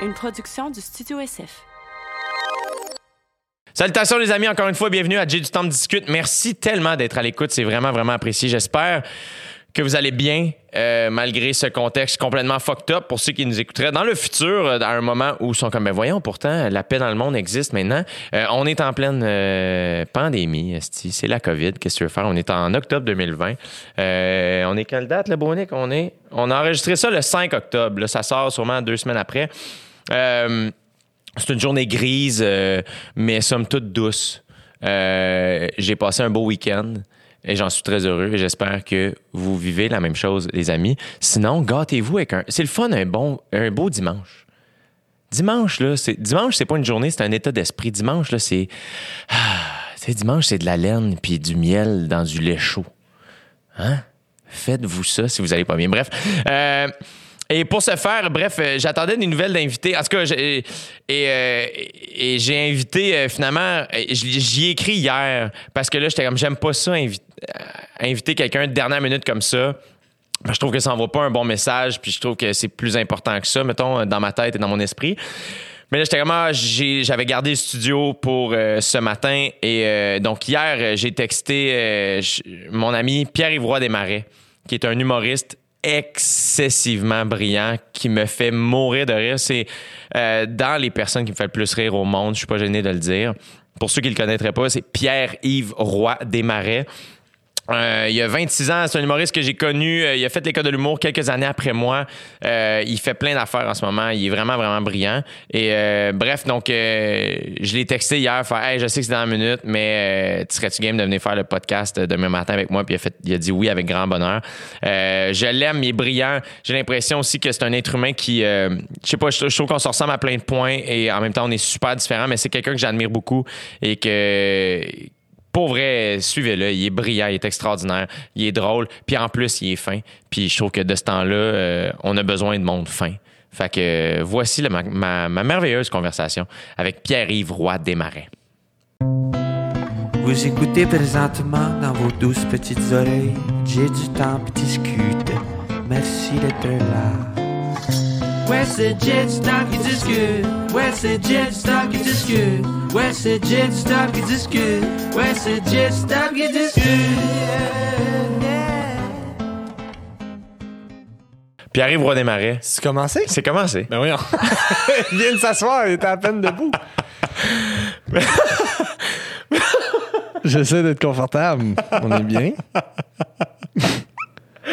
une production du Studio SF. Salutations les amis, encore une fois, bienvenue à J du temps discute. Merci tellement d'être à l'écoute, c'est vraiment vraiment apprécié. J'espère que vous allez bien euh, malgré ce contexte complètement fucked up pour ceux qui nous écouteraient dans le futur, euh, à un moment où ils sont comme, ben voyons, pourtant, la paix dans le monde existe maintenant. Euh, on est en pleine pandémie, c'est la COVID, qu'est-ce que tu veux faire? On est en octobre 2020. on est quelle date, le Bonic? On est, on a enregistré ça le 5 octobre. Ça sort sûrement deux semaines après. C'est une journée grise, mais somme toute douce. J'ai passé un beau week-end. Et j'en suis très heureux et j'espère que vous vivez la même chose, les amis. Sinon, gâtez-vous avec un. C'est le fun, un, bon, un beau dimanche. Dimanche, là, c'est. Dimanche, c'est pas une journée, c'est un état d'esprit. Dimanche, là, c'est. Ah, dimanche, c'est de la laine puis du miel dans du lait chaud. Hein? Faites-vous ça si vous allez pas bien. Bref. Euh, et pour ce faire, bref, euh, j'attendais des nouvelles d'invités. En tout cas, et, euh, et, j'ai invité euh, finalement, j'y ai écrit hier parce que là, j'étais comme, j'aime pas ça, inviter quelqu'un de dernière minute comme ça. Je trouve que ça envoie pas un bon message, puis je trouve que c'est plus important que ça, mettons, dans ma tête et dans mon esprit. Mais là, j'étais vraiment, ah, j'avais gardé le studio pour ce matin. Et donc, hier, j'ai texté mon ami Pierre-Yvroy Desmarais, qui est un humoriste excessivement brillant qui me fait mourir de rire. C'est euh, dans les personnes qui me fait le plus rire au monde. Je suis pas gêné de le dire. Pour ceux qui le connaîtraient pas, c'est Pierre-Yves Roy Desmarais. Euh, il a 26 ans, c'est un humoriste que j'ai connu. Euh, il a fait l'école de l'humour quelques années après moi. Euh, il fait plein d'affaires en ce moment. Il est vraiment, vraiment brillant. Et bref, donc, je l'ai texté hier. Fait, hey, je sais que c'est dans une minute, mais tu serais-tu game de venir faire le podcast demain matin avec moi? Puis il a, fait, il a dit oui avec grand bonheur. je l'aime, il est brillant. J'ai l'impression aussi que c'est un être humain qui, je sais pas, je, trouve qu'on se ressemble à plein de points et en même temps, on est super différents, mais c'est quelqu'un que j'admire beaucoup et que pour vrai, suivez-le. Il est brillant, il est extraordinaire, il est drôle, puis en plus, il est fin. Puis je trouve que de ce temps-là, euh, on a besoin de monde fin. Fait que euh, voici ma, merveilleuse conversation avec Pierre-Yves Roy Desmarais. Vous écoutez présentement dans vos douces petites oreilles. J'ai du temps et discute. Merci d'être là. Ouais, c'est Jet Stock qui discute. Ouais, c'est Jet Stock qui discute. Ouais, c'est Jet Stock qui discute. Ouais, c'est Jet Stock qui discute. Pierre-Yves Roy Desmarais. C'est commencé? C'est commencé. Ben oui, il vient de s'asseoir, il était à peine debout. J'essaie d'être confortable. On est bien.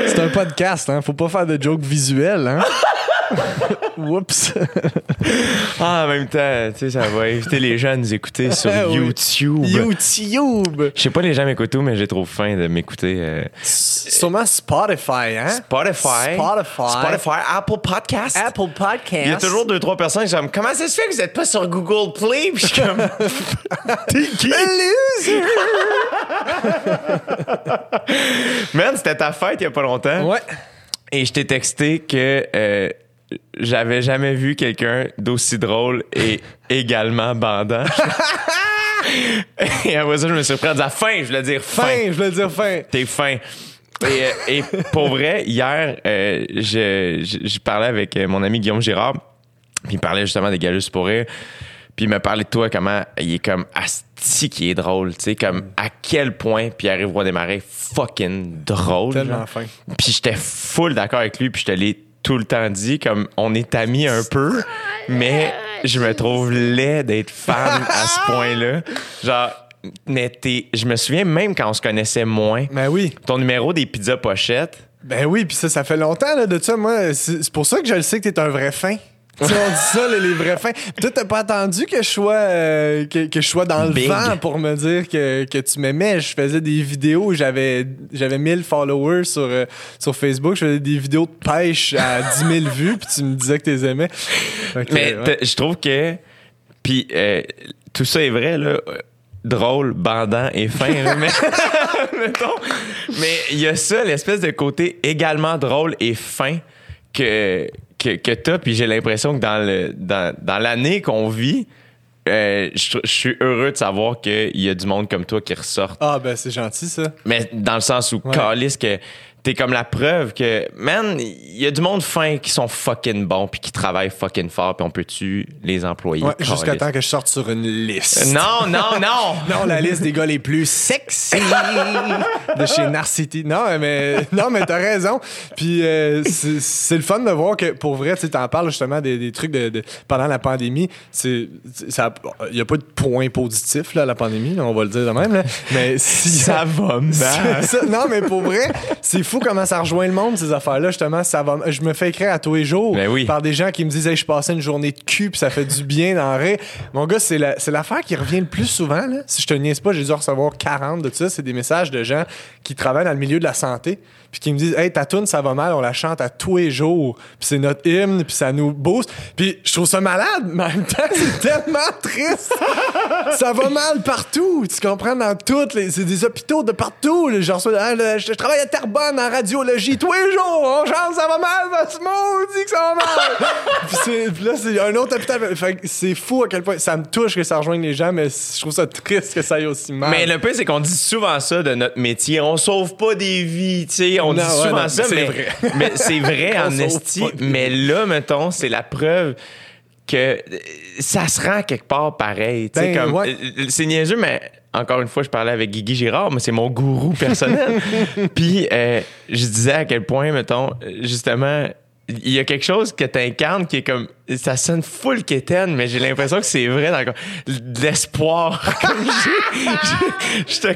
C'est un podcast, hein? Faut pas faire de jokes visuels, hein? Oups. ah, en même temps, tu sais, ça va inviter les gens à nous écouter sur YouTube. YouTube. Je sais pas les gens m'écoutent où, mais j'ai trop faim de m'écouter. Euh... Sûrement Spotify, hein? Spotify. Spotify. Spotify. Apple Podcast. Apple Podcast. Il y a toujours deux, trois personnes qui sont comme, comment ça se fait que vous êtes pas sur Google Play? Puis je suis comme, t'es qui? loser! Man, c'était ta fête il y a pas longtemps. Ouais. Et je t'ai texté que euh, j'avais jamais vu quelqu'un d'aussi drôle et également bandant. et après ça, je me suis pris à dire fin, je voulais dire fin. Fin, je voulais dire fin. T'es fin. Et, euh, pour vrai, hier, euh, je, je, parlais avec mon ami Guillaume Girard, puis il parlait justement des Galus pour rire. Puis il me parlait de toi, comment il est comme asti qui est drôle, tu sais, comme à quel point Pierre-Yves Roy Desmarais fucking drôle. Tellement fin. Puis j'étais full d'accord avec lui, puis je te l'ai tout le temps dit, comme on est amis un peu, mais je me trouve laid d'être fan à ce point-là. Genre, mais je me souviens même quand on se connaissait moins. Ben oui. Ton numéro des pizzas pochettes. Ben oui, puis ça, ça fait longtemps là, de ça. Moi, c'est pour ça que je le sais que t'es un vrai fin on dit ça, les, vrais fins. toi, t'as pas attendu que je sois, euh, que, je sois dans le vent pour me dire que, que tu m'aimais? Je faisais des vidéos, j'avais, j'avais 1000 followers sur, euh, sur Facebook. Je faisais des vidéos de pêche à 10 000 vues, puis tu me disais que tu aimais. mais je trouve que. Puis euh, tout ça est vrai, là drôle, bandant et fin. mais mais il y a ça, l'espèce de côté également drôle et fin que, que, que t'as, puis j'ai l'impression que dans le dans, dans l'année qu'on vit, euh, je, suis heureux de savoir qu'il y a du monde comme toi qui ressort. Ah ben c'est gentil ça. Mais dans le sens où Calis que t'es comme la preuve que, man, il y a du monde fin qui sont fucking bons puis qui travaillent fucking fort puis on peut-tu les employer? Ouais, jusqu'à temps que je sorte sur une liste. Non, non, non! Non, la liste des gars les plus sexy de chez Narcity. Non, mais non, mais t'as raison. Puis euh, c'est le fun de voir que pour vrai, tu t'en parles justement des, des trucs de, de- pendant la pandémie. C'est ça, il y a pas de point positif là, à la pandémie, là, on va le dire de même. Là. Mais si Ça va mal. Ça. Non, mais pour vrai, c'est fou comment ça rejoint le monde, ces affaires-là. Justement, ça va. Je me fais écrire à tous les jours Ben oui. par des gens qui me disent hey, je passais une journée de cul, puis ça fait du bien d'en rire. Mon gars, c'est la- c'est l'affaire qui revient le plus souvent. Là. Si je te niaise pas, j'ai dû recevoir 40 de ça. C'est des messages de gens qui travaillent dans le milieu de la santé, puis qui me disent Hey, ta toune, ça va mal, on la chante à tous les jours, puis c'est notre hymne, puis ça nous booste. Puis je trouve ça malade, mais en même temps, c'est tellement triste. ça va mal partout. Tu comprends? Dans toutes les. C'est des hôpitaux de partout. Genre, ah, là, je, je travaille à Terrebonne en radiologie tous les jours. On chante, ça va mal, va se dit que ça va mal. puis, là, c'est un autre hôpital. Fait c'est fou à quel point ça me touche que ça rejoigne les gens, mais je trouve ça triste que ça aille aussi mal. Mais le pire, c'est qu'on dit souvent ça de notre métier. On sauve pas des vies, tu sais. On Non, dit ouais, souvent non, ça, mais c'est mais, vrai. c'est en esti. Mais là, mettons, c'est la preuve que euh, ça se rend quelque part pareil. Ben, comme, ouais. euh, C'est niaiseux, mais encore une fois, je parlais avec Guigui Girard, mais c'est mon gourou personnel. Puis euh, je disais à quel point, mettons, justement, il y a quelque chose que tu incarnes qui est comme. Ça sonne full quétaine, mais j'ai l'impression que c'est vrai dans l'espoir. Je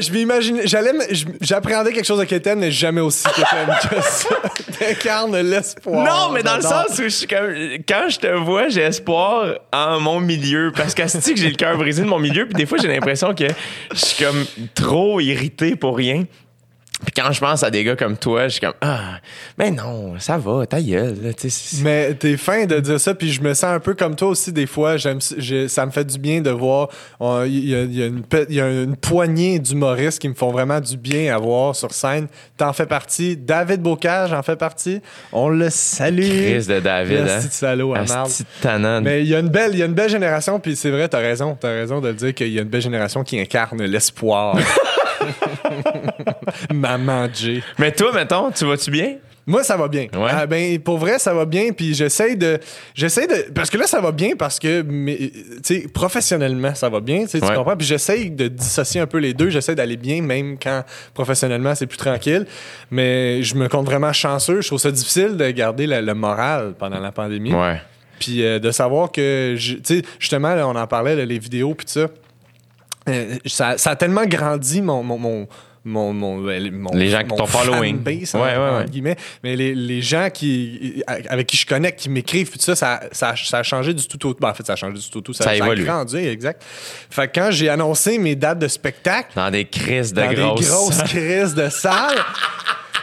je m'imagine, j'allais, j'appréhendais quelque chose de Kéten, mais jamais aussi Kéten que ça. T'incarnes l'espoir. Non, mais dans le sens où je suis comme. Quand je te vois, j'ai espoir en mon milieu. Parce qu'à ce que j'ai le cœur brisé de mon milieu? Puis des fois, j'ai l'impression que je suis comme trop irrité pour rien. Puis quand je pense à des gars comme toi, je suis comme Ah, mais non, ça va, ta gueule. là, Mais t'es fin de dire ça, puis je me sens un peu comme toi aussi des fois. J'aime, ça me fait du bien de voir. Il y, a, y une, pe- il y a une poignée d'humoristes qui me font vraiment du bien à voir sur scène. T'en fais partie. David Bocage en fait partie. On le salue. Chris de David, Le hein. salaud à tannant. Mais il y a une belle, il y a une belle génération, puis c'est vrai, t'as raison, t'as raison de dire qu'il y a une belle génération qui incarne l'espoir. Maman J. Mais toi, mettons, tu vas-tu bien? Moi, ça va bien. Ouais. Ah, ben, pour vrai, ça va bien. Puis j'essaie de. J'essaie de. Parce que là, ça va bien parce que, mais, tu sais, professionnellement, ça va bien. tu Ouais. comprends? Puis j'essaie de dissocier un peu les deux. J'essaie d'aller bien, même quand professionnellement, c'est plus tranquille. Mais je me compte vraiment chanceux. Je trouve ça difficile de garder le, le moral pendant la pandémie. Ouais. Puis euh, de savoir que, tu sais, justement, là, on en parlait, là, les vidéos, puis tout ça. Euh, ça. Ça a tellement grandi mon. mon, mon mon, mon- mon- Les gens qui t'ont following. Ouais, en- ouais, guillemets. mais les, les gens qui avec qui je connecte qui m'écrivent tout ça ça, ça, ça a changé du tout au tout ben, en fait ça a changé du tout au tout ça, Ça a évolué. grandi exact fait que quand j'ai annoncé mes dates de spectacle Dans des crises de dans grosses. des grosses crises de salle.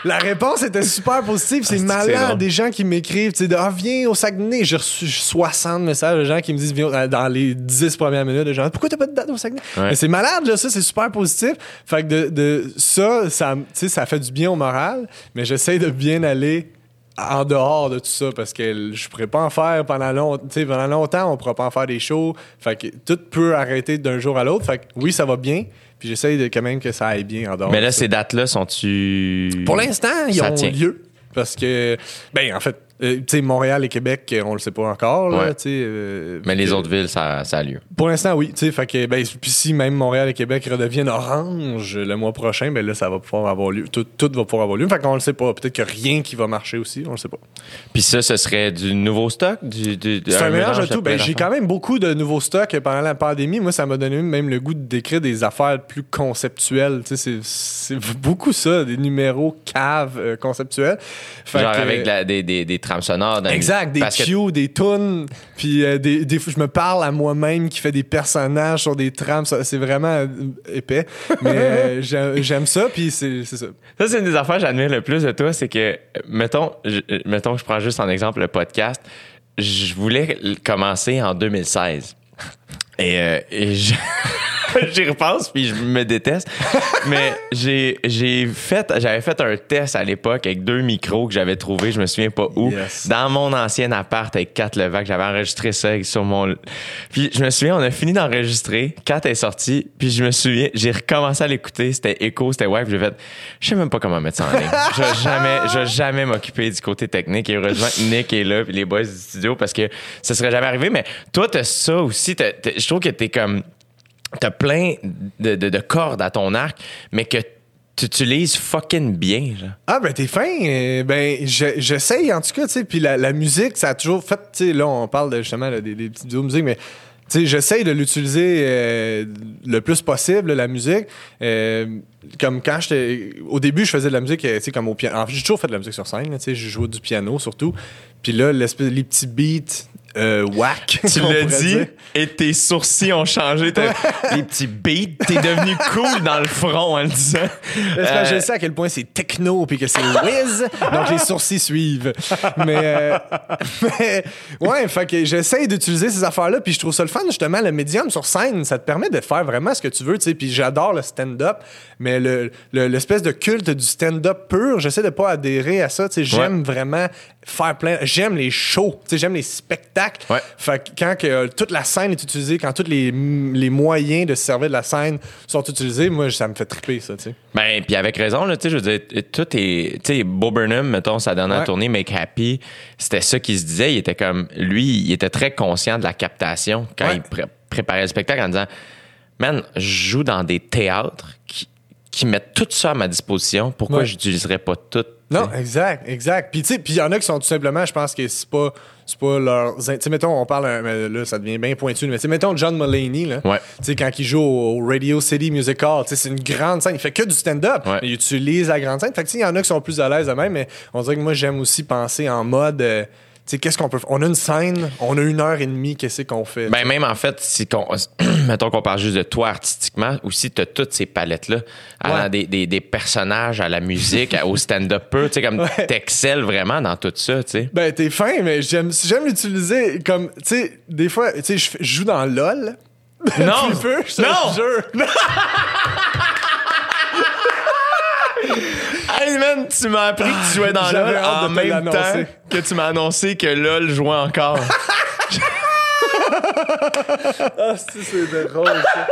La réponse était super positive. C'est Ah, malade. Des gens qui m'écrivent, tu sais, de, ah, viens au Saguenay. J'ai reçu 60 messages de gens qui me disent, viens au- dans les 10 premières minutes, de gens, pourquoi t'as pas de date au Saguenay? Ouais. Mais c'est malade, là, ça, c'est super positif. Fait que de, de ça, ça, fait du bien au moral, mais j'essaie de bien aller en dehors de tout ça parce que je pourrais pas en faire pendant, long, tu sais, pendant longtemps, on pourra pas en faire des shows. Fait que tout peut arrêter d'un jour à l'autre. Fait que oui, ça va bien. Puis j'essaie de quand même que ça aille bien en dehors. Mais là, ces dates-là, sont-tu. Pour l'instant, ils Ça ont tient? lieu. Parce que, ben, en fait, euh, tu sais, Montréal et Québec, on le sait pas encore. Là, Ouais. euh, Mais les autres villes, ça, ça a lieu. Pour l'instant, oui. Tu sais, fait que, ben, puis si même Montréal et Québec redeviennent orange le mois prochain, ben là, ça va pouvoir avoir lieu. Tout, tout va pouvoir avoir lieu. Fait qu'on le sait pas. Peut-être qu'il y a rien qui va marcher aussi. On le sait pas. Puis ça, ce serait du nouveau stock? Du, du- C'est un mélange de tout. Ben, j'ai quand même beaucoup de nouveaux stocks pendant la pandémie. Moi, ça m'a donné même le goût d'écrire des affaires plus conceptuelles. C'est- beaucoup ça, des numéros caves euh, conceptuels. Fait Genre que- avec de la- des, des, des trames sonores. dans- Exact, des parce que- cues, des tunes, puis euh, des, des fois je me parle à moi-même qui fait des personnages sur des trames, ça, c'est vraiment euh, épais, mais euh, j'aime ça, puis c'est ça. Ça, c'est une des affaires que j'admire le plus de toi, c'est que, mettons, je, mettons que je prends juste en exemple le podcast, je voulais commencer en 2016. Et, euh, et je... J'y repense puis je me déteste. Mais j'ai j'ai fait j'avais fait un test à l'époque avec deux micros que j'avais trouvé, je me souviens pas où, Yes. dans mon ancien appart avec Kat Levac, j'avais enregistré ça sur mon puis je me souviens on a fini d'enregistrer, Kat est sortie, puis je me souviens, j'ai recommencé à l'écouter, c'était écho, c'était puis j'ai fait je sais même pas comment mettre ça en ligne. Je vais jamais je vais jamais m'occuper du côté technique et heureusement que Nick est là puis les boys du studio parce que ça serait jamais arrivé mais toi t'as ça aussi, t'as- t'as- je trouve que t'es comme t'as plein de, de- de cordes à ton arc, mais que tu utilises fucking bien. Ah, ben, t'es fin. euh, Ben, je- j'essaye, en tout cas, tu sais. Puis la, la musique, ça a toujours fait, tu sais, là, on parle justement des, des petites vidéos de musique, mais, j'essaye de l'utiliser euh, le plus possible, la musique. Euh, comme quand j'étais. Au début, je faisais de la musique, tu sais, comme au piano. En fait, j'ai toujours fait de la musique sur scène, tu sais. Je jouais du piano, surtout. Puis là, les petits beats euh, whack. Tu l'as dit dire. et tes sourcils ont changé. T'as les petits beats. T'es devenu cool dans le front en le disant. Que Euh, je sais à quel point c'est techno puis que c'est whiz, donc les sourcils suivent. Mais, euh, mais ouais, fait que j'essaye d'utiliser ces affaires-là, puis je trouve ça le fun justement. Le médium sur scène, ça te permet de faire vraiment ce que tu veux, tu sais. Puis j'adore le stand-up, mais le le- l'espèce de culte du stand-up pur, j'essaie de pas adhérer à ça. Tu sais, j'aime vraiment faire plein. J'aime les shows, tu sais, j'aime les spectacles. Ouais. Fait que quand que, euh, toute la scène est utilisée, quand tous les, les moyens de se servir de la scène sont utilisés, moi, ça me fait triper, ça, tu sais. Ben, puis avec raison, là, tu sais, je veux dire, tout est. Tu sais, Bo Burnham, mettons, sa dernière Ouais. tournée, Make Happy, c'était ça qu'il se disait. Il était comme. Lui, il était très conscient de la captation quand Ouais. il pré- préparait le spectacle en disant Man, je joue dans des théâtres qui, qui mettent tout ça à ma disposition. Pourquoi Ouais. j'utiliserais pas tout? Non, exact, exact. Puis tu sais, puis il y en a qui sont tout simplement, je pense que c'est pas c'est pas leurs tu sais mettons on parle mais là ça devient bien pointu mais tu sais mettons John Mulaney là. Ouais. Tu sais quand il joue au Radio City Music Hall, tu sais c'est une grande scène, il fait que du stand-up, Ouais. il utilise la grande scène. Fait que tu sais il y en a qui sont plus à l'aise de même mais on dirait que moi j'aime aussi penser en mode euh, sais qu'est-ce qu'on peut f- on a une scène, on a une heure et demie, qu'est-ce qu'on fait Ben, même en fait, si qu'on, mettons qu'on parle juste de toi artistiquement, aussi, tu as toutes ces palettes-là, allant Ouais. des, des, des personnages à la musique, au stand-up tu sais, comme Ouais. t'excelles vraiment dans tout ça, tu sais. Ben, t'es fin, mais j'aime j'aime l'utiliser comme, tu sais, des fois, tu sais, je joue dans LOL. Non! Peu, je te Non! jure. Hey man, tu m'as appris que tu jouais dans J'avais LOL hâte en te même l'annoncer. temps que tu m'as annoncé que LOL jouait encore. Ah, c'est c'est drôle, ça.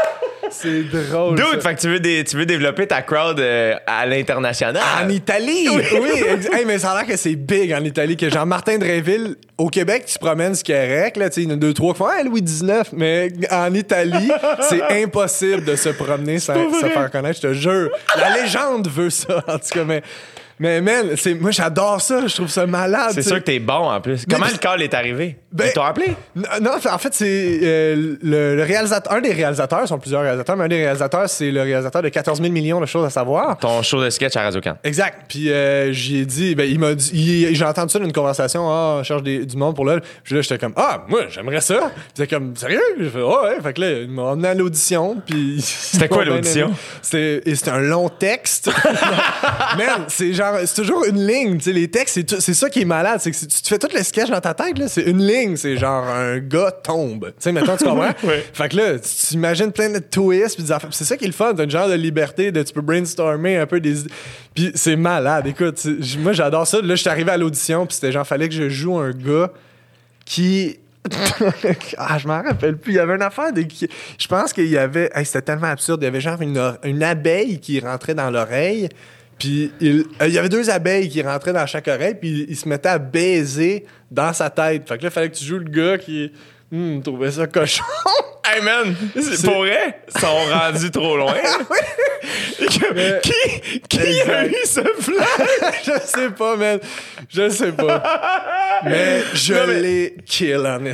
C'est drôle. Dude, ça. fait que tu veux, dé- tu veux développer ta crowd euh, à l'international? En Italie! Oui, hey, mais ça a l'air que c'est big en Italie. Que Jean-Martin Dreyville, au Québec, tu te promènes ce correct, là, tu sais, il y en a deux, trois qui font, ah, Louis XIX, mais en Italie, c'est impossible de se promener sans se faire connaître, je te jure. La légende veut ça, en tout cas, mais. Mais man, c'est, moi j'adore ça, je trouve ça malade. C'est sûr que t'es bon en plus. Comment le call est arrivé? Ben- Ils t'ont appelé? Non, en fait, c'est euh, le, le réalisateur. Un des réalisateurs, ils sont plusieurs réalisateurs, mais un des réalisateurs, c'est le réalisateur de 14 000 millions de choses à savoir. Ton show de sketch à Radio Can. Exact. Puis euh, j'ai dit, ben, il m'a dit, j'ai entendu ça dans une conversation, ah, on cherche des- du monde pour là. Puis là, j'étais comme, ah, moi, j'aimerais ça. Puis comme, sérieux? J'ai fait, oh, ouais. Fait que là, il m'a emmené à l'audition. Puis. C'était quoi l'audition? c'était un long texte. Man, c'est genre, c'est toujours une ligne. Tu sais, les textes, c'est, tout- c'est ça qui est malade. C'est que si tu te fais tout le sketch dans ta tête, là, c'est une ligne. C'est genre, un gars tombe. Tu sais, maintenant, tu comprends? Ouais. Fait que là, tu t'imagines plein de twists puis c'est ça qui est le fun, t'as une genre de liberté de tu peux brainstormer un peu des puis c'est malade. Écoute, moi j'adore ça. Là, je suis arrivé à l'audition puis c'était genre fallait que je joue un gars qui ah, je m'en rappelle plus. Il y avait une affaire de. Je pense qu'il y avait. hey, C'était tellement absurde. Il y avait genre une, une abeille qui rentrait dans l'oreille. Puis il, euh, il y avait deux abeilles qui rentraient dans chaque oreille. Puis il se mettait à baiser dans sa tête. Fait que là, il fallait que tu joues le gars qui. Hum, trouvait ça cochon. Hey man, c'est pour vrai, ils sont rendus trop loin. Mais- qui qui a eu ce plan? je sais pas, man. Je sais pas. Mais je mais- l'ai kill en. Oui.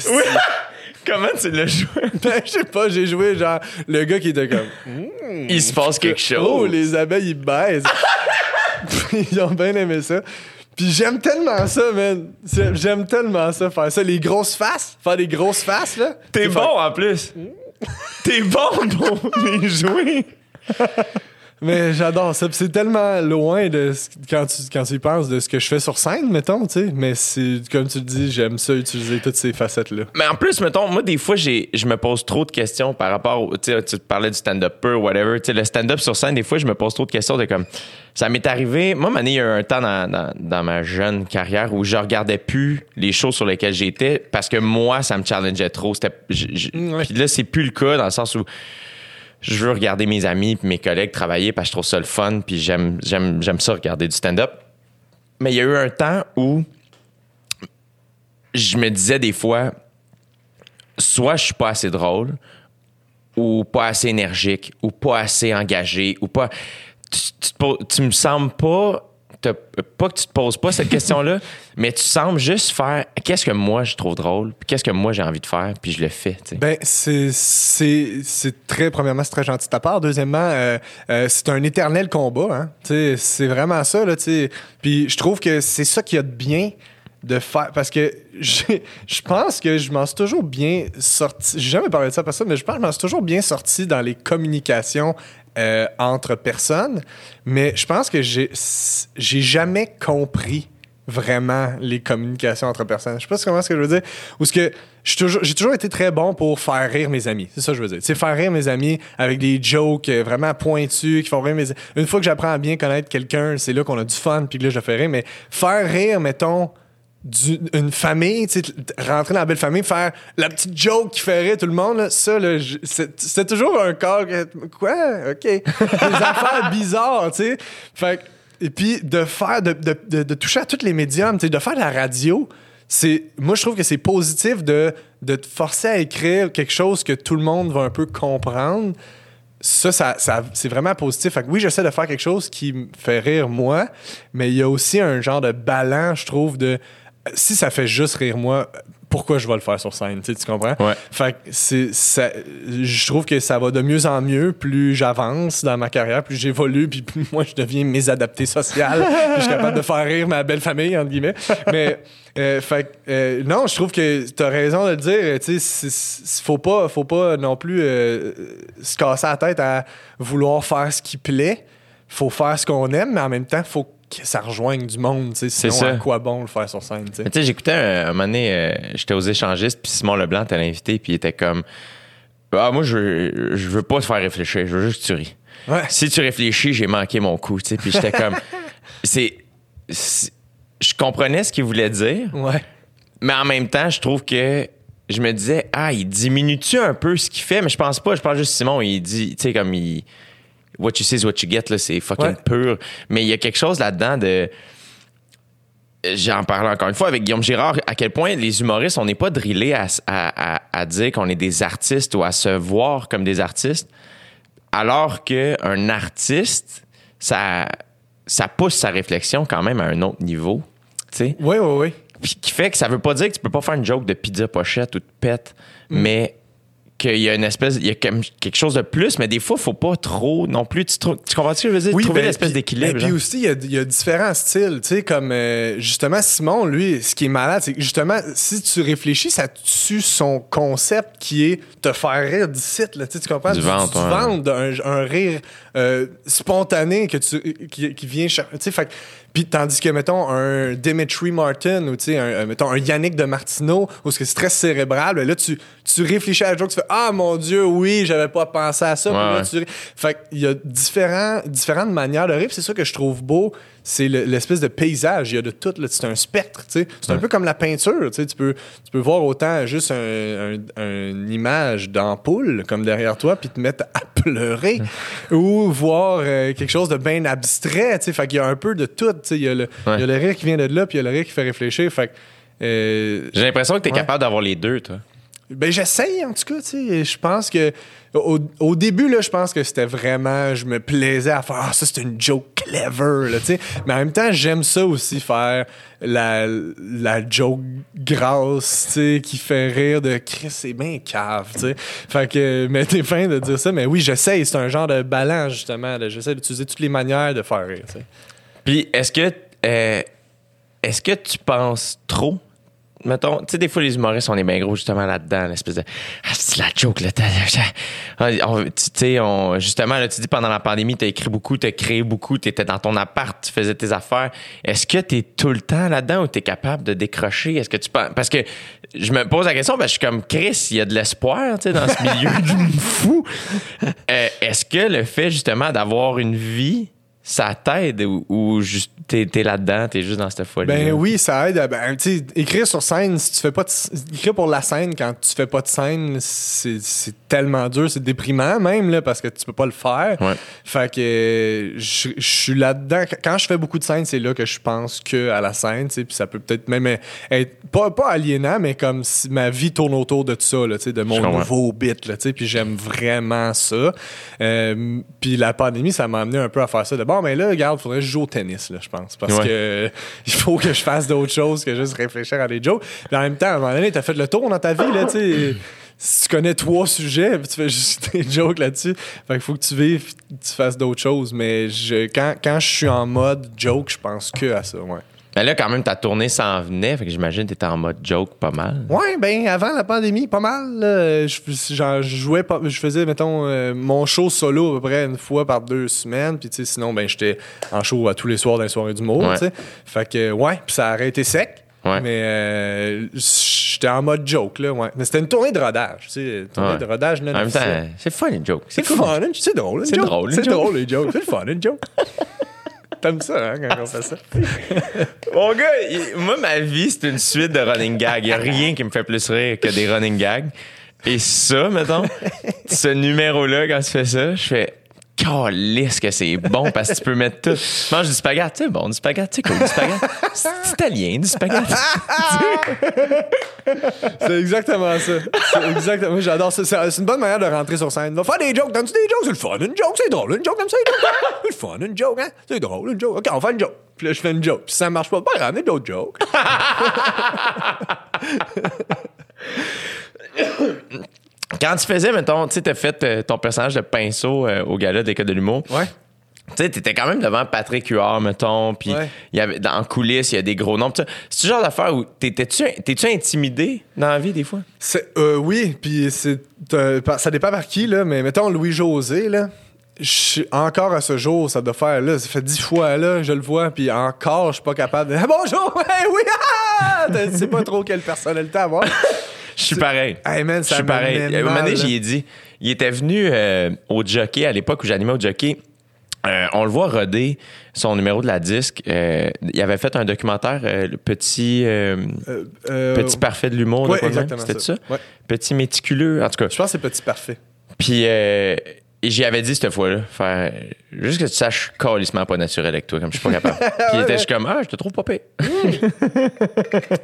Comment tu l'as joué? Ben, je sais pas, j'ai joué genre le gars qui était comme Hmm. Il se passe quelque chose. Oh, les abeilles ils baisent. Ils ont bien aimé ça. Puis j'aime tellement ça, man. J'aime tellement ça, faire ça. Les grosses faces, faire des grosses faces, là. T'es bon en plus. T'es bon pour les jouer. Mais j'adore ça. C'est tellement loin de ce- quand tu, quand tu y penses de ce que je fais sur scène, mettons, tu sais. Mais c'est comme tu le dis, j'aime ça utiliser toutes ces facettes-là. Mais en plus, mettons, moi, des fois, j'ai, je me pose trop de questions par rapport au. Tu parlais du stand-up pur, whatever. Tu sais, le stand-up sur scène, des fois, je me pose trop de questions de comme. Ça m'est arrivé. Moi, Mané, il y a eu un temps dans, dans, dans ma jeune carrière où je regardais plus les shows sur lesquelles j'étais parce que moi, ça me challengeait trop. C'était, Ouais. Puis là, c'est plus le cas dans le sens où je veux regarder mes amis puis mes collègues travailler parce que je trouve ça le fun puis j'aime, j'aime, j'aime ça regarder du stand-up. Mais il y a eu un temps où je me disais des fois, soit je suis pas assez drôle, ou pas assez énergique, ou pas assez engagé, ou pas. Tu, tu, tu me sembles pas. Pas que tu te poses pas cette question-là, mais tu sembles juste faire qu'est-ce que moi je trouve drôle, puis qu'est-ce que moi j'ai envie de faire, puis je le fais. Ben, c'est, très, premièrement, c'est très gentil de ta part. Deuxièmement, euh, euh, c'est un éternel combat, hein. C'est vraiment ça, là. Puis je trouve que c'est ça qu'il y a de bien de faire, parce que je pense que je m'en suis toujours bien sorti. J'ai jamais parlé de ça à personne, mais je pense que je m'en suis toujours bien sorti dans les communications euh, entre personnes. Mais je pense que j'ai, jamais compris vraiment les communications entre personnes. Je sais pas comment ce que je veux dire. Ou ce que j'ai toujours été très bon pour faire rire mes amis. C'est ça que je veux dire. C'est faire rire mes amis avec des jokes euh, vraiment pointus qui font rire mes Une fois que j'apprends à bien connaître quelqu'un, c'est là qu'on a du fun puis que là je le fais rire. Mais faire rire, mettons, du- une famille, rentrer dans la belle famille, faire la petite joke qui rire tout le monde, là, ça, là, c'est toujours un corps quoi? OK. Des affaires bizarres, tu sais. Fait que- et puis de faire, de, de- de- de toucher à tous les médiums, tu sais, de faire de la radio, c'est, moi, je trouve que c'est positif de, de te forcer à écrire quelque chose que tout le monde va un peu comprendre ça, ça, ça- c'est vraiment positif. Fait que oui, j'essaie de faire quelque chose qui me fait rire moi, mais il y a aussi un genre de balance, je trouve, de si ça fait juste rire moi, pourquoi je vais le faire sur scène, tu comprends? Ouais. Fait que c'est, ça, je trouve que ça va de mieux en mieux, plus j'avance dans ma carrière, plus j'évolue, puis plus moi je deviens mésadapté social, puis je suis capable de faire rire ma belle famille, entre guillemets. Mais, euh, fait euh, non, je trouve que tu as raison de le dire, tu sais, faut pas, faut pas non plus euh, se casser la tête à vouloir faire ce qui plaît. Faut faire ce qu'on aime, mais en même temps, faut que ça rejoigne du monde, tu sais, C'est sinon ça. à quoi bon le faire sur scène, tu sais? J'écoutais un, un moment donné, euh, j'étais aux échangistes, puis Simon Leblanc t'as l'invité, puis il était comme Ah, moi, je, veux- je veux pas te faire réfléchir, je veux juste que tu ris. Ouais. Si tu réfléchis, j'ai manqué mon coup, tu sais, puis j'étais comme c'est, c'est- Je comprenais ce qu'il voulait dire, Ouais. mais en même temps, je trouve que je me disais, ah, il diminue-tu un peu ce qu'il fait? Mais je pense pas. Je pense juste Simon, il dit, tu sais, comme il. What you see is what you get, là, c'est fucking Ouais. pur. Mais il y a quelque chose là-dedans de. J'en parlais encore une fois avec Guillaume Girard, à quel point les humoristes, on n'est pas drillés à, à, à- à dire qu'on est des artistes ou à se voir comme des artistes, alors qu'un artiste, ça, ça pousse sa réflexion quand même à un autre niveau. Tu sais? Oui, oui, oui. Puis qui fait que ça veut pas dire que tu peux pas faire une joke de pizza pochette ou de pète, Mm. mais qu'il y a une espèce, il y a comme quelque chose de plus, mais des fois, faut pas trop non plus. Tu, trou- tu comprends ce que je veux dire? Trouver ben, l'espèce puis- d'équilibre. ben, Puis aussi, il y a, il y a différents styles. Tu sais, comme euh, justement, Simon, lui, ce qui est malade, c'est que justement, si tu réfléchis, ça tue son concept qui est te faire rire d'ici. là. Tu comprends? Du ouais. ventre, un, un rire euh, spontané que tu, qui, qui vient. fait puis tandis que, mettons, un Dimitri Martin ou, tu sais, un, un- mettons, un Yannick de Martineau, où c'est très cérébral, ben là, tu, tu réfléchis à la joke, tu fais Ah mon Dieu, oui, j'avais pas pensé à ça. Puis là, tu. Fait qu'il y a différents, différentes manières de rire. C'est ça que je trouve beau. C'est le- l'espèce de paysage. Il y a de tout. C'est un spectre. C'est un peu comme la peinture. tu peux, tu peux voir autant juste un- un- une image d'ampoule comme derrière toi puis te mettre à pleurer ou voir euh, quelque chose de bien abstrait. Fait qu'il y a un peu de tout. Il y, a le, Ouais. il y a le rire qui vient de là puis il y a le rire qui fait réfléchir. Fait euh, J'ai l'impression que tu es capable d'avoir les deux, toi. Ben j'essaye en tout cas, tu sais. Je pense que au, début là, je pense que c'était vraiment, je me plaisais à faire ah ça c'est une joke clever tu sais. Mais en même temps, j'aime ça aussi faire la, la joke grasse, tu sais, qui fait rire de Chris, c'est bien cave, tu sais. Fait que mais t'es fin de dire ça, mais oui, j'essaye. C'est un genre de balance justement. J'essaie d'utiliser toutes les manières de faire rire. Puis est-ce que euh, est-ce que tu penses trop mettons, tu sais, des fois, les humoristes, on est bien gros justement là-dedans, l'espèce de. Ah, c'est la joke, là. Ah, Tu sais, on- justement, là, tu dis pendant la pandémie, t'as écrit beaucoup, t'as créé beaucoup, t'étais dans ton appart, tu faisais tes affaires. Est-ce que t'es tout le temps là-dedans ou t'es capable de décrocher? Est-ce que tu penses. Parce que je me pose la question, que je suis comme Chris, il y a de l'espoir, tu sais, dans ce milieu fou. Euh, Est-ce que le fait, justement, d'avoir une vie, ça t'aide ou, ou juste t'es t'es là-dedans, t'es juste dans cette folie? Ben oui, ça aide. Ben, écrire sur scène, si tu fais pas de, écrire pour la scène quand tu fais pas de scène, c'est tellement dur, c'est déprimant même là parce que tu peux pas le faire. Ouais. Fait que je je suis là-dedans. Quand je fais beaucoup de scènes, c'est là que je pense que à la scène, puis ça peut peut-être même être pas, pas aliénant, mais comme si ma vie tourne autour de ça, là, de mon nouveau là, tu sais, puis j'aime vraiment ça. Euh, puis la pandémie, ça m'a amené un peu à faire ça. De bon, mais là, regarde, faudrait que je joue au tennis, là, je pense, parce Ouais. que il faut que je fasse d'autres choses que juste réfléchir à des jokes. Puis en même temps, à un moment donné, t'as fait le tour dans ta vie, là, tu sais. Si tu connais trois sujets, puis tu fais juste des jokes là-dessus. Fait qu'il faut que tu vives, tu fasses d'autres choses. Mais je, quand, quand je suis en mode joke, je pense que à ça, ouais. Ben là, quand même, ta tournée s'en venait, fait que j'imagine que t'étais en mode joke pas mal. Ouais, ben avant la pandémie, pas mal. là. Je, jouais pas, je faisais mettons euh, mon show solo à peu près une fois par deux semaines, puis tu sais sinon ben j'étais en show à tous les soirs dans les soirées d'humour, Ouais. tu sais. Fait que ouais, puis ça a arrêté sec. Ouais. Mais euh, j'étais en mode joke là, ouais. Mais c'était une tournée de rodage, tu sais, tournée Ouais. de rodage non En même temps, officielle. c'est fun une joke. C'est cool. fun, hein? c'est drôle, une C'est joke. drôle, une c'est joke. drôle les jokes, c'est le fun une joke. T'aimes ça hein, quand on fait ça? Mon gars, moi, ma vie, c'est une suite de running gags. Il a rien qui me fait plus rire que des running gags. Et ça, mettons, ce numéro-là, quand tu fais ça, je fais calisse que c'est bon parce que tu peux mettre tout. Tu manges du spaghetti, c'est bon, du spaghetti, c'est cool, du spaghetti. C'est italien, du spaghetti. C'est exactement ça. C'est exactement. J'adore ça. C'est une bonne manière de rentrer sur scène. Va faire des jokes. Donne-tu des jokes? C'est le fun. Une joke, c'est drôle. Une joke, comme ça, c'est le fun. Une joke, hein? C'est drôle. Une joke. OK, on fait une joke. Puis là, je fais une joke. Puis si ça marche pas, pas grave, mais d'autres jokes. Quand tu faisais, mettons, tu sais, t'as fait euh, ton personnage de pinceau euh, au gala de l'école de l'humour. Ouais. Tu sais, t'étais quand même devant Patrick Huard, mettons, puis Ouais. il y avait, dans en coulisses, il y a des gros noms. pis ça. C'est le genre d'affaire où t'étais-tu, t'es-tu intimidé dans la vie des fois? C'est, euh, oui, puis c'est, euh, par- ça dépend par qui, là, mais mettons Louis-José, là. je suis- encore à ce jour, ça doit faire, là, ça fait dix fois, là, je le vois, puis encore, je suis pas capable de. Ah, bonjour! Hey, oui! Ah! Tu sais pas trop quelle personnalité avoir. Je suis pareil. Hey, man, Je suis pareil. À un moment donné, j'y ai dit, il était venu euh, au jockey à l'époque où j'animais au jockey. Euh, on le voit roder son numéro de la disque. Euh, il avait fait un documentaire, euh, le petit, petit parfait de l'humour. ouais, C'était ça? ça? Ouais. Petit méticuleux. En tout cas, Je pense que c'est petit parfait. Puis, euh, et j'y avais dit cette fois-là, faire juste que tu saches, calissement pas naturel avec toi, comme je suis pas capable. Puis il était juste comme, ah, je te trouve pas pire.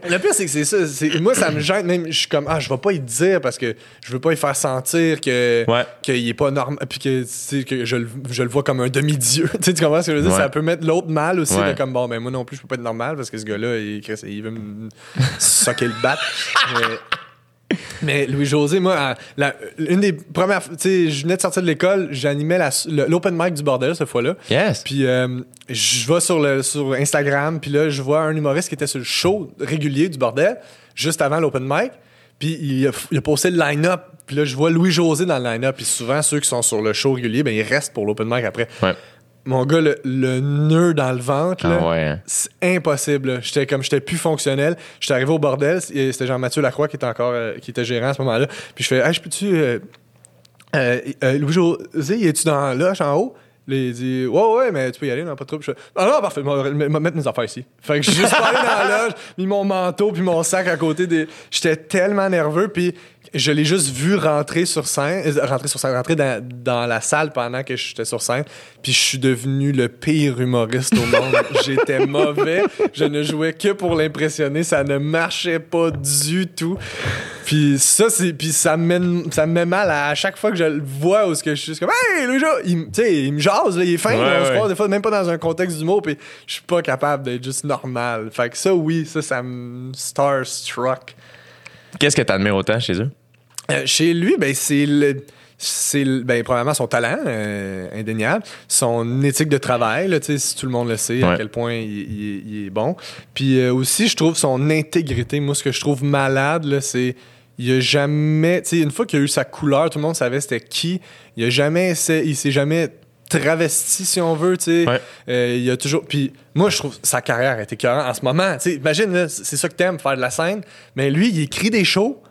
Le pire, c'est que c'est ça. c'est- Moi, ça me gêne. Même, je suis comme, ah, je vais pas y dire parce que je veux pas y faire sentir que Ouais. qu'il est pas normal. Puis que, tu sais, que je, le- je le vois comme un demi-dieu. tu sais, tu comprends ce que je veux dire? Ouais. Ça peut mettre l'autre mal aussi. Ouais. de comme, bon, ben, moi non plus, je peux pas être normal parce que ce gars-là, il, il veut me socker le bat. Mais- Mais Louis-José, moi, la- une des premières. Tu sais, je venais de sortir de l'école, j'animais l'open mic du bordel cette fois-là. Yes. Puis euh, je vais sur, le, sur Instagram, puis là, je vois un humoriste qui était sur le show régulier du bordel, juste avant l'open mic. Puis il a, il a posté le line-up. Puis là, je vois Louis-José dans le line-up. Puis souvent, ceux qui sont sur le show régulier, ben, ils restent pour l'open mic après. Ouais. Mon gars, le, le nœud dans le ventre, Ah ouais. hein. c'est impossible. J'étais comme j'étais plus fonctionnel. J'étais arrivé au bordel. C'était Jean-Mathieu Lacroix qui était encore euh, qui était gérant à ce moment-là. Puis je fais Hey, je peux-tu. euh, euh, euh, Louis-José, es-tu dans la loge en haut? Là, il dit Ouais, ouais, mais tu peux y aller, non, pas de trouble. Je fais Ah non, parfait, je vais mettre mes affaires ici. Fait que je suis juste allé dans la loge, mis mon manteau puis mon sac à côté des. J'étais tellement nerveux, puis je l'ai juste vu rentrer sur scène, euh, rentrer sur scène, rentrer dans, dans la salle pendant que j'étais sur scène, puis je suis devenu le pire humoriste au monde. J'étais mauvais, je ne jouais que pour l'impressionner, ça ne marchait pas du tout. Puis ça, c'est, puis ça me met, ça me met mal à, à chaque fois que je le vois où ce que je suis juste comme hey le gars, il, me- tu sais, il me jase, là, il est fin, Ouais, là, on se ouais. croise des fois même pas dans un contexte d'humour, puis je suis pas capable d'être juste normal. Fait que ça, oui, ça, ça me starstruck. Qu'est-ce que t'admires autant chez eux? Euh, chez lui, ben c'est le. c'est ben, premièrement son talent euh, indéniable, son éthique de travail, là, si tout le monde le sait, à quel point il, il- il est bon. Puis euh, aussi, je trouve son intégrité. Moi, ce que je trouve malade, c'est il a jamais, une fois qu'il a eu sa couleur, tout le monde savait c'était qui. Il a jamais, il s'est jamais travesti, si on veut, tu sais. Ouais. Euh, il a toujours. Puis moi, je trouve sa carrière est écœurante en ce moment. Imagine, c'est ça que t'aimes, faire de la scène. Mais lui, il écrit des shows,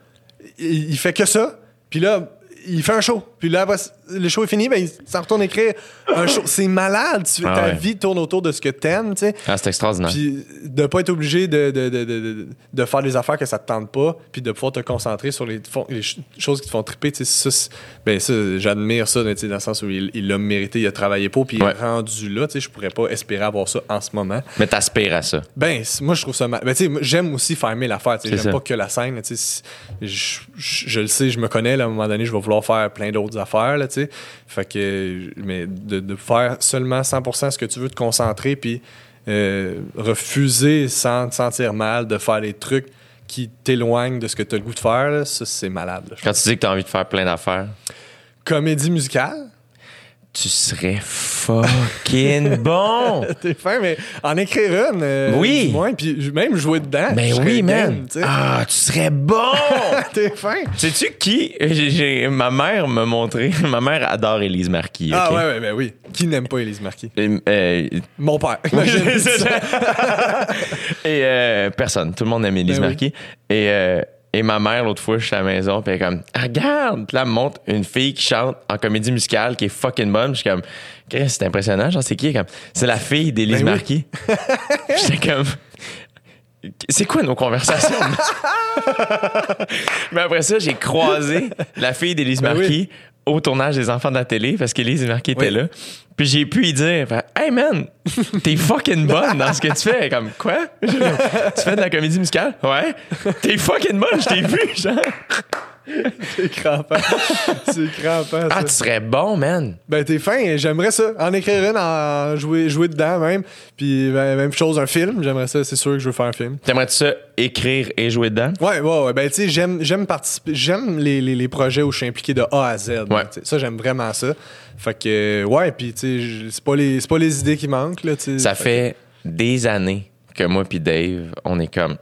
il, fait que ça. Puis là, il fait un show. Puis là, le show est fini, ben, il s'en retourne écrire un show. C'est malade. Tu, Ah ta ouais. vie tourne autour de ce que t'aimes, tu sais. Ah, c'est extraordinaire. Puis de pas être obligé de, de, de, de, de- de faire des affaires que ça te tente pas, puis de pouvoir te concentrer sur les, choses qui te font triper. tu sais, Ça, ben ça, j'admire ça dans le sens où il l'a mérité, il a travaillé pour, puis il est rendu là. tu sais, Je pourrais pas espérer avoir ça en ce moment. Mais t'aspires à ça. Ben, moi, je trouve ça mal. Ben, tu sais, j'aime aussi faire aimer l'affaire. tu sais, J'aime pas que la scène. tu sais, Je, je- je le sais, je me connais. Là, à un moment donné, je vais vouloir faire plein d'autres affaires. Là, tu sais. fait que, mais de, de faire seulement 100% ce que tu veux, te concentrer, puis euh, refuser sans te sentir mal de faire des trucs qui t'éloignent de ce que tu as le goût de faire, là, ça, c'est malade. là, Quand tu dis que t'as envie de faire plein d'affaires, Comédie musicale, tu serais fucking bon. t'es fin, mais en écrire une, euh, Oui. moins, puis même jouer dedans. Ben oui, man. Ah, tu serais bon. T'es fin. Sais-tu qui? Ma mère m'a montré. Ma mère adore Élise Marquis. Ah ok? ouais, ouais, ben oui. Qui n'aime pas Élise Marquis? Euh, euh, Mon père. Et euh, personne. Tout le monde aime Élise Ben oui. Marquis. Et, et ma mère, l'autre fois, je suis à la maison, puis elle est comme, Ah, regarde! Puis là, elle me montre une fille qui chante en comédie musicale qui est fucking bonne. Je suis comme, c'est impressionnant. Genre, c'est qui? Comme, c'est la fille d'Élise Ben oui. Marquis. J'étais comme, c'est quoi nos conversations? Mais après ça, j'ai croisé la fille d'Élise Ben Marquis au tournage des Enfants de la télé parce qu'Élise Marquis était Oui. là. Puis j'ai pu lui dire Hey man, t'es fucking bonne dans ce que tu fais. Comme quoi? Tu fais de la comédie musicale? Ouais. T'es fucking bonne, je t'ai vu, genre. C'est crampant. C'est crampant, ça. Ah, tu serais bon, man. Ben, t'es fin. J'aimerais ça. En écrire une, en jouer, jouer dedans même. Puis, ben, même chose, un film. J'aimerais ça. C'est sûr que je veux faire un film. T'aimerais-tu ça écrire et jouer dedans? Ouais, ouais, ouais. Ben, tu sais, j'aime, j'aime participer. J'aime les, les, les projets où je suis impliqué de A à Z. Ouais. Ça, j'aime vraiment ça. Fait que, ouais. Puis, tu sais, c'est pas, les- pas les idées qui manquent, là. Ça fait des années que moi puis Dave, on est comme,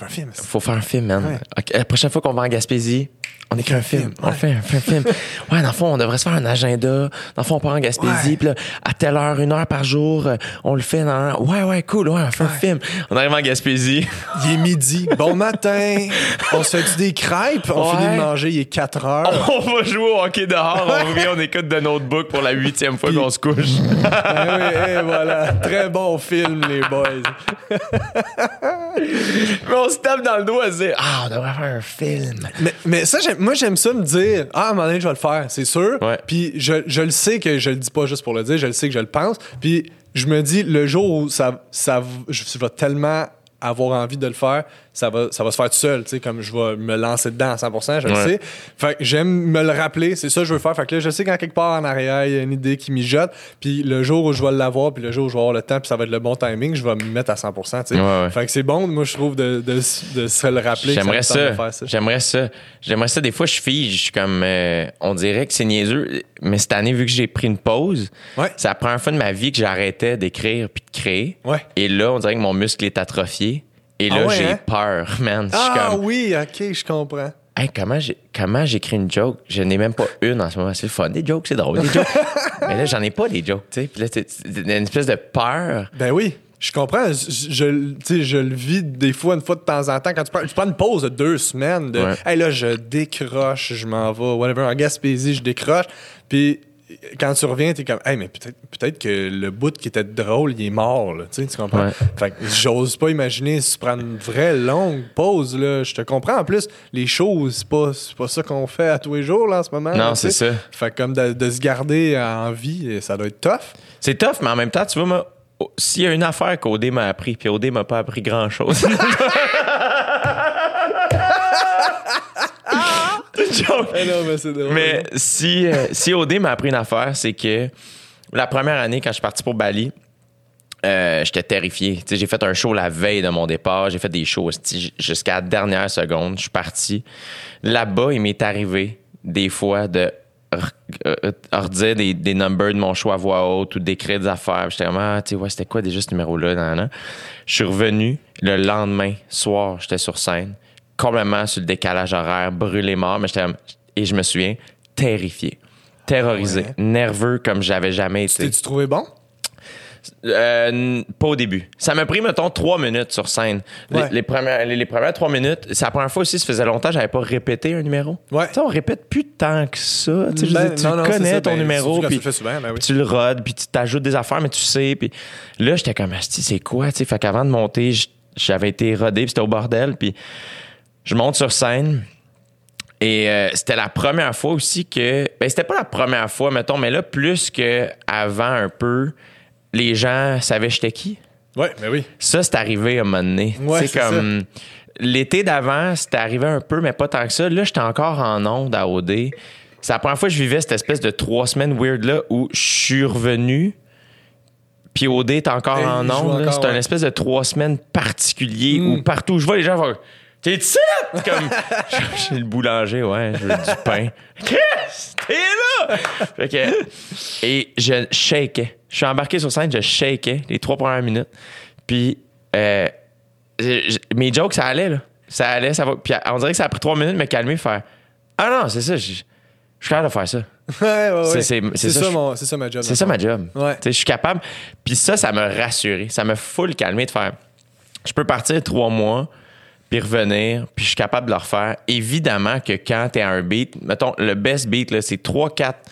Fait un film. faut faire un film, man. Ouais. La prochaine fois qu'on va en Gaspésie, on écrit un film. On ouais. fait un, film. Ouais, dans le fond, on devrait se faire un agenda. Dans le fond, on part en Gaspésie. Puis à telle heure, une heure par jour, euh, on le fait dans... Ouais, ouais, cool. Ouais, on fait un film. On arrive en Gaspésie. Il est midi. Bon matin. On se fait des crêpes? On finit de manger. Il est 4 heures. on va jouer au hockey dehors. On revient, on écoute de notebook pour la huitième fois qu'on se couche. Oui, et voilà. Très bon film, les boys. Mais on se tape dans le dos à se dire, ah, on devrait faire un film. Mais, mais ça, moi, j'aime ça me dire, ah, à un moment donné, je vais le faire, c'est sûr. Ouais. Puis je, je le sais que je le dis pas juste pour le dire, je le sais que je le pense. Puis je me dis, le jour où ça, ça, je vais tellement avoir envie de le faire, ça va, ça va se faire tout seul, tu sais, comme je vais me lancer dedans à 100%, je le sais. Fait que j'aime me le rappeler, c'est ça que je veux faire. Fait que là, je sais qu'en quelque part en arrière, il y a une idée qui mijote, puis le jour où je vais l'avoir, puis le jour où je vais avoir le temps, puis ça va être le bon timing, je vais me mettre à 100%, tu sais. Ouais, ouais. Fait que c'est bon, moi, je trouve, de, de, de se le rappeler. J'aimerais ça. J'aimerais ça. J'aimerais ça. Des fois, je fige. Je suis comme. euh, on dirait que c'est niaiseux. Mais cette année, vu que j'ai pris une pause, c'est la première fois de ma vie que j'arrêtais d'écrire puis de créer. Et là, on dirait que mon muscle est atrophié. Et là, Ah ouais, j'ai hein? peur, man. Ah comme. oui, ok, je comprends. Hey, comment j'ai comment j'écris une joke? Je n'ai même pas une en ce moment. C'est le fun. Des jokes, c'est drôle. Des jokes. mais là, j'en ai pas des jokes, tu sais. Puis là, c'est une espèce de peur. Ben oui, je comprends. Je, je, je le vis des fois, une fois de temps en temps. Quand tu prends, tu prends une pause de deux semaines, de Ouais. hey, là, je décroche, je m'en vais, whatever, en Gaspésie, je décroche. Puis quand tu reviens, t'es comme, hey, mais peut-être peut que le bout qui était drôle, il est mort, là. Tu sais, tu comprends? Ouais. Fait que j'ose pas imaginer si tu prends une vraie longue pause, là. Je te comprends. En plus, les choses, c'est pas, c'est pas ça qu'on fait à tous les jours, là, en ce moment. Non, c'est ça. Fait que comme de, de se garder en vie, ça doit être tough. C'est tough, mais en même temps, tu vois, moi, oh, s'il y a une affaire qu'OD m'a appris, puis OD m'a pas appris grand-chose. Joke. Non, mais c'est drôle. Mais si, euh, si OD m'a appris une affaire, c'est que la première année, quand je suis parti pour Bali, euh, j'étais terrifié. J'ai fait un show la veille de mon départ. J'ai fait des shows jusqu'à la dernière seconde. Je suis parti. Là-bas, il m'est arrivé des fois de euh, redire des, des numbers de mon choix à voix haute ou d'écrire des affaires. J'étais comme, ah, tu sais, ouais, c'était quoi déjà ce numéro-là? Je suis revenu le lendemain soir, j'étais sur scène, complètement sur le décalage horaire, brûlé mort, mais j'étais et je me souviens, terrifié, terrorisé, Ouais. nerveux comme j'avais jamais été. T'es-tu trouvé bon? Euh, pas au début. Ça m'a pris, mettons, trois minutes sur scène. Les, Ouais. les premières, les, les premières trois minutes, c'est la première fois aussi, ça faisait longtemps j'avais pas répété un numéro. Ouais. Tu sais, on répète plus tant que ça. Tu je Ben, dire, tu non, non, c'est connais ça, ton ben, numéro, tu puis souvent, ben oui. tu le rodes, puis tu t'ajoutes des affaires, mais tu sais. Puis là, j'étais comme, c'est quoi? Sais, fait qu'avant de monter, j'avais été rodé, puis c'était au bordel, puis je monte sur scène. Et euh, c'était la première fois aussi que. Ben, c'était pas la première fois, mettons, mais là, plus que avant un peu, les gens savaient j'étais qui. Ouais, ben oui. Ça, c'est arrivé à un moment donné. Ouais, c'est comme. L'été d'avant, c'était arrivé un peu, mais pas tant que ça. Là, j'étais encore en onde à OD. C'est la première fois que je vivais cette espèce de trois semaines weird-là où je suis revenu. Puis OD est encore en onde. C'est un ouais. espèce de trois semaines particulier Mm. où partout où je vois, les gens vont. T'es ici? Comme. Chez le boulanger, ouais, je veux du pain. Chris, t'es là! Fait que. Et je shakeais. Je suis embarqué sur scène, je shakeais les trois premières minutes. Puis, euh, je- mes jokes, ça allait, là. Ça allait, ça va. Puis, on dirait que ça a pris trois minutes de me calmer, faire. Ah non, c'est ça, je je suis capable de faire ça. Ouais, ouais, ouais. C'est- ça, ça, mon- c'est ça ma job. C'est ça ma job. Ouais. Je suis capable. Puis ça, ça m'a rassuré. Ça m'a full calmé de faire. Je peux partir trois mois, puis revenir, puis je suis capable de le refaire. Évidemment que quand t'es à un beat, mettons, le best beat, là, c'est trois, quatre.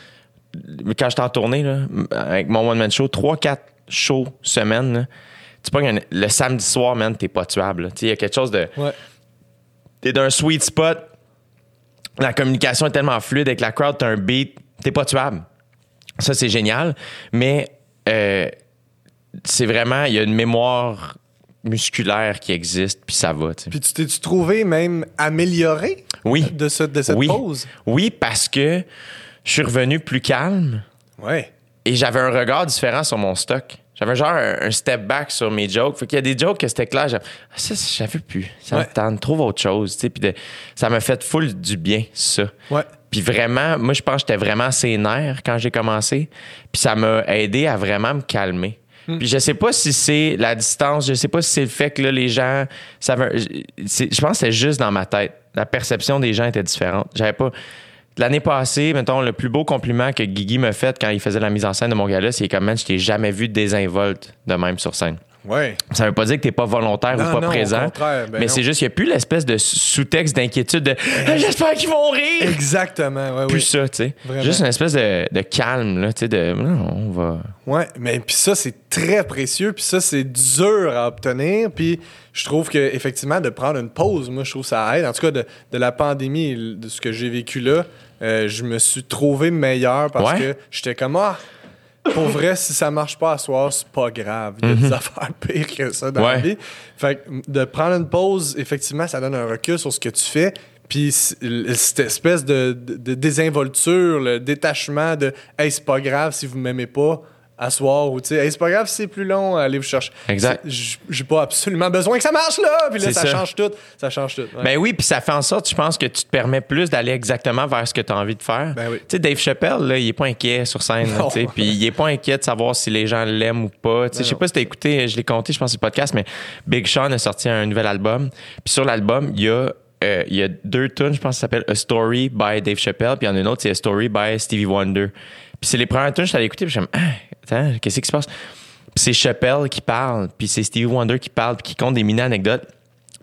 Quand j'étais en tournée, là, avec mon one-man show, trois, quatre shows semaine, là, tu pognes un- le samedi soir, man, t'es pas tuable. Tu Il y a quelque chose de Ouais. t'es d'un sweet spot. La communication est tellement fluide avec la crowd, t'as un beat, t'es pas tuable. Ça, c'est génial. Mais euh, c'est vraiment, il y a une mémoire musculaire qui existe, puis ça va. Puis tu t'es-tu trouvé même amélioré Oui. de, ce, de cette oui. pause? Oui, parce que je suis revenu plus calme Ouais. et j'avais un regard différent sur mon stock. J'avais genre un, un step back sur mes jokes. Fait qu'il y a des jokes que c'était clair. Ah, ça, j'avais plus. Ça me tente. Trouve autre chose. Puis de- ça m'a fait full du bien, ça. Ouais. Puis vraiment, moi, je pense que j'étais vraiment sénère quand j'ai commencé. Puis ça m'a aidé à vraiment me calmer. Puis je sais pas si c'est la distance, je sais pas si c'est le fait que là, les gens. Ça c'est- je pense que c'était juste dans ma tête. La perception des gens était différente. J'avais pas. L'année passée, mettons, le plus beau compliment que Guigui m'a fait quand il faisait la mise en scène de mon gala, c'est comme, man, je t'ai jamais vu désinvolte de même sur scène. Ouais. Ça veut pas dire que t'es pas volontaire Non, ou pas non, présent. ben mais c'est juste, il n'y a plus l'espèce de sous-texte d'inquiétude de Ah, j'espère qu'ils vont rire. Exactement. Ouais, Plus oui. ça, tu sais. Vraiment. Juste une espèce de, de calme, là, tu sais, de non, on va. Ouais, mais puis ça c'est très précieux, puis ça c'est dur à obtenir, puis je trouve que effectivement de prendre une pause, moi je trouve ça aide. En tout cas de, de la pandémie, et de ce que j'ai vécu là, euh, je me suis trouvé meilleur parce Ouais. que j'étais comme ah pour vrai si ça marche pas à soir, c'est pas grave, il y a des affaires pires que ça dans la Mhm. Vie. Fait que de prendre une pause, effectivement, ça donne un recul sur ce que tu fais. Puis cette espèce de, de- de désinvolture, le détachement de Hey, c'est pas grave si vous m'aimez pas à soir ou tu sais, Hey, c'est pas grave c'est plus long, allez vous chercher. Exact. J'ai pas absolument besoin que ça marche là. Puis là, ça, ça. change tout. Ça change tout. ouais. Ben oui, puis ça fait en sorte, je pense, que tu te permets plus d'aller exactement vers ce que tu as envie de faire. Ben oui. Tu sais, Dave Chappelle, là, il est pas inquiet sur scène, tu sais, puis il est pas inquiet de savoir si les gens l'aiment ou pas. Tu sais, Ben je sais pas si t'as écouté, je l'ai compté, je pense le podcast, mais Big Sean a sorti un nouvel album. Puis sur l'album, il y a euh, il y a deux tunes, je pense, ça s'appelle A Story by Dave Chappelle, puis il y en a une autre, c'est A Story by Stevie Wonder. Puis c'est les premières tunes, je t'allais écouter, puis me ah, attends, qu'est-ce qui se passe? Puis c'est Chappelle qui parle, puis c'est Stevie Wonder qui parle, puis qui compte des mini-anecdotes.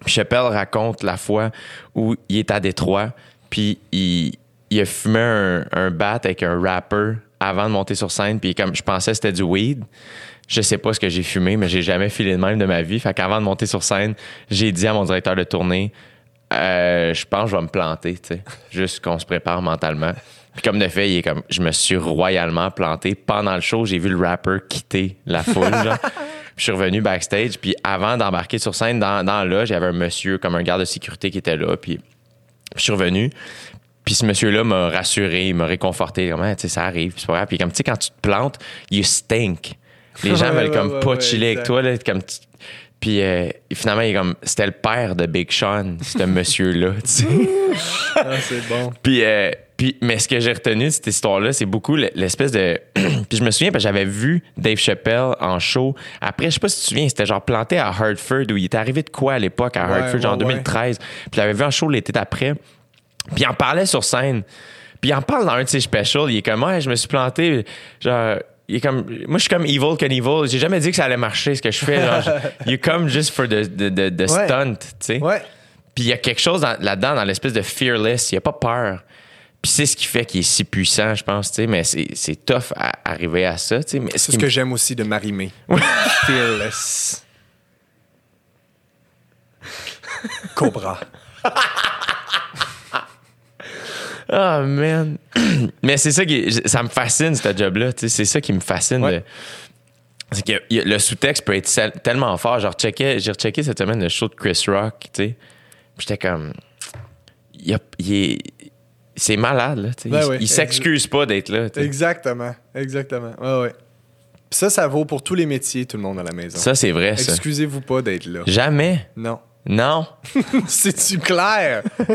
Puis Chappelle raconte la fois où il est à Détroit, puis il, a fumé un, bat avec un rapper avant de monter sur scène, puis comme je pensais c'était du weed. Je sais pas ce que j'ai fumé, mais j'ai jamais filé de même de ma vie. Fait qu'avant de monter sur scène, j'ai dit à mon directeur de tournée, euh, je pense que je vais me planter, tu sais. Juste qu'on se prépare mentalement. Puis comme de fait, il est comme, je me suis royalement planté. Pendant le show, j'ai vu le rapper quitter la foule, genre. Puis je suis revenu backstage. Puis avant d'embarquer sur scène, dans, dans la loge, il y avait un monsieur, comme un garde de sécurité qui était là. Puis je suis revenu. Puis ce monsieur-là m'a rassuré, il m'a réconforté. Comme, Ah, tu sais, ça arrive. C'est pas grave. Puis comme, tu sais, quand tu te plantes, you stink. Les gens Ouais, veulent ouais, comme ouais, pas chiller avec toi. Là, comme Puis euh, finalement, il est comme, c'était le père de Big Sean, ce monsieur-là, tu sais. Ah, c'est bon. Puis, euh, puis, mais ce que j'ai retenu de cette histoire-là, c'est beaucoup l'espèce de. puis je me souviens, parce que j'avais vu Dave Chappelle en show. Après, je sais pas si tu te souviens, c'était genre planté à Hartford, où il était arrivé de quoi à l'époque à Ouais, Hartford, genre en ouais, ouais. 2013. Puis je l'avais vu en show l'été d'après. Puis il en parlait sur scène. Puis il en parle dans un de ses specials. Il est comme, ouais, je me suis planté. Genre, il est comme, moi, je suis comme evil Knievel. J'ai jamais dit que ça allait marcher, ce que je fais. Genre, il est comme juste for the, the, the- the Ouais. stunt, tu sais. Ouais. Puis il y a quelque chose dans- là-dedans, dans l'espèce de fearless. Il n'y a pas peur. Puis c'est ce qui fait qu'il est si puissant, je pense, tu sais. Mais c'est, c'est tough à arriver à ça, tu sais. Mais C'est ce que me- j'aime aussi de Marimé. Fearless. Cobra. Ah, man. Mais c'est ça qui. Ça me fascine, ce job-là. C'est ça qui me fascine. Ouais. de- C'est que le sous-texte peut être tellement fort. Genre, j'ai rechecké cette semaine le show de Chris Rock, tu sais. J'étais comme. il est- c'est malade, là. Ben il il s'excuse pas d'être là. Exactement. Exactement. Ouais, ouais. Puis ça, ça vaut pour tous les métiers, tout le monde à la maison. Ça, c'est vrai, ça. Excusez-vous pas d'être là. Jamais. Non. Non. C'est-tu clair?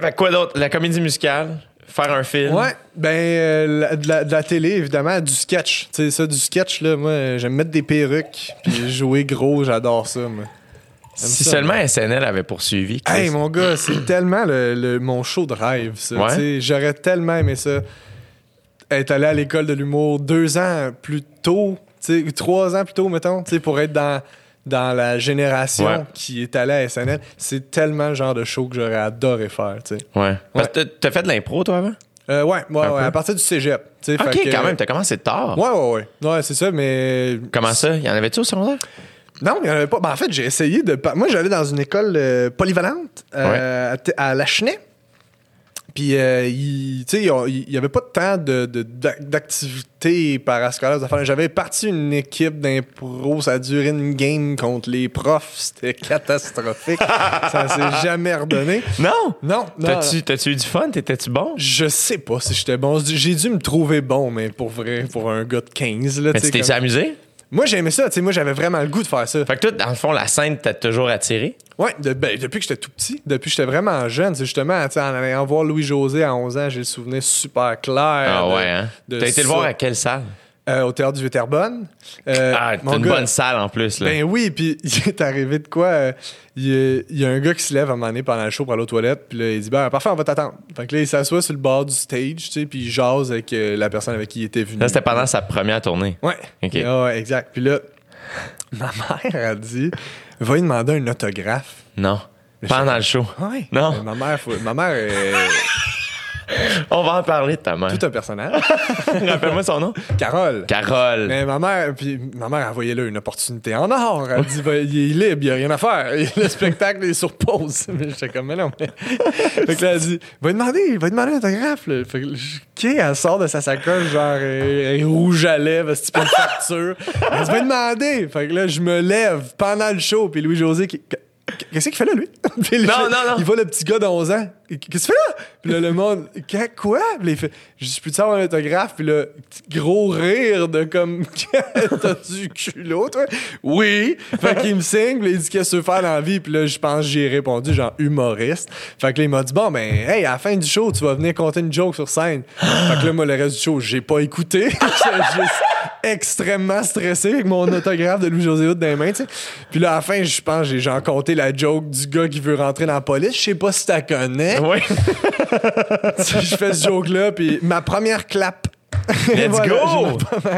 Fait quoi d'autre? La comédie musicale? Faire un film? Ouais, ben, euh, la- de, la, de la télé, évidemment, du sketch. Tu sais, ça, du sketch, là, moi, j'aime mettre des perruques, puis jouer gros, j'adore ça, moi. Si ça, seulement SNL avait poursuivi. Chris. Hey, mon gars, c'est tellement le, le- mon show de rêve, ça. Ouais? J'aurais tellement aimé ça. Être allé à l'école de l'humour deux ans plus tôt, tu sais, trois ans plus tôt, mettons, tu sais, pour être dans, dans la génération Ouais. qui est allée à SNL. C'est tellement le genre de show que j'aurais adoré faire, tu sais. Ouais. Parce que t'as- fait de l'impro, toi, avant? Euh, ouais, ouais, à partir du cégep. Ok, fait que- quand même, t'as commencé tard. Ouais, ouais, ouais. Ouais, c'est ça, mais. Comment ça? Y en avait-tu au secondaire? Non, il n'y en avait pas. Ben, en fait, j'ai essayé de. Moi, j'allais dans une école euh, polyvalente euh, à à Lachenay. Puis, euh, il tu sais, il n'y avait pas de temps de- de- d'ac- d'activité parascolaire. des affaires. J'avais parti une équipe d'impro. Ça a duré une game contre les profs. C'était catastrophique. ça s'est jamais redonné. Non! Non, non. T'as-tu eu du fun? T'étais-tu bon? Je sais pas si j'étais bon. J'ai dû me trouver bon, mais pour vrai, pour un gars de 15. Là, Mais tu t'es comme- amusé? Moi, j'aimais ça. tu sais, Moi, j'avais vraiment le goût de faire ça. Fait que toi, dans le fond, la scène t'a toujours attiré? Ouais, de- ben, depuis que j'étais tout petit, depuis que j'étais vraiment jeune, c'est justement, tu sais, en allant voir Louis-José à 11 ans, j'ai le souvenir super clair. Ah de- ouais, hein? T'as été le voir à quelle salle? Euh, au Théâtre du Viterbo. Euh, Ah, t'as une gars, bonne salle en plus, là. Ben oui, puis il est arrivé de quoi? euh, Il y, a- il y a un gars qui se lève à un moment donné pendant le show pour aller aux toilettes, puis là, il dit Ben, parfait, on va t'attendre. Fait que là, il s'assoit sur le bord du stage, tu sais, puis il jase avec euh, la personne avec qui il était venu. Là, c'était pendant sa première tournée. Ouais. Ok. Ah ouais, exact. Puis là, ma mère a dit Va lui demander un autographe. Non. Pendant le show. Ouais. Non. Ma mère, faut- ma mère On va en parler de ta mère. tout un personnage. Rappelle-moi son nom. Carole. Carole. Mais ma mère, puis ma mère, voyait là une opportunité en or. Elle dit, il est libre, il n'y a rien à faire. Le spectacle est sur pause. Mais j'étais comme, mais non. Mais... fait que là, elle dit, va lui demander, va lui demander un autographe. Là. Fait que, OK, elle sort de sa sacoche, genre, elle est rouge à lèvres, c'est une facture. Elle dit, va lui demander. Fait que là, je me lève pendant le show, puis Louis-José, qui- Qu'est-ce qu'il fait là, lui? Puis Non, fait- non, non. Il voit le petit gars de 11 ans. Qu'est-ce que tu fais là? Puis là, le monde, Qu'est- quoi? Puis là, il fait, je peux-tu avoir un autographe? Puis là, petit gros rire de comme, t'as du culot, toi? Oui. Fait qu'il me signe, puis là, il dit, qu'est-ce que tu veux faire dans la vie? Puis là, je pense que j'ai répondu, genre, humoriste. Fait que là, il m'a dit, bon, ben, hey, à la fin du show, tu vas venir compter une joke sur scène. fait que là, moi, le reste du show, j'ai pas écouté. Juste extrêmement stressé avec mon autographe de Louis-José Hood dans les mains, tu sais. Puis là, à la fin, je pense, j'ai genre compté la joke du gars qui veut rentrer dans la police. Je sais pas si t'as connais. Oui. je fais ce joke-là, puis ma première clap. Let's Voilà,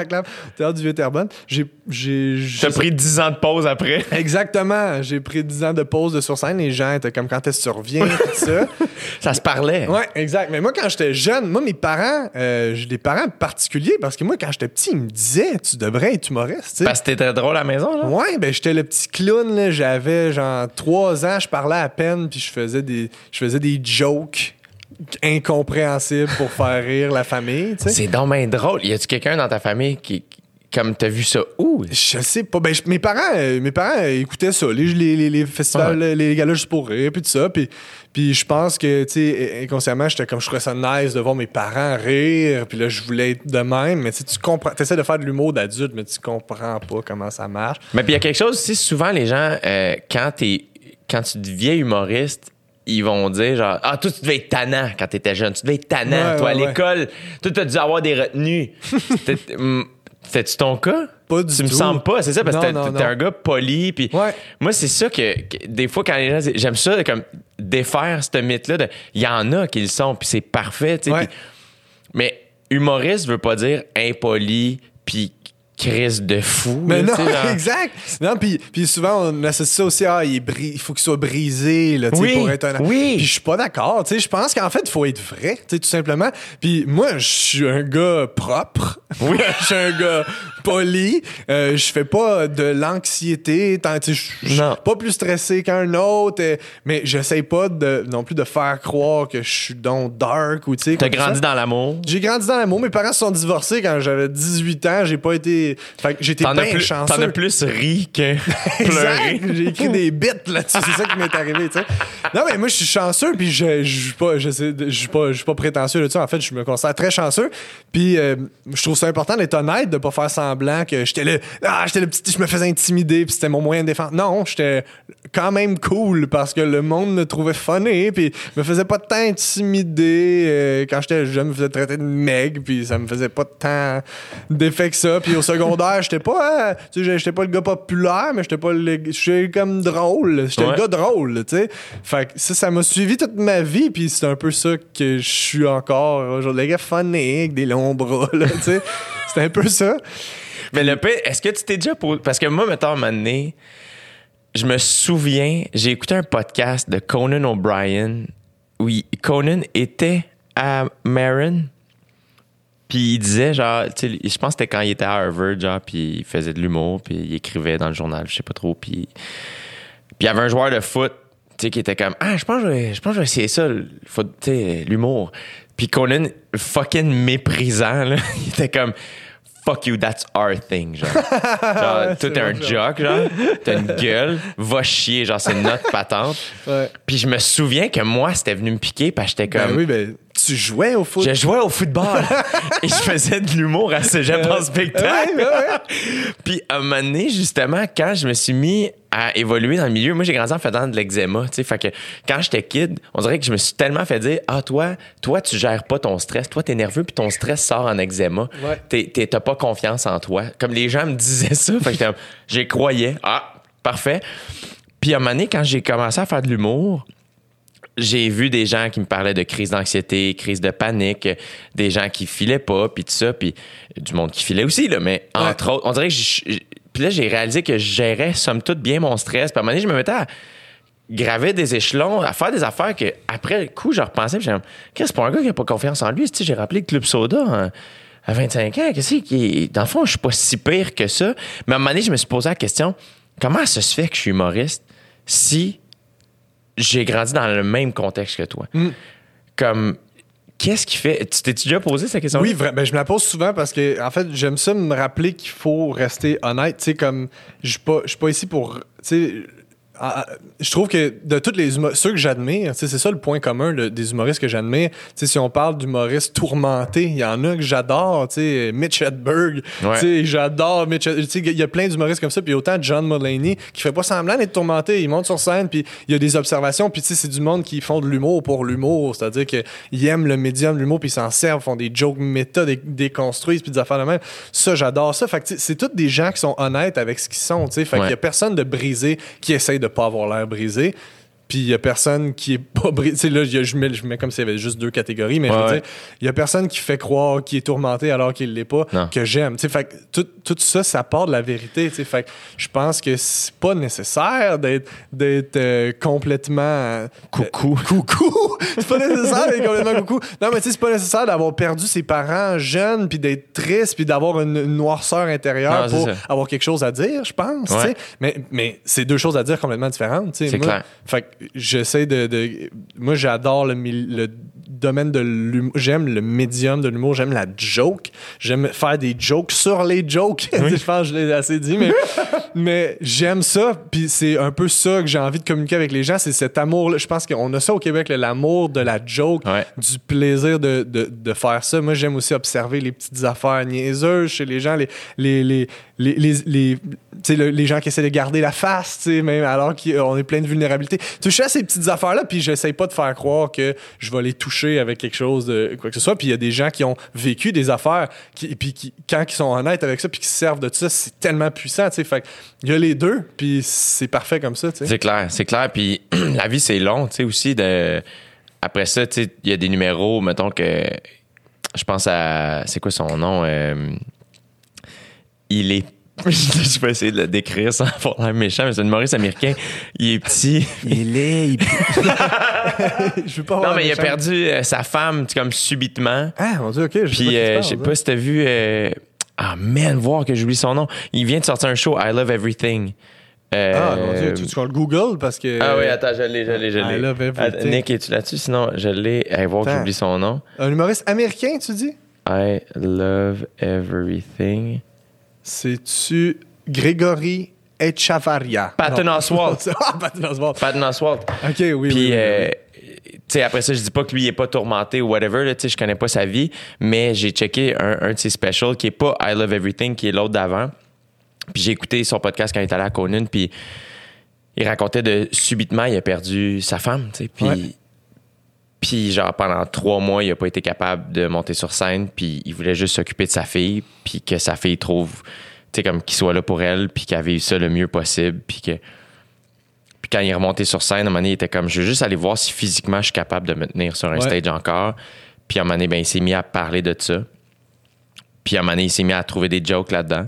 go! Théâtre du Vieux-Terrebonne. J'ai. j'ai T'as pris 10 ans de pause après? Exactement. J'ai pris 10 ans de pause de sur scène. Les gens étaient comme quand est-ce que tu reviens, tout ça? Ça se parlait. Ouais, exact. Mais moi, quand j'étais jeune, moi, mes parents, euh, j'ai des parents particuliers parce que moi, quand j'étais petit, ils me disaient, tu devrais être humoriste. Parce que t'étais drôle à la maison, là. Ouais, ben j'étais le petit clown. J'avais genre trois ans, je parlais à peine, puis je faisais des, je faisais des jokes incompréhensibles pour faire rire la famille. C'est bien drôle. Y a-tu quelqu'un dans ta famille qui, comme t'as vu ça où? Je sais pas. Ben, je- mes parents, euh, mes parents euh, écoutaient ça, les, les, les, festivals, les, les galas juste pour rire, puis tout ça. Puis, puis je pense que, tu sais, inconsciemment, j'étais comme, je trouvais ça nice de voir mes parents rire. Puis là, je voulais être de même. Mais tu comprends, t'essaies de faire de l'humour d'adulte, mais tu comprends pas comment ça marche. Mais puis il y a quelque chose aussi, souvent les gens, euh, quand, t'es, quand tu deviens humoriste, ils vont dire genre Ah, toi, tu devais être tannant quand t'étais jeune. Tu devais être tannant. Ouais, toi, à ouais, ouais. l'école, toi, t'as dû avoir des retenues. C'était- hum, C'était-tu ton cas? Pas du tu me sembles pas, c'est ça, parce que Non, t'es, un gars poli. Puis moi, c'est ça que, que des fois, quand les gens disent- j'aime ça, comme défaire ce mythe-là. de- Il y en a qui le sont, puis c'est parfait. tu sais, mais humoriste veut pas dire impoli, puis crise de fou. Mais là, non, genre- exact. Non, puis, puis souvent, on associe ça aussi à il, il faut qu'il soit brisé là, tu sais, Oui, pour être un. oui. Puis je suis pas d'accord. tu sais, Je pense qu'en fait, il faut être vrai, tu sais, tout simplement. Puis moi, je suis un gars propre. Oui. je suis un gars poli. Euh, je fais pas de l'anxiété. Je suis pas plus stressé qu'un autre. euh, Mais j'essaye pas de, non plus de faire croire que je suis donc dark ou tu sais. T'as grandi ça. dans l'amour? J'ai grandi dans l'amour. Mes parents se sont divorcés quand j'avais 18 ans. J'ai pas été. Fait que j'étais bien plus, chanceux. t'en as plus ri que pleuré. J'ai écrit des bits là-dessus. C'est ça qui m'est arrivé, tu sais. Non, mais moi, je suis chanceux, puis je suis pas, pas, pas prétentieux là-dessus. En fait, je me considère très chanceux. Puis, euh, je trouve ça important d'être honnête, de pas faire semblant que j'étais le, ah, j'étais le petit, je me faisais intimider, puis c'était mon moyen de défense. Non, j'étais quand même cool parce que le monde me trouvait funny, puis me faisait pas tant intimider. euh, quand j'étais jeune, me faisait traiter de meg, puis ça me faisait pas tant d'effet que ça. Puis au secondaire, j'étais pas, hein, tu sais, j'étais pas le gars populaire, mais j'étais pas le, j'étais comme drôle. J'étais Ouais. le gars drôle, tu sais. Fait que ça, ça m'a suivi toute ma vie, puis c'est un peu ça que je suis encore aujourd'hui. Le gars funny, avec des longs bras, là, tu sais. C'est un peu ça. Mais le pire, est-ce que tu t'es déjà posé. Parce que moi, mettons, un moment donné, je me souviens, j'ai écouté un podcast de Conan O'Brien où Conan était à Marin. Puis il disait, genre, tu sais, je pense que c'était quand il était à Harvard, genre, puis il faisait de l'humour, puis il écrivait dans le journal, je sais pas trop. Puis il y avait un joueur de foot, tu sais, qui était comme, ah, je pense je pense que je vais essayer ça, le foot, tu sais, l'humour. Puis Conan, fucking méprisant, là, il était comme, fuck you, that's our thing, genre. genre, toi, t'es un jock, genre, t'as une gueule, va chier, genre, c'est notre patente. Ouais. Puis je me souviens que moi, c'était venu me piquer, parce que j'étais comme, Ben oui, ben, tu jouais au foot? je jouais au football et je faisais de l'humour à cégep en spectacle. Ouais, ouais, ouais. Puis à un moment donné, justement, quand je me suis mis à évoluer dans le milieu, moi j'ai grandi en faisant de l'eczéma, tu sais, fait que quand j'étais kid, on dirait que je me suis tellement fait dire "Ah toi, toi tu gères pas ton stress, toi t'es nerveux puis ton stress sort en eczéma. Ouais. T'es- T'as pas confiance en toi." Comme les gens me disaient ça, fait que j'y croyais. Ah, parfait. Puis à un moment donné, quand j'ai commencé à faire de l'humour, j'ai vu des gens qui me parlaient de crise d'anxiété, crise de panique, des gens qui filaient pas, puis tout ça, puis du monde qui filait aussi, là, mais entre autres, on dirait que puis là, j'ai réalisé que je gérais, somme toute, bien mon stress. Puis à un moment donné, je me mettais à graver des échelons, à faire des affaires que, après le coup, je repensais, puis j'ai c'est pas un gars qui a pas confiance en lui? Tu sais, j'ai rappelé le Club Soda hein, à 25 ans. Qu'est-ce qui. Dans le fond, je suis pas si pire que ça. Mais à un moment donné, je me suis posé la question, comment ça se fait que je suis humoriste si j'ai grandi dans le même contexte que toi. Comme, qu'est-ce qui fait. Tu t'es déjà posé cette question Oui, vrai. Ben, je me la pose souvent parce que, en fait, j'aime ça me rappeler qu'il faut rester honnête. Tu sais, comme, je suis pas, je suis pas ici pour. Tu sais, ah, ah, je trouve que de tous les humoristes, ceux que j'admire, c'est ça le point commun de- des humoristes que j'admire. Si on parle d'humoristes tourmentés, il y en a que j'adore, Mitch Hedberg, Ouais. j'adore Mitch il y a plein d'humoristes comme ça, puis autant John Mulaney qui fait pas semblant d'être tourmenté, il monte sur scène, puis il y a des observations, puis c'est du monde qui font de l'humour pour l'humour, c'est-à-dire qu'ils aiment le médium de l'humour, puis ils s'en servent, font des jokes méta, des, déconstruisent, puis des affaires de même. Ça, j'adore ça. Fait c'est tous des gens qui sont honnêtes avec ce qu'ils sont, tu sais. Fait Ouais. qu'il y a personne de brisé qui essaye de pas avoir l'air brisé. Puis il y a personne qui est pas brisé. Tu sais, là, je mets, je mets comme s'il y avait juste deux catégories, mais je Ouais, veux ouais. dire, il y a personne qui fait croire qu'il est tourmenté alors qu'il l'est pas, Non. que j'aime. Tu sais, fait tout, tout ça, ça part de la vérité. tu sais. Fait je pense que c'est pas nécessaire d'être, d'être euh, complètement. euh, Coucou. coucou! c'est pas nécessaire d'être complètement coucou. Non, mais tu sais, c'est pas nécessaire d'avoir perdu ses parents jeunes, puis d'être triste, puis d'avoir une, une noirceur intérieure Non, pour avoir quelque chose à dire, je pense. Ouais. Mais, mais c'est deux choses à dire complètement différentes. C'est Moi, clair. Fait que j'essaie de, de- Moi, j'adore le, le domaine de l'humour. J'aime le médium de l'humour. J'aime la joke. J'aime faire des jokes sur les jokes. je pense que je l'ai assez dit, mais, mais j'aime ça. Puis c'est un peu ça que j'ai envie de communiquer avec les gens. C'est cet amour-là. Je pense qu'on a ça au Québec, l'amour de la joke, Ouais. du plaisir de, de, de faire ça. Moi, j'aime aussi observer les petites affaires niaiseuses chez les gens, les, les, les, les, les, les- tu sais, le- les gens qui essaient de garder la face, tu sais, même alors qu'on est plein de vulnérabilité. Toucher à ces petites affaires-là, puis j'essaie pas de faire croire que je vais les toucher avec quelque chose de quoi que ce soit. Puis il y a des gens qui ont vécu des affaires, qui, puis qui, quand ils sont honnêtes avec ça, puis qui se servent de ça, c'est tellement puissant, tu sais. Fait il y a les deux, puis c'est parfait comme ça, tu sais. C'est clair, c'est clair. Puis la vie, c'est long, tu sais, aussi. De... Après ça, tu sais, il y a des numéros, mettons que. Je pense à. C'est quoi son nom? Euh, Il est. Je vais essayer de le décrire sans avoir l'air méchant, mais c'est un humoriste américain. Il est petit. Il est. il- je veux pas avoir Non, mais il a perdu euh, sa femme, comme subitement. Ah, mon dieu, ok. Je Puis, euh, je sais pas si t'as vu. euh, Ah, man, voir que j'oublie son nom. Il vient de sortir un show, I Love Everything. Ah, mon dieu, tu, tu le Google parce que. Ah oui, attends, je l'ai, je l'ai, je I l'ai. Love Everything. Nick, es-tu là-dessus? Sinon, je l'ai. Allez voir que j'oublie son nom. Un humoriste américain, tu dis? I love everything. C'est-tu Grégory Echavarria? Patton Non. Oswalt. ah, Patton Oswalt. Patton Oswalt. Ok, oui. Puis, oui, oui, euh, tu sais, après ça, je dis pas que lui, est pas tourmenté ou whatever, là, je connais pas sa vie, mais j'ai checké un, un de ses specials qui est pas I Love Everything, qui est l'autre d'avant. Puis j'ai écouté son podcast quand il est allé à Conan, puis il racontait de subitement, il a perdu sa femme, puis. Ouais. Puis, genre, pendant trois mois, il a pas été capable de monter sur scène, puis il voulait juste s'occuper de sa fille, puis que sa fille trouve, tu sais, comme qu'il soit là pour elle, puis qu'elle vive ça le mieux possible, puis que. Puis quand il est remonté sur scène, à un moment donné, il était comme, je veux juste aller voir si physiquement je suis capable de me tenir sur un Ouais. stage encore. Puis à un moment donné, ben, il s'est mis à parler de ça. Puis à un moment donné, il s'est mis à trouver des jokes là-dedans.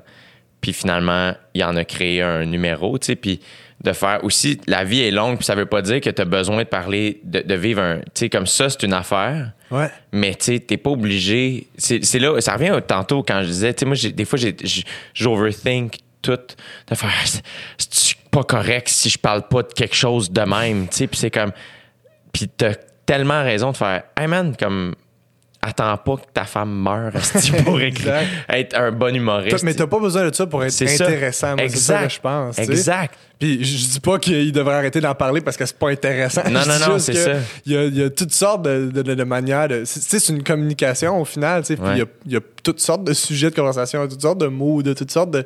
Puis finalement, il en a créé un numéro, tu sais. Puis de faire aussi, la vie est longue, puis ça veut pas dire que tu as besoin de parler, de, de vivre un. Tu sais, comme ça, c'est une affaire. Ouais. Mais tu sais, t'es pas obligé. C'est là, ça revient tantôt quand je disais, tu sais, moi, des fois, j'overthink tout. De faire, c'est pas correct si je parle pas de quelque chose de même, tu sais, puis c'est comme. Puis t'as tellement raison de faire, hey man, comme. Attends pas que ta femme meure pour être un bon humoriste. Mais t'as pas besoin de ça pour être intéressant. moi, C'est ça que je pense. Exact. Puis je dis pas qu'il devrait arrêter d'en parler parce que c'est pas intéressant. Non, Je non, non, c'est ça. Il y a, il y a toutes sortes de, de- de- de manières de. c'est- Tu sais, c'est une communication au final. tu sais, Puis Ouais. il y y a toutes sortes de sujets de conversation, toutes sortes de mots, de toutes sortes de.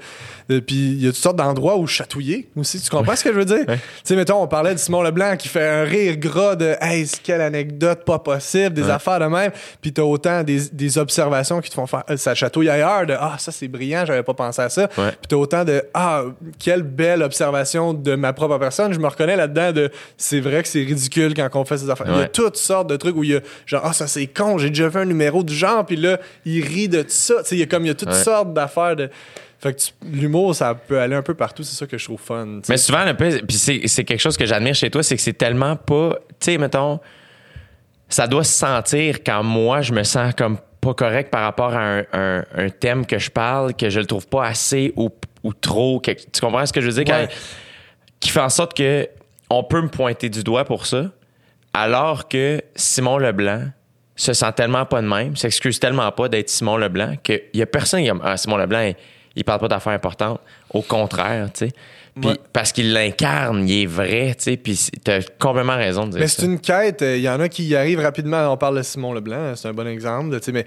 puis il y a toutes sortes d'endroits où chatouiller aussi. Tu comprends ce que je veux dire? Tu sais, mettons, on parlait de Simon Leblanc qui fait un rire gras de Hey, quelle anecdote pas possible, des affaires de même. Puis t'as autant des, des observations qui te font faire. euh, Ça chatouille ailleurs de Ah, ça c'est brillant, j'avais pas pensé à ça. Puis t'as autant de Ah, quelle belle observation de ma propre personne. Je me reconnais là-dedans de C'est vrai que c'est ridicule quand on fait ces affaires. Il y a toutes sortes de trucs où il y a genre Ah, ça c'est con, j'ai déjà fait un numéro du genre, puis là, il rit de ça. Tu sais, il y a comme il y a toutes Ouais. sortes d'affaires de. Fait que l'humour, ça peut aller un peu partout, c'est ça que je trouve fun. Mais souvent, le puis c'est c'est quelque chose que j'admire chez toi, c'est que c'est tellement pas. Tu sais, mettons, ça doit se sentir quand moi, je me sens comme pas correct par rapport à un, un- un thème que je parle, que je le trouve pas assez ou, ou trop. que- tu comprends ce que je veux dire? Ouais. Quand- qui fait en sorte que on peut me pointer du doigt pour ça, alors que Simon Leblanc se sent tellement pas de même, s'excuse tellement pas d'être Simon Leblanc, qu'il y a personne qui a ah, Simon Leblanc, il, il parle pas d'affaires importantes. Au contraire, tu sais. Puis Ouais. parce qu'il l'incarne, il est vrai, tu sais. Puis t'as complètement raison de dire Mais c'est une quête. euh, Il y en a qui y arrivent rapidement. On parle de Simon Leblanc, c'est un bon exemple. tu sais, Mais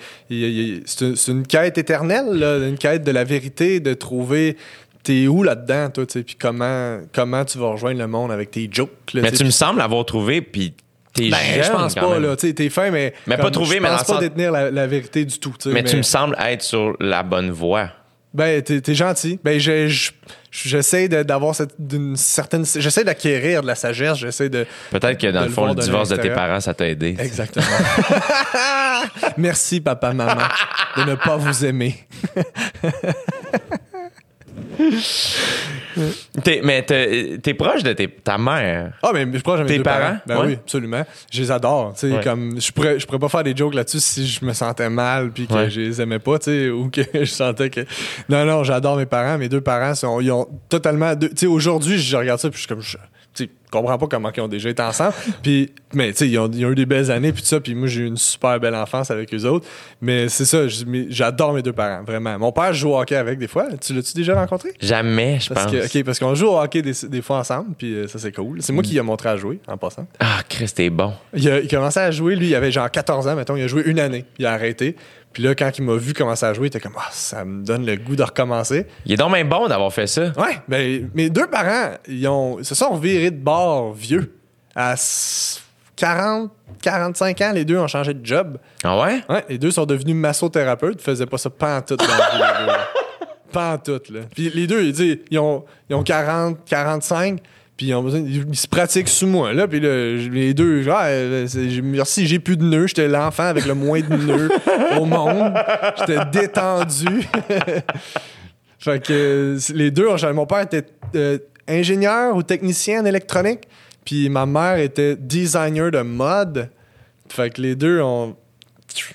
c'est une- c'est une quête éternelle, là, une quête de la vérité, de trouver t'es où là-dedans, toi, tu sais, puis comment, comment tu vas rejoindre le monde avec tes jokes. là, Mais tu me sembles l'avoir trouvé, puis t'es Ben, jeune. je pense quand pas, même. là. T'es fin, mais. Mais pas trouvé, je mais pense pas sens- détenir la, la vérité du tout. tu sais, Mais, tu me sembles être sur la bonne voie. Ben, t'es t'es gentil. Ben, je- je- j'essaie d'avoir d'une certaine. J'essaie d'acquérir de la sagesse. J'essaie de. Peut-être que dans le fond, le divorce de tes parents, ça t'a aidé. Exactement. Merci, papa, maman, de ne pas vous aimer. T'es- mais t'es proche de tes- ta mère. Ah, mais je crois que Tes deux parents? Ben Ouais. oui, absolument. Je les adore. tu sais, Ouais. comme, je, pourrais, je pourrais pas faire des jokes là-dessus si je me sentais mal puis que Ouais. je les aimais pas, tu sais, ou que je sentais que. Non, non, j'adore mes parents. Mes deux parents, sont, ils ont totalement. Tu sais, aujourd'hui, je regarde ça puis je suis comme. je- comprends pas comment ils ont déjà été ensemble. puis, mais tu sais, ils ont, ils ont eu des belles années, puis tout ça. Puis moi, j'ai eu une super belle enfance avec eux autres. Mais c'est ça, j'adore mes deux parents, vraiment. Mon père joue au hockey avec des fois. Tu l'as-tu déjà rencontré? Jamais, je Parce pense. que, ok, parce qu'on joue au hockey des, des fois ensemble, puis euh, ça, c'est cool. C'est moi qui lui ai montré à jouer, en passant. Ah, Chris, t'es bon. Il a, il commençait à jouer, lui, il avait genre 14 ans, mettons, il a joué une année, il a arrêté. Puis là, quand il m'a vu commencer à jouer, il était comme, ah, ça me donne le goût de recommencer. Il est donc même bon d'avoir fait ça. Ouais, ben, mes deux parents, ils ont, se sont revirés de bord vieux. À s- 40, 45 ans, les deux ont changé de job. Ah ouais? Ouais, les deux sont devenus massothérapeutes, ils faisaient pas ça pantoute dans là. Pantoute, là. Puis les deux, ils, disent, ils, ont, ils ont 40, 45, puis ils, se pratiquent sous moi, là. Puis là, les deux, genre, euh, c'est- j'ai- merci, j'ai plus de nœuds. J'étais l'enfant avec le moins de nœuds au monde. J'étais détendu. fait que euh, les deux, mon père était euh, ingénieur ou technicien en électronique, puis ma mère était designer de mode. Fait que les deux ont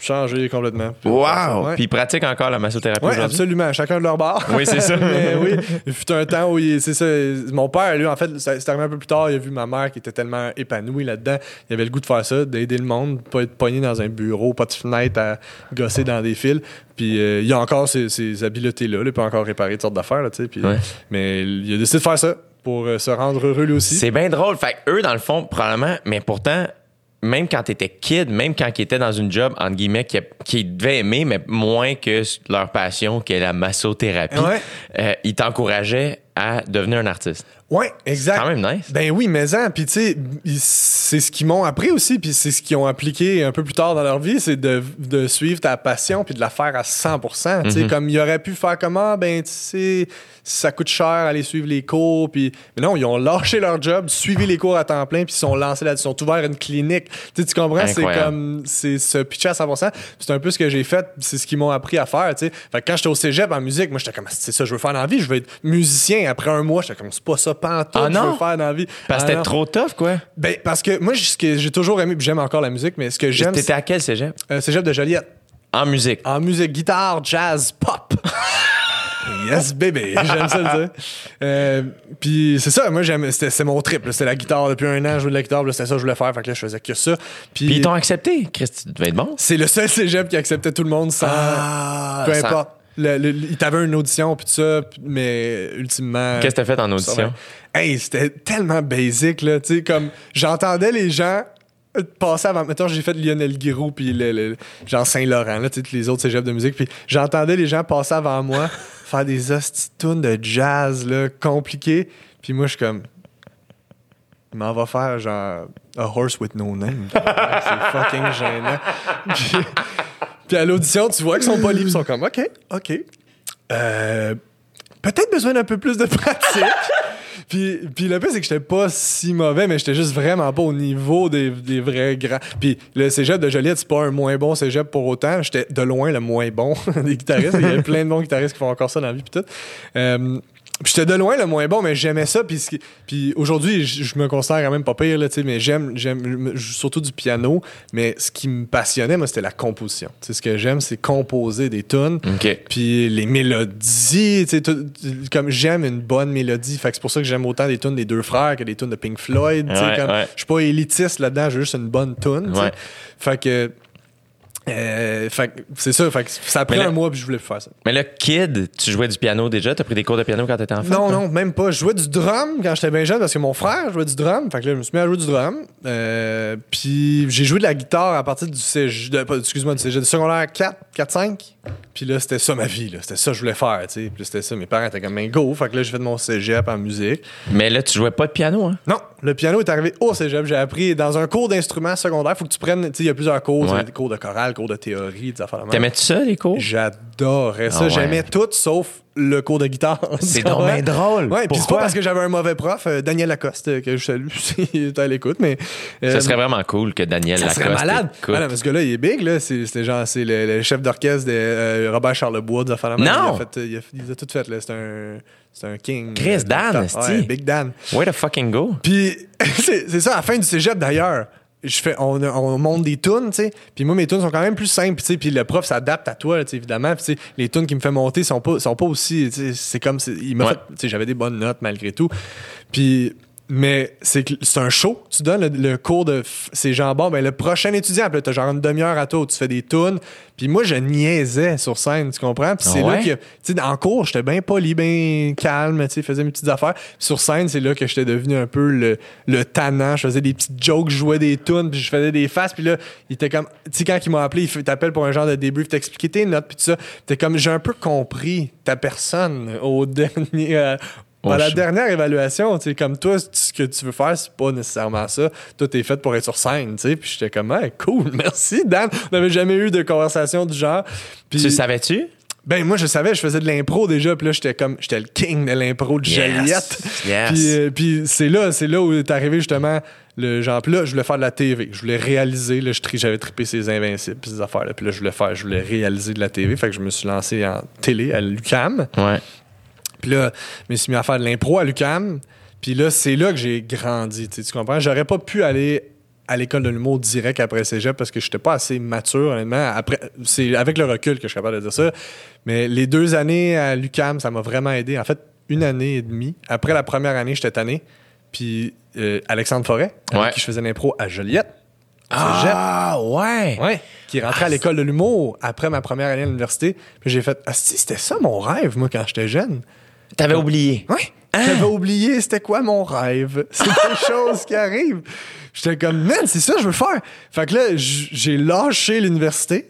changé complètement. Wow! Puis il pratique encore la massothérapie Ouais, aujourd'hui. absolument. Chacun de leur bar. Oui, c'est ça. Mais oui, il fut un temps où il- c'est ça. Mon père, lui, en fait, c'est arrivé un peu plus tard. Il a vu ma mère qui était tellement épanouie là-dedans. Il avait le goût de faire ça, d'aider le monde, pas être pogné dans un bureau, pas de fenêtre à gosser dans des fils. Puis euh, il a encore ces, ces habiletés-là. là, Il peut encore réparer toutes sortes d'affaires. là, tu sais, puis- Ouais. Mais il a décidé de faire ça pour euh, se rendre heureux lui aussi. C'est bien drôle. Fait que eux, dans le fond, probablement, mais pourtant, même quand t'étais kid, même quand ils étaient dans une job, entre guillemets, qu'ils qu'ils devaient aimer, mais moins que leur passion, qui est la massothérapie, Ouais. euh, ils t'encourageaient à devenir un artiste. Ouais, exact. Quand même nice. Ben oui, mais en, puis tu sais, c'est ce qu'ils m'ont appris aussi, puis c'est ce qu'ils ont appliqué un peu plus tard dans leur vie, c'est de, de suivre ta passion puis de la faire à 100%. Tu sais, comme ils auraient pu faire comment, ben tu sais, ça coûte cher aller suivre les cours, puis mais non, ils ont lâché leur job, suivi les cours à temps plein, puis ils sont lancés là, ils sont ouverts une clinique. Tu sais, tu comprends, c'est comme c'est se pitcher à 100%. C'est un peu ce que j'ai fait, c'est ce qu'ils m'ont appris à faire. Tu sais, fait que quand j'étais au cégep en musique, moi j'étais comme c'est ça, je veux faire dans la vie, je veux être musicien. Après un mois, j'étais comme c'est pas ça pantoute, Ah je non? veux faire dans la vie. Parce que Ah c'était trop tough, quoi. Ben, parce que moi, ce que j'ai toujours aimé, puis j'aime encore la musique, mais ce que j'aime, T'étais c'est à quel cégep? euh, cégep de Joliette. En musique. En musique, guitare, jazz, pop. yes, bébé, j'aime ça le dire. Euh, puis c'est ça, moi, j'aime, c'est mon trip. C'était la guitare depuis un an, je jouais de la guitare, c'était ça que je voulais faire, fait que là, je faisais que ça. Puis, Puis ils t'ont accepté. Christ, tu devais être bon. c'est le seul cégep qui acceptait tout le monde sans. peu sans- importe. Le, le- il t'avait une audition, puis tout ça, mais ultimement. Qu'est-ce que t'as fait en audition? Hey, c'était tellement basic, là. Tu sais, comme j'entendais les gens passer avant. Mettons, j'ai fait Lionel Guiraud, puis le, le- genre Saint-Laurent, là, tu sais, les autres cégeps de musique. Puis j'entendais les gens passer avant moi, faire des hosties de tunes de jazz, là, compliquées. Puis moi, je suis comme. Il m'en va faire, genre, A Horse with No Name. C'est fucking gênant. Puis, puis à l'audition, tu vois qu'ils sont pas libres. Ils sont comme, OK, OK. Euh, Peut-être besoin d'un peu plus de pratique. Puis, puis le pire, c'est que j'étais pas si mauvais, mais j'étais juste vraiment pas au niveau des, des vrais grands. Puis le cégep de Joliette, c'est pas un moins bon cégep pour autant. J'étais de loin le moins bon des guitaristes. Il y a plein de bons guitaristes qui font encore ça dans la vie, puis tout. Euh, puis j'étais de loin le moins bon, mais j'aimais ça. Puis, puis aujourd'hui, je je me considère quand même pas pire, là, tu sais, mais j'aime, j'aime je surtout du piano. Mais ce qui me passionnait, moi, c'était la composition. Tu sais, ce que j'aime, c'est composer des tunes. OK. Puis les mélodies, tu sais, tout- comme j'aime une bonne mélodie, fait que c'est pour ça que j'aime autant des tunes des deux frères que des tunes de Pink Floyd. sais, Ouais. Je suis pas élitiste là-dedans, j'ai juste une bonne tune. Ouais. Fait que. Euh, c'est ça, fait ça a pris Mais là- un mois puis je voulais faire ça. Mais là, kid, tu jouais du piano déjà? T'as pris des cours de piano quand t'étais enfant? Non, non, même pas. Je jouais du drum quand j'étais bien jeune parce que mon frère jouait du drum. Fait que là, je me suis mis à jouer du drum. Euh, puis j'ai joué de la guitare à partir du pas- excuse-moi, du secondaire 4, 4, 5. Puis là, c'était ça ma vie, là. C'était ça que je voulais faire, tu sais. Puis c'était ça. Mes parents étaient comme, ben, go. Fait que là, j'ai fait de mon cégep en musique. Mais là, tu jouais pas de piano, hein? Non, le piano est arrivé au cégep. J'ai appris dans un cours d'instrument secondaire. Faut que tu prennes, tu sais, il y a plusieurs cours. Ouais. Des cours de chorale, cours de théorie, des affaires de. T'aimais-tu ça, les cours? J'adorais ça. Ah ouais. J'aimais tout sauf le cours de guitare. C'est bien drôle. Ouais, puis c'est pas parce que j'avais un mauvais prof, euh, Daniel Lacoste, euh, que je salue s'il est à l'écoute, mais. euh, Ça serait vraiment cool que Daniel ça Lacoste serait malade. Ah non, mais ce gars-là, il est big, là. C'est genre, c'est le, le chef d'orchestre de euh, Robert Charlebois, des affaires de. Non! Il a, fait, il, a, il a tout fait, là. C'est un, c'est un king. Chris, Dan. Ouais, Big Dan. Way to fucking go. Puis c'est c'est ça, à la fin du cégep d'ailleurs. Je fais, on, on monte des tunes, tu sais. Puis moi, mes tunes sont quand même plus simples, tu sais. Puis le prof s'adapte à toi, tu sais, évidemment. Puis tu sais, les tunes qu'il me fait monter sont pas, sont pas aussi. C'est comme, il m'a Ouais. fait, tu sais, j'avais des bonnes notes malgré tout. Puis Mais c'est c'est un show. Tu donnes le, le cours de. C'est genre, bon, ben, le prochain étudiant, puis là, t'as genre une demi-heure à toi où tu fais des tunes. Puis moi, je niaisais sur scène, tu comprends? Puis c'est Ah là que. Tu sais, en cours, j'étais bien poli, bien calme, tu sais, faisais mes petites affaires. Puis sur scène, c'est là que j'étais devenu un peu le, le tannant. Je faisais des petites jokes, je jouais des tunes, puis je faisais des faces. Puis là, il était comme. Tu sais, quand il m'a appelé, il t'appelle pour un genre de débrief, t'expliquer tes notes, puis tout ça. T'es comme, j'ai un peu compris ta personne au dernier. euh, Oh, à la je- dernière évaluation, tu sais, comme toi, ce que tu veux faire, c'est pas nécessairement ça. Toi, t'es fait pour être sur scène, tu sais. Puis j'étais comme, Hey, cool, merci, Dan. On n'avait jamais eu de conversation du genre. Puis, Tu le savais-tu? ben, moi, je savais, je faisais de l'impro déjà. Puis là, j'étais comme, j'étais le king de l'impro de. Joliette. Yes. Puis, euh, puis c'est là, c'est là où est arrivé justement le genre. Puis là, je voulais faire de la TV. Je voulais réaliser. Là, j'avais trippé ces Invincibles, ces affaires-là. Puis là, je voulais faire, je voulais réaliser de la TV. Fait que je me suis lancé en télé à l'UCAM. Ouais. Puis là, je me suis mis à faire de l'impro à l'UCAM. Puis là, c'est là que j'ai grandi. Tu comprends? J'aurais pas pu aller à l'école de l'humour direct après cégep parce que j'étais pas assez mature, honnêtement. Après, c'est avec le recul que je suis capable de dire ça. Mais les deux années à l'UCAM, ça m'a vraiment aidé. En fait, une année et demie. Après la première année, j'étais tanné. Puis euh, Alexandre Forêt, avec Ouais. qui je faisais l'impro à Joliette. Ah, ouais. Ouais. Qui est rentré à l'école de l'humour après ma première année à l'université. Puis j'ai fait, ah, si, c'était ça mon rêve, moi, quand j'étais jeune. T'avais oublié. Ouais. J'avais oublié c'était quoi mon rêve. C'est des choses qui arrivent. J'étais comme, man, c'est ça que je veux faire. Fait que là, j'ai lâché l'université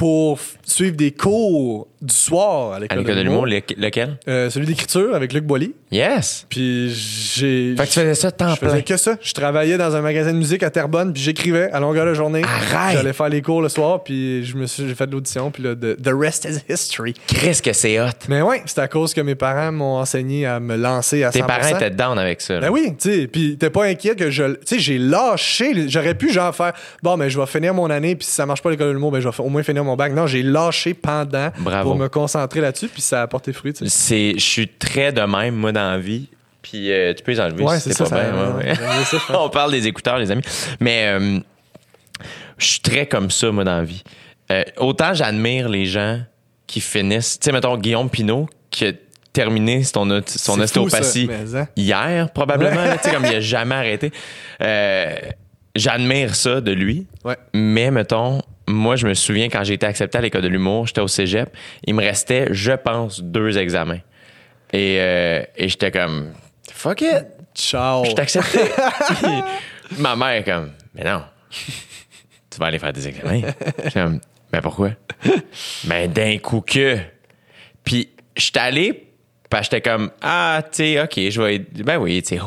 pour suivre des cours du soir à À l'école de l'humour, le- lequel? Euh, celui d'écriture avec Luc Boilly. Yes. Puis j'ai. Fait que tu faisais ça temps Je faisais plein. que ça. Je travaillais dans un magasin de musique à Terrebonne, puis j'écrivais à longueur de journée. Arrête! J'allais faire les cours le soir, puis je me suis, j'ai fait de l'audition, puis là, the, the rest is history. Chris, que c'est hot. Mais ouais, c'est à cause que mes parents m'ont enseigné à me lancer à Tes 100%. parents étaient down avec ça. là. Ben oui, tu sais, puis t'es pas inquiet que je. Tu sais, j'ai lâché. les- J'aurais pu, genre, faire. Bon, ben, je vais finir mon année, puis si ça marche pas à l'école de l'humour, ben, je vais fa- au moins finir mon bac. Non, j'ai lâché pendant Bravo. pour me concentrer là-dessus, puis ça a porté fruit. C'est, je suis très de même, moi, dans la vie. Puis euh, tu peux les enlever Ouais, si c'est ça, pas ça- bien. ouais, ouais. ça. On parle des écouteurs, les amis. Mais euh, je suis très comme ça, moi, dans la vie. Euh, autant j'admire les gens qui finissent. Tu sais, mettons Guillaume Pinot, qui a terminé son, son ostéopathie ça, hein? hier, probablement. tu sais, comme il a jamais arrêté. J'admire ça de lui. Mais, mettons, moi, je me souviens quand j'ai été accepté à l'école de l'humour, j'étais au cégep, il me restait, je pense, deux examens. Et, euh, et j'étais comme, fuck it, Ciao. je t'ai accepté. Puis ma mère est comme, mais non, tu vas aller faire des examens. J'étais comme, mais pourquoi? Mais d'un coup que. Puis j'étais allé, puis j'étais comme, ah, tu sais, ok, je vais. Ben oui, tu sais,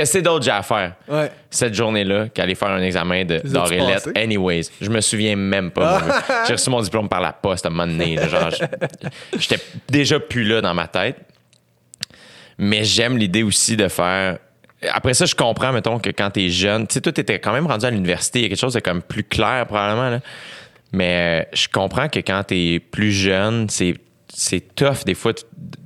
qu'est-ce que c'est d'autre j'ai à faire? Ouais. cette journée-là qu'aller faire un examen de- passés? Anyways, je me souviens même pas. moi. J'ai reçu mon diplôme par la poste à un moment donné. là, genre, je- j'étais déjà plus là dans ma tête. Mais j'aime l'idée aussi de faire. Après ça, je comprends, mettons, que quand t'es jeune, tu sais, toi, t'étais quand même rendu à l'université, il y a quelque chose de comme plus clair, probablement, là. Mais euh, je comprends que quand t'es plus jeune, c'est c'est tough des fois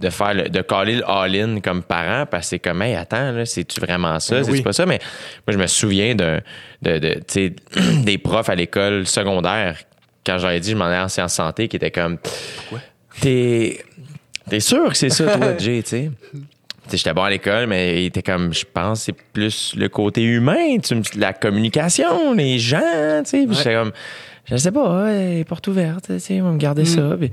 de faire le- de caler le all-in comme parent parce que c'est comme hey attends là c'est-tu vraiment ça? Ben c'est oui. pas ça? Mais moi je me souviens d'un de, de, tu des profs à l'école secondaire quand j'avais dit je m'en allais en sciences santé qui étaient comme t'es t'es sûr que c'est ça toi Jay tu sais? Tu j'étais bon à l'école, mais il était comme, je pense, c'est plus le côté humain, tu la communication, les gens, tu sais? J'étais comme, je sais pas, ouais, porte ouverte, tu sais, on va me garder ça. Puis-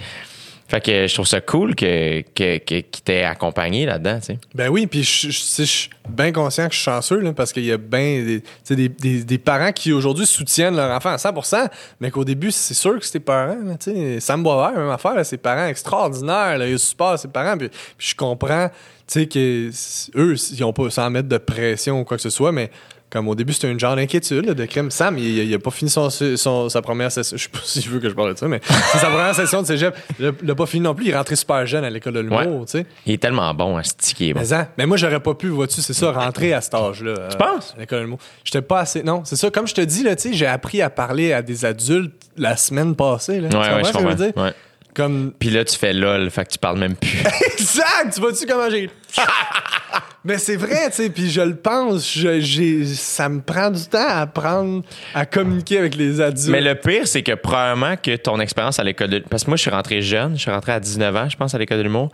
fait que je trouve ça cool que, que, que, accompagné là-dedans, tu sais. Ben oui, puis je, suis bien conscient que je suis chanceux, là, parce qu'il y a bien des, des, des- parents qui aujourd'hui soutiennent leur enfant à 100% mais qu'au début, c'est sûr que c'est tes parents. tu sais. Sam Boisvert, même affaire, là, ses parents extraordinaires, ils supportent ses parents, puis, puis je comprends tu sais, que s- eux, ils ont pas sans mettre de pression ou quoi que ce soit, mais comme au début, c'était une genre d'inquiétude de crème. Sam, il, il a pas fini son, son- sa première session. Je sais pas si je veux que je parle de ça, mais c'est sa première session de cégep. Il a- il a pas fini non plus. Il est rentré super jeune à l'école de l'humour, Ouais. tu sais. Il est tellement bon, à sticker bon. Mais, hein, mais moi, j'aurais pas pu, vois-tu, c'est ça, rentrer à cet âge-là. Tu penses? À l'école de mots. J'étais pas assez. Non, c'est ça. Comme je te dis, là, tu sais, j'ai appris à parler à des adultes la semaine passée. Là. Tu Ouais, comprends je ce que je veux dire? Ouais. Comme. Puis là, tu fais lol, fait que tu parles même plus. Exact! Tu vois-tu comment j'ai. mais c'est vrai, tu sais, puis je le pense. je- j'ai- ça me prend du temps à apprendre à communiquer avec les adultes. Mais le pire, c'est que probablement que ton expérience à l'école de... Parce que moi, je suis rentré jeune. Je suis rentré à 19 ans, je pense, à l'école de l'humour.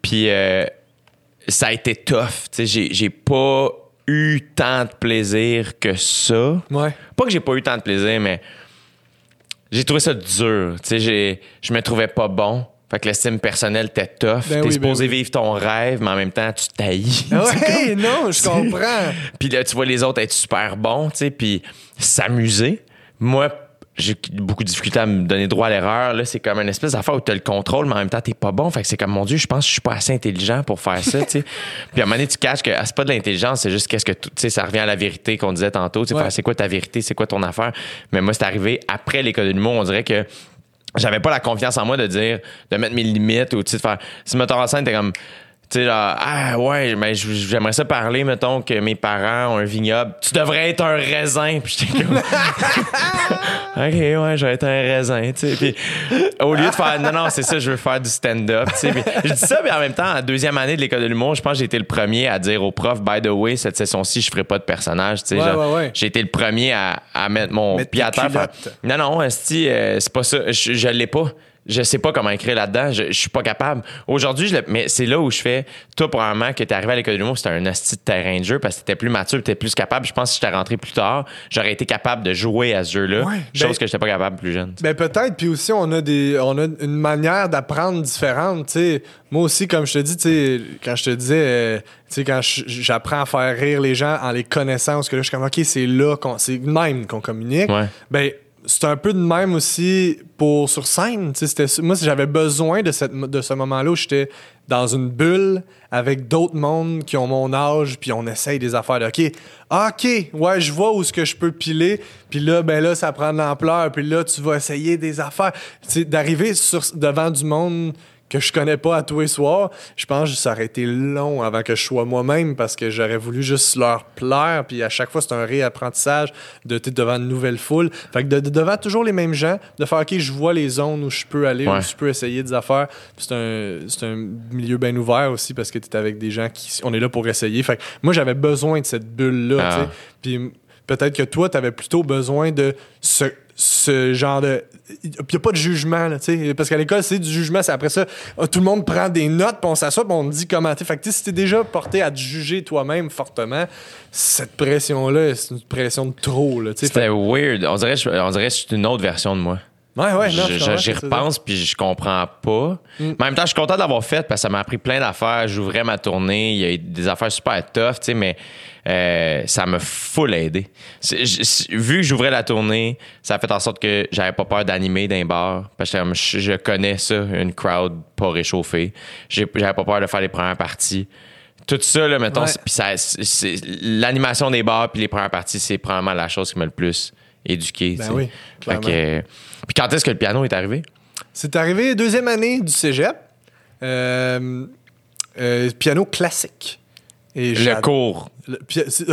Puis euh, ça a été tough. Tu sais, j'ai, j'ai pas eu tant de plaisir que ça. Ouais. Pas que j'ai pas eu tant de plaisir, mais j'ai trouvé ça dur. Tu sais, je me trouvais pas bon. Fait que l'estime personnelle était tough. Ben T'es oui, supposé ben oui. vivre ton rêve, mais en même temps, tu taillis. Ouais, non, je comprends. Puis là, tu vois les autres être super bons, tu sais, puis s'amuser. Moi, j'ai beaucoup de difficulté à me donner droit à l'erreur. Là, c'est comme une espèce d'affaire où tu as le contrôle, mais en même temps, t'es pas bon. Fait que c'est comme, mon Dieu, je pense que je suis pas assez intelligent pour faire ça, tu sais. Puis à un moment donné, tu caches que ah, c'est pas de l'intelligence, c'est juste qu'est-ce que tu tu sais, ça revient à la vérité qu'on disait tantôt. Tu sais, Ouais. c'est quoi ta vérité, c'est quoi ton affaire. Mais moi, c'est arrivé après l'école de l'humour. On dirait que j'avais pas la confiance en moi de dire, de mettre mes limites ou de faire. Si metteur en scène, t'es comme. Tu sais, là, ah ouais, mais j'aimerais ça parler, mettons, que mes parents ont un vignoble. Tu devrais être un raisin. Puis j'étais comme. OK, ouais, je vais être un raisin, tu sais. Puis au lieu de faire, non, non, c'est ça, je veux faire du stand-up, tu sais. Je dis ça, mais en même temps, en deuxième année de l'école de l'humour, je pense que j'ai été le premier à dire au prof, by the way, cette session-ci, je ferai pas de personnage, tu sais. Ouais, ouais, ouais. J'ai été le premier à, à mettre mon pied à terre. faire, non, non, euh, c'est pas ça. Je, je l'ai pas. Je sais pas comment écrire là-dedans. Je, je suis pas capable. Aujourd'hui, je le- mais c'est là où je fais. Toi, probablement, que t'es arrivé à l'école de l'humour, c'était un esti de terrain de jeu parce que t'étais plus mature, t'étais plus capable. Je pense que si j'étais rentré plus tard, j'aurais été capable de jouer à ce jeu-là. Ouais, chose ben- que j'étais pas capable plus jeune. Ben peut-être, puis aussi on a des on a une manière d'apprendre différente, tu sais. Moi aussi comme je te dis, tu sais, quand je te disais euh, tu sais quand j'apprends à faire rire les gens en les connaissant parce que là je suis comme OK, c'est là qu'on c'est même qu'on communique. Ouais. Ben c'est un peu de même aussi pour sur scène, c'était moi j'avais besoin de cette de ce moment-là où j'étais dans une bulle avec d'autres mondes qui ont mon âge puis on essaye des affaires OK ah, OK ouais je vois où ce que je peux piler puis là ben là ça prend de l'ampleur puis là tu vas essayer des affaires. D'arriver sur devant du monde que je connais pas à tous les soirs, je pense que ça aurait été long avant que je sois moi-même parce que j'aurais voulu juste leur plaire. Puis à chaque fois, c'est un réapprentissage de être devant une nouvelle foule. Fait que de, de- devant toujours les mêmes gens, de faire OK, je vois les zones où je peux aller, Ouais. où je peux essayer des affaires. C'est un, c'est un milieu bien ouvert aussi parce que tu es avec des gens qui. On est là pour essayer. Fait que moi, j'avais besoin de cette bulle-là. Ah. Puis peut-être que toi, tu avais plutôt besoin de ce, ce genre de. Il n'y a pas de jugement, là. Parce qu'à l'école, c'est du jugement. C'est après ça, euh, tout le monde prend des notes, puis on s'assoit, puis on dit comment. Fait que, si t'es déjà porté à te juger toi-même fortement, cette pression-là, c'est une pression de trop. C'était weird. On dirait, on dirait que c'est une autre version de moi. Ouais, ouais, J'y. Mm. repense puis je comprends pas. Mais en même temps, je suis content de l'avoir fait parce que ça m'a appris plein d'affaires. J'ouvrais ma tournée. Il y a eu des affaires super tough, tu sais, mais euh, ça m'a full aidé. Vu que j'ouvrais la tournée, ça a fait en sorte que j'avais pas peur d'animer d'un bar. Parce que je, je connais ça, une crowd pas réchauffée. J'avais pas peur de faire les premières parties. Tout ça, là, mettons, Ouais. l'animation des bars puis les premières parties, c'est probablement la chose qui m'a le plus éduqué. Ben oui, Fait que, puis quand est-ce que le piano est arrivé? C'est arrivé deuxième année du cégep. Euh, euh, piano classique. Et Le cours. Le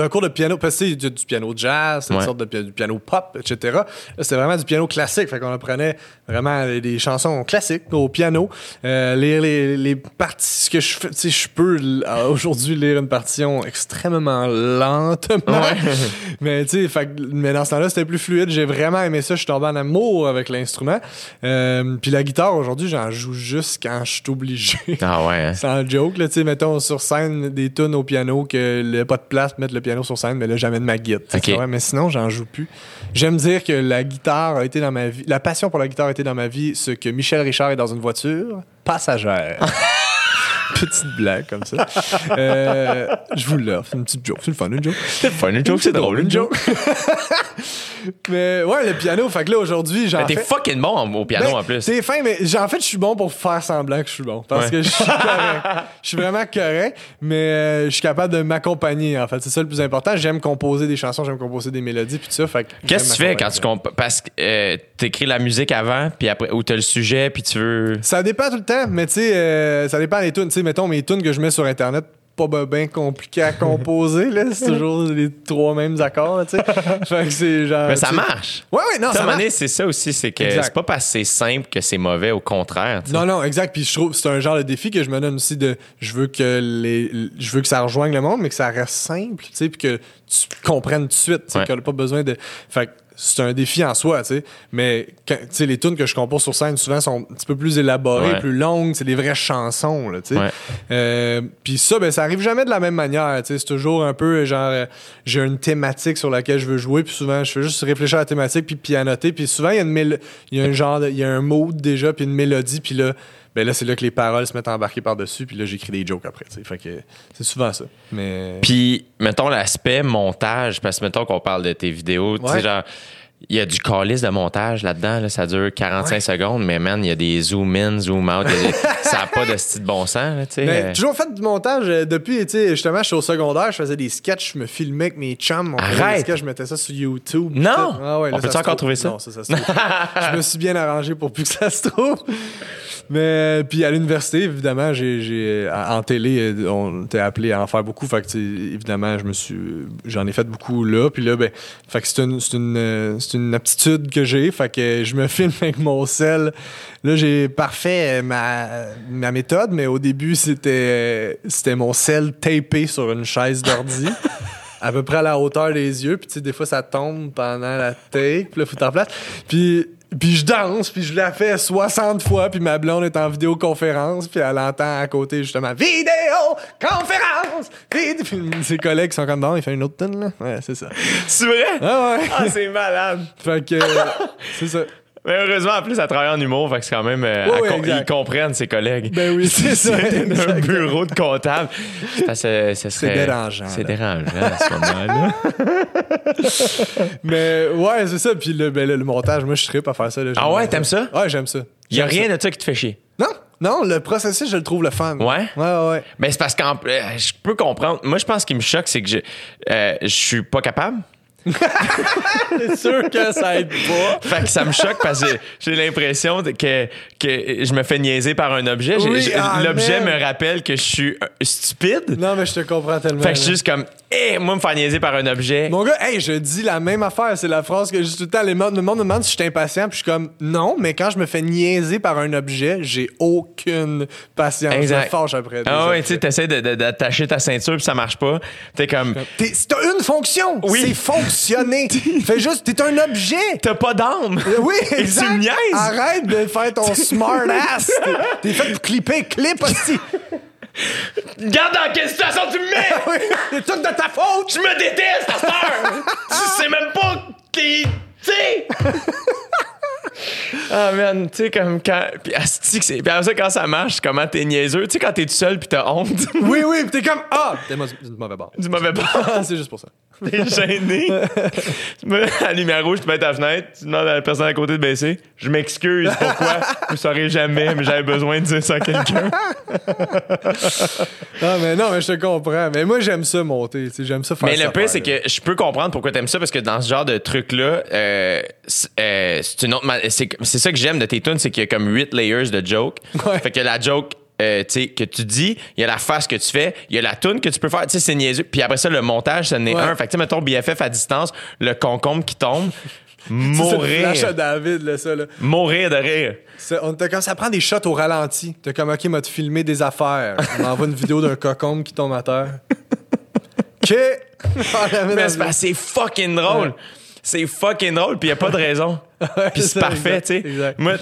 un cours de piano, parce que c'est du, du piano jazz, c'est une sorte de du piano pop, etc. C'était vraiment du piano classique. Fait qu'on apprenait vraiment des, chansons classiques au piano. Euh, lire les, les parties, ce que je fais, tu sais, je peux euh, aujourd'hui lire une partition extrêmement lentement. Ouais. mais tu sais, fait que- mais dans ce temps-là, c'était plus fluide. J'ai vraiment aimé ça. Je suis tombé en amour avec l'instrument. Euh, Puis la guitare, aujourd'hui, j'en joue juste quand je suis obligé. Ah ouais. hein? Sans joke, là, tu sais, mettons sur scène des tunes au piano que le de place pour mettre le piano sur scène, mais là j'amène ma Ok. ouais, mais sinon, j'en joue plus. J'aime dire que la guitare a été dans ma vie, la passion pour la guitare a été dans ma vie ce que Michel Richard est dans une voiture passagère. Petite blague comme ça. Euh, je vous l'offre, une petite joke, c'est le fun, une joke. C'est fun, une joke, c'est drôle, une joke. mais ouais, le piano, fait que là aujourd'hui, j'en Mais t'es fucking bon au piano Ben, en plus. C'est fin, mais en fait, je suis bon pour faire semblant que je suis bon. Parce Ouais. que je suis correct. Je suis vraiment correct, mais euh, je suis capable de m'accompagner, en fait. C'est ça le plus important. J'aime composer des chansons, j'aime composer des mélodies, puis tout ça. fait Qu'est-ce que tu fais quand tu comp... Parce que euh, t'écris la musique avant, puis après, ou t'as le sujet, puis tu veux. Ça dépend tout le temps, mais tu sais, euh, ça dépend des tunes. Tu sais, mettons, mes tunes que je mets sur Internet, pas bien compliqué à composer, là. C'est toujours les trois mêmes accords, là, tu sais. Fait que c'est genre. Mais ça marche. Ouais, ouais, non, ça marche. donné, c'est ça aussi, c'est que Exact. c'est pas parce que c'est simple que c'est mauvais, au contraire. Non, non, exact. Puis je trouve que c'est un genre de défi que je me donne aussi de. Je veux que les, je veux que ça rejoigne le monde, mais que ça reste simple, tu sais, puis que tu comprennes tout de suite, tu sais, Ouais. qu'on n'a pas besoin de. Fait que c'est un défi en soi, tu sais. Mais quand- tu sais, les tunes que je compose sur scène souvent sont un petit peu plus élaborées, Ouais. plus longues, c'est des vraies chansons, là, tu sais. Ouais. Euh, Puis ça, ben ça arrive jamais de la même manière, tu sais. C'est toujours un peu genre, euh, j'ai une thématique sur laquelle je veux jouer, puis souvent je fais juste réfléchir à la thématique puis pianoter, puis souvent il y a une il y a un genre, il y a un mood déjà, puis une mélodie, puis là. Ben là, c'est là que les paroles se mettent à embarquer par-dessus, puis là, j'écris des jokes après. Fait que c'est souvent ça. Mais. Puis, mettons l'aspect montage, parce que mettons qu'on parle de tes vidéos, tu sais, genre, il y a du calice de montage là-dedans, là, ça dure 45 secondes, mais man, il y a des zoom in, zoom out, des- ça n'a pas de style de bon sens, sais. Ben, toujours fait du montage euh, depuis, justement, je suis au secondaire, je faisais des sketchs, je me filmais avec mes chums. on Arrête! Des sketchs, je mettais ça sur YouTube. Non! Ah ouais, On peut-tu encore trouve. trouver ça? Non, ça, ça se trouve. je me suis bien arrangé pour plus que ça se trouve. Mais, puis à l'université, évidemment, j'ai, j'ai, en télé, euh, on était appelé à en faire beaucoup. Fait que, évidemment, je me suis, j'en ai fait beaucoup là. Puis là, ben, fait que c'est une, c'est une, euh, c'est une aptitude que j'ai. Fait que je me filme avec mon sel. Là, j'ai parfait euh, ma, ma méthode, mais au début, c'était, euh, c'était mon sel tapé sur une chaise d'ordi. à peu près à la hauteur des yeux. Puis, tu sais, des fois, ça tombe pendant la take. Puis là, faut en place. Puis, puis je danse, puis je la fais 60 fois. Puis ma blonde est en vidéoconférence. Puis elle entend à côté, justement, vidéo-conférence! Vid- Puis ses collègues sont comme, bon, il fait une autre tune, là. Ouais, c'est ça. C'est vrai? Ah ouais. Ah, c'est malade. fait que, euh, c'est ça. Mais heureusement, en plus, elle travaille en humour, fait que c'est quand même. euh, ils comprennent, ses collègues. Ben oui, c'est ça. C'est un bureau de comptable. Parce que ce serait- dérangeant, C'est dérangeant à ce moment-là. Mais ouais, c'est ça. Puis le, ben, le, le montage, moi, je tripe à faire ça. là. Ah ouais, t'aimes ça? Ouais, j'aime ça. Il y a rien de ça qui te fait chier? Non, non, le processus, je le trouve le fun. Ouais? Ouais, ouais, ouais. Ben, c'est parce que je peux comprendre. Moi, je pense qu'il me choque, c'est que je, euh, je suis pas capable. C'est sûr que ça aide pas. Fait que ça me choque parce que j'ai l'impression que, que je me fais niaiser par un objet. Oui, ah, L'objet me rappelle que je suis euh, stupide. Non, mais je te comprends tellement. Fait que je suis juste comme, hé, moi, me faire niaiser par un objet. Mon gars, hey, je dis la même affaire. C'est la phrase que je dis tout le temps. Les Le monde me demande si je suis impatient, puis je suis comme, non, mais quand je me fais niaiser par un objet, j'ai aucune patience. Je me Exact. fâche après. Ah ouais, tu sais, t'essaies d'attacher ta ceinture puis ça marche pas. T'es comme, T'as une fonction. Oui. C'est fonctionner. Fais juste, t'es un objet. t'as pas d'âme. Oui, Et exact. tu me niaises. Arrête de faire ton smart ass. T'es- T'es fait pour clipper, clip aussi. Regarde dans quelle situation tu me mets! Oui, c'est tout de ta faute. Je me déteste, à cette heure! tu sais même pas qui. Tu sais! Ah man, tu sais comme quand puis que c'est puis après ça quand ça marche, comment t'es niaiseux, tu sais quand t'es tout seul puis t'as honte Oui, oui, pis t'es comme, ah, t'es du mauvais bord. du mauvais bord, Ah, c'est juste pour ça. t'es gêné. tu mets la lumière rouge, tu mets ta fenêtre, tu demandes à la personne à côté de baisser. Je m'excuse, pourquoi? Vous saurez jamais, mais j'avais besoin de dire ça à quelqu'un. Non, mais non, mais je te comprends. Mais moi, j'aime ça monter. tu sais, J'aime ça faire Mais le pire, c'est que je peux comprendre pourquoi t'aimes ça parce que dans ce genre de truc-là, euh, euh, c'est une autre. C'est c'est ça que j'aime de tes tunes, c'est qu'il y a comme 8 layers de joke. Ouais. Fait que la joke. euh, que tu dis, il y a la face que tu fais, il y a la tune que tu peux faire, tu sais, c'est niaiseux. Puis après ça, le montage, ça n'est Ouais. un. Fait que, tu sais, mettons BFF à distance, le concombre qui tombe, C'est mourir. à David, là, ça, là. Mourir de rire. C'est- on t'a- quand ça prend des shots au ralenti, t'es comme, OK, m'a te filmer des affaires. On m'envoie une vidéo d'un cocombe qui tombe à terre. OK. Mais c'est c'est fucking drôle. Ouais. C'est fucking drôle, puis il a pas de raison. Puis c'est parfait, tu sais. Moi,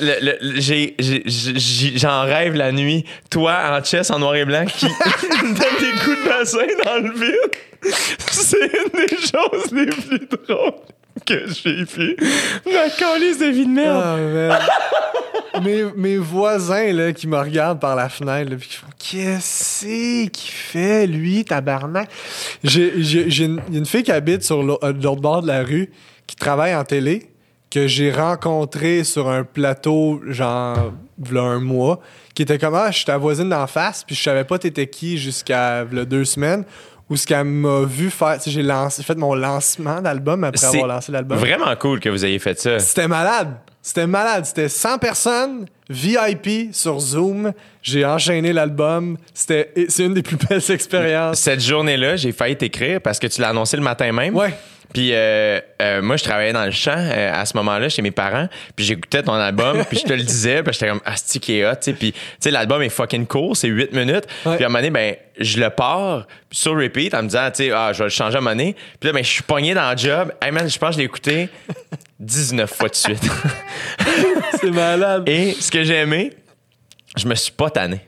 j'en rêve la nuit. Toi, en chess, en noir et blanc, qui donne des coups de bassin dans le vide. C'est une des choses les plus drôles que j'ai fait. Ma calice de vie de merde. Ah, mes, mes voisins là, qui me regardent par la fenêtre, là, puis qui font Qu'est-ce qu'il fait, lui, tabarnak? Il y a une fille qui habite sur euh, l'autre bord de la rue, qui travaille en télé, que j'ai rencontrée sur un plateau, genre, v'là un mois, qui était comme Ah, je suis ta voisine d'en face, puis je savais pas t'étais qui jusqu'à v'là deux semaines. Où ce qu'elle m'a vu faire, j'ai lancé- fait mon lancement d'album après C'est avoir lancé l'album. Vraiment cool que vous ayez fait ça. C'était malade. C'était malade. C'était 100 personnes, VIP sur Zoom. J'ai enchaîné l'album. C'était, c'est une des plus belles expériences. Cette journée-là, j'ai failli t'écrire parce que tu l'as annoncé le matin même. Ouais. Puis euh, euh, moi, je travaillais dans le champ euh, à ce moment-là chez mes parents. Puis j'écoutais ton album, puis je te le disais, puis j'étais comme asti qui est hot, tu sais. Puis tu sais, l'album est fucking court, c'est 8 minutes. Puis à un moment donné, ben je le pars sur repeat en me disant, tu sais, ah, je vais le changer à un moment donné. Puis là, ben je suis pogné dans le job. Hey man, je pense que je l'ai écouté 19 fois de suite. C'est malade. Et ce que j'ai aimé, je me suis pas tanné.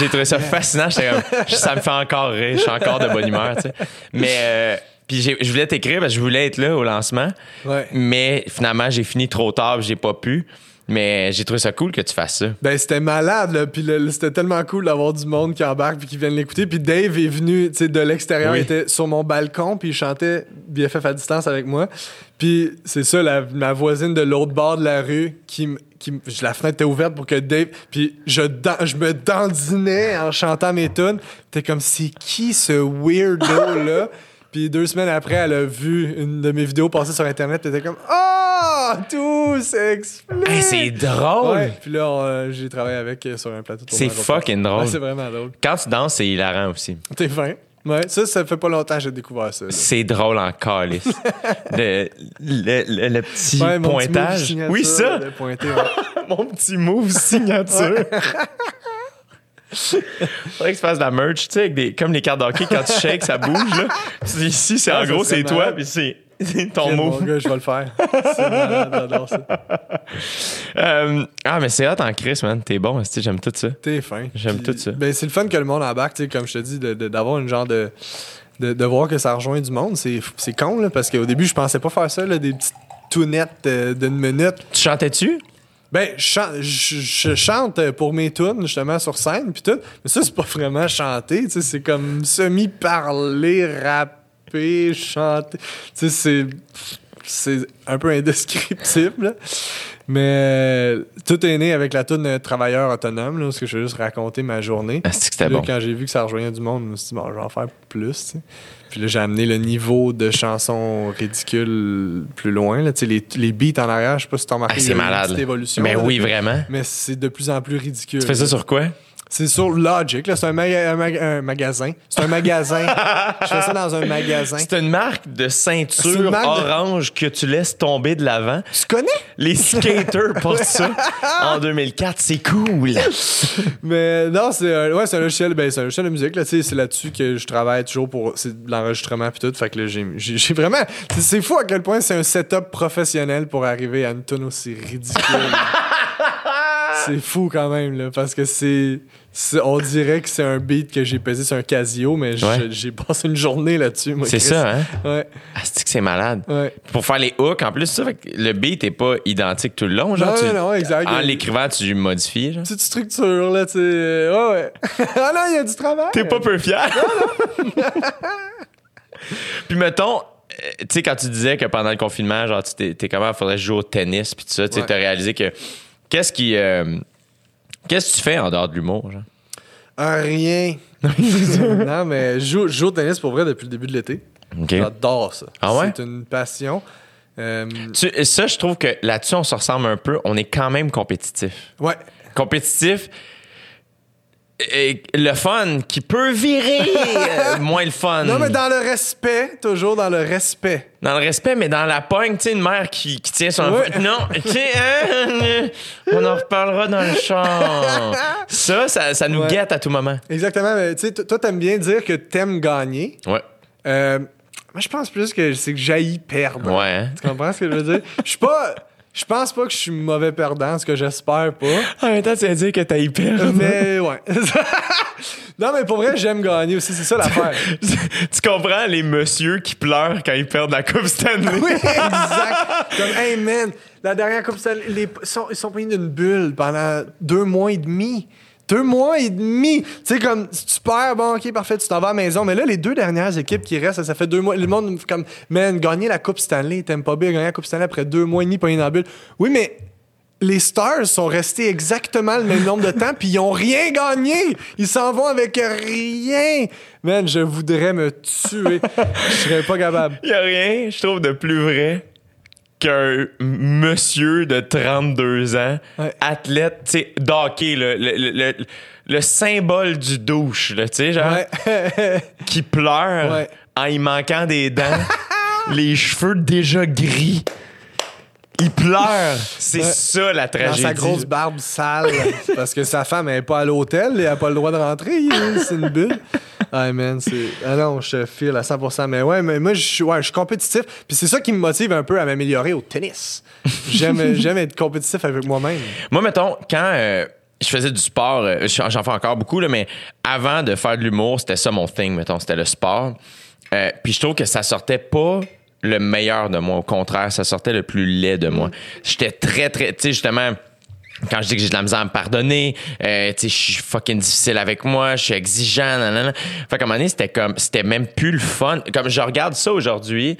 j'ai trouvé ça fascinant. J'étais comme, ça me fait encore rire. Je suis encore de bonne humeur, tu sais. Mais, puis je voulais t'écrire parce que je voulais être là au lancement. Ouais. Mais finalement, j'ai fini trop tard, j'ai pas pu. Mais j'ai trouvé ça cool que tu fasses ça. Ben, c'était malade, là. Puis c'était tellement cool d'avoir du monde qui embarque puis qui viennent l'écouter. Puis Dave est venu, tu sais, de l'extérieur. Oui. Il était sur mon balcon puis il chantait BFF à distance avec moi. Puis c'est ça, la- ma voisine de l'autre bord de la rue qui qui la fenêtre était ouverte pour que Dave puis je dan- je me dandinais en chantant mes tunes. T'es comme c'est qui ce weirdo là Puis deux semaines après, elle a vu une de mes vidéos passer sur internet, elle était comme "Oh, tout s'explique." Hey, c'est drôle! Ouais, puis là, on, euh, j'ai travaillé avec euh, sur un plateau. de C'est tournage. fucking drôle. Ouais, c'est vraiment drôle. Quand tu danses, c'est hilarant aussi. T'es fin. Ouais, ça, ça fait pas longtemps que j'ai découvert ça. là. C'est drôle en calice. le, le, le- le petit Ouais, mon petit move pointage. signature, oui, ça! de pointer, ouais. Mon petit move signature. Faudrait que tu fasses de la merch, tu sais, avec des, comme les cartes d'hockey, quand tu shakes, ça bouge, là. Tu dis, Ici, c'est Ah, en gros, c'est toi, puis c'est ton gars, je vais le faire. C'est malade, j'adore ça. Euh, ah, mais c'est hot en Chris, man. T'es bon, j'aime tout ça. T'es fin. J'aime tout ça. Ben, c'est le fun que le monde embarque, tu sais, comme je te dis, d'avoir une genre de, de. de voir que ça rejoint du monde. C'est c'est con, là, parce qu'au début, je pensais pas faire ça, là, des petites tounettes euh, d'une minute. Tu chantais-tu? Ben, je, chan- je- je chante pour mes tunes, justement, sur scène, puis tout. Mais ça, c'est pas vraiment chanter, tu sais, c'est comme semi-parler, rapper, chanter. Tu sais, c'est... C'est un peu indescriptible. Mais tout est né avec la tune Travailleur autonome, là, est-ce que je vais juste raconter ma journée. Ah, c'est que là, bon. Quand j'ai vu que ça rejoignait du monde, je me suis dit, bon, je vais en faire plus. tu sais. Puis là, j'ai amené le niveau de chansons ridicules plus loin. Là. Tu sais, Les, les beats en arrière, je sais pas si tu as remarqué, Ah, c'est malade. évolution. Mais là. oui, vraiment. Mais c'est de plus en plus ridicule. Tu fais ça sur quoi? C'est sur Logic, là. C'est un, maga- un maga- un magasin. C'est un magasin. je fais ça dans un magasin. C'est une marque de ceinture de- orange que tu laisses tomber de l'avant. Tu connais? Les skaters portent ça en 2004. C'est cool. Mais non, c'est un, ouais, un logiciel, ben, c'est un logiciel de musique. Là, c'est là-dessus que je travaille toujours pour l'enregistrement puis tout. Fait que là, j'ai, vraiment. C'est, fou à quel point c'est un setup professionnel pour arriver à une tune aussi ridicule. c'est fou quand même, là, parce que c'est, On dirait que c'est un beat que j'ai pesé sur un Casio, mais Ouais. j'ai passé une journée là-dessus. C'est ça, hein? Ouais. Ah, c'est que c'est malade? Ouais. Pour faire les hooks, en plus, ça, fait que le beat est pas identique tout le long. Genre, Non, tu- non, non, exact. En l'écrivant, tu modifies. Genre. Petite structure, là, tu sais. Ouais, ouais. ah non, il y a du travail. T'es pas peu fier. puis mettons, euh, tu sais, quand tu disais que pendant le confinement, genre, tu t'es, comment, faudrait jouer au tennis, puis tout ça, tu sais, t'as réalisé que. Qu'est-ce qui. euh, qu'est-ce que tu fais en dehors de l'humour, genre? Ah, rien. non, mais je joue, je joue au tennis pour vrai depuis le début de l'été. OK. J'adore ça. Ah ouais? C'est une passion. Euh, Tu- ça, je trouve que là-dessus, on se ressemble un peu. On est quand même compétitif. ouais. Compétitif. Et le fun qui peut virer euh, moins le fun. Non, mais dans le respect, toujours dans le respect. Dans le respect, mais dans la pogne, tu sais, une mère qui, qui tient son enfant. Non, tu sais, hein, on en reparlera dans le char. Ça, ça, ça nous Ouais. guette à tout moment. Exactement. mais Tu sais, toi, t'aimes bien dire que t'aimes gagner. Ouais. Euh, moi, je pense plus que c'est que j'haïs perdre. Ouais. hein? Tu comprends ce que je veux dire? Je suis pas. Je pense pas que je suis mauvais perdant, ce que j'espère pas. En même temps, tu vas dire que t'as hyper. Mais ouais. non, mais pour vrai, j'aime gagner aussi. C'est ça l'affaire. tu comprends les messieurs qui pleurent quand ils perdent la Coupe Stanley? Oui, exact. Comme, hey man, la dernière Coupe Stanley, les, ils sont, ils sont pris d'une bulle pendant deux mois et demi. Deux mois et demi. Tu sais, comme, tu perds, bon, ok, parfait, tu t'en vas à la maison. Mais là, les deux dernières équipes qui restent, ça fait deux mois. Le monde, comme, man, gagner la Coupe Stanley, t'aimes pas bien gagner la Coupe Stanley après deux mois et demi, pas bulle. Oui, mais les Stars sont restés exactement le même nombre de temps, puis ils ont rien gagné. Ils s'en vont avec rien. Man, je voudrais me tuer. Je serais pas capable. Il y a rien, je trouve, de plus vrai qu'un monsieur de 32 ans, Ouais. athlète, tu sais, d'hockey, le, le, le- le symbole du douche, tu sais, genre, Ouais. qui pleure Ouais. en y manquant des dents, les cheveux déjà gris. Il pleure. C'est ça la dans tragédie. sa grosse barbe sale parce que sa femme elle est pas à l'hôtel et elle a pas le droit de rentrer c'est une bulle Ah, man, c'est. Ah non, je file à 100%. Mais ouais, mais moi, je suis ouais, je suis compétitif. Puis c'est ça qui me motive un peu à m'améliorer au tennis. J'aime j'aime être compétitif avec moi-même. Moi, mettons, quand euh, je faisais du sport, euh, j'en j'en fais encore beaucoup, là, mais avant de faire de l'humour, c'était ça mon thing, mettons, c'était le sport. Euh, puis je trouve que ça sortait pas le meilleur de moi. Au contraire, ça sortait le plus laid de moi. J'étais très, très. Tu sais, justement. Quand je dis que j'ai de la misère à me pardonner, euh, tu sais, je suis fucking difficile avec moi, je suis exigeant, nanana. Fait qu'à un moment donné, c'était comme, c'était même plus le fun. Comme je regarde ça aujourd'hui,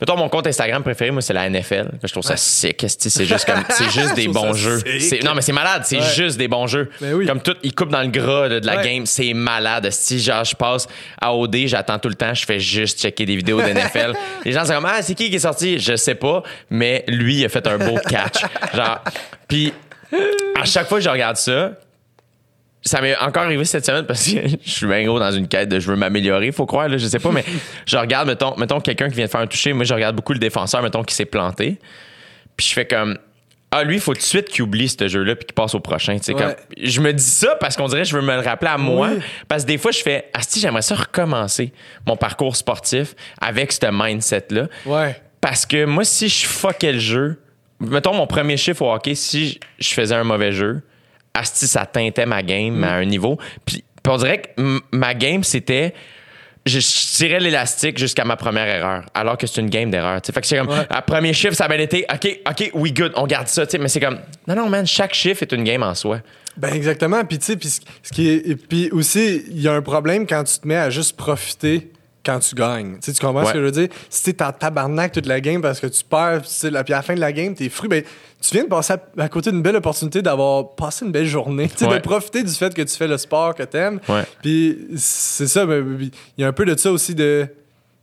Mettons, mon compte Instagram préféré, moi, c'est la NFL. Je trouve ça sick. C'est juste comme, c'est juste des bons jeux. Non, mais c'est malade. C'est Ouais. juste des bons jeux. Ben oui. Comme tout, ils coupent dans le gras de, de la Ouais. game. C'est malade. Si genre, je passe à OD, j'attends tout le temps, je fais juste checker des vidéos de NFL. Les gens sont comme, ah, c'est qui qui est sorti? Je sais pas, mais lui, il a fait un beau catch. Genre, puis à chaque fois que je regarde ça, ça m'est encore arrivé cette semaine parce que je suis bien gros dans une quête de je veux m'améliorer, faut croire, là, je sais pas, mais je regarde, mettons, mettons quelqu'un qui vient de faire un toucher, moi je regarde beaucoup le défenseur, mettons, qui s'est planté. Puis je fais comme Ah, lui, il faut tout de suite qu'il oublie ce jeu-là puis qu'il passe au prochain. Tu sais, Ouais. comme, je me dis ça parce qu'on dirait que je veux me le rappeler à moi. Oui. Parce que des fois, je fais Ah, si, j'aimerais ça recommencer mon parcours sportif avec ce mindset-là. Ouais. Parce que moi, si je fuckais le jeu, mettons mon premier chiffre au hockey, si je faisais un mauvais jeu, asti, ça teintait ma game à un niveau. Puis, puis on dirait que ma game, c'était. Je, tirais l'élastique jusqu'à ma première erreur, alors que c'est une game d'erreur. Fait que c'est comme, Ouais. à premier chiffre, ça a bien été, OK, OK, we good, on garde ça. Mais c'est comme, non, non, man, chaque chiffre est une game en soi. Ben exactement. Puis tu sais, puis aussi, il y a un problème quand tu te mets à juste profiter quand tu gagnes. Tu sais, tu comprends Ouais. ce que je veux dire? Si t'es en tabarnak toute la game parce que tu perds, puis à la fin de la game, t'es fru, ben tu viens de passer à, à côté d'une belle opportunité d'avoir passé une belle journée. Tu sais, Ouais. de profiter du fait que tu fais le sport que t'aimes. Ouais. Puis c'est ça, il y a un peu de ça aussi de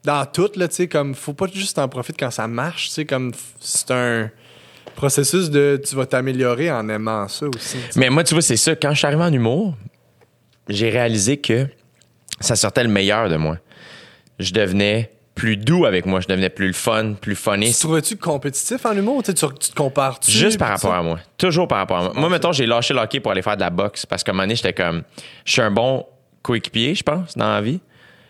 dans tout là, tu sais, comme faut pas juste en profiter quand ça marche, tu sais, comme c'est un processus de tu vas t'améliorer en aimant ça aussi. Mais moi, tu vois, c'est ça. Quand je suis arrivé en humour, j'ai réalisé que ça sortait le meilleur de moi. Je devenais plus doux avec moi. Je devenais plus le fun, plus funny. Tu trouvais-tu compétitif en humour? Tu, tu, te compares-tu? Juste par rapport ça? à moi. Toujours par rapport à moi. Moi, mettons, j'ai lâché le hockey pour aller faire de la boxe parce qu'à un moment donné, j'étais comme. Je suis un bon coéquipier, je pense, dans la vie.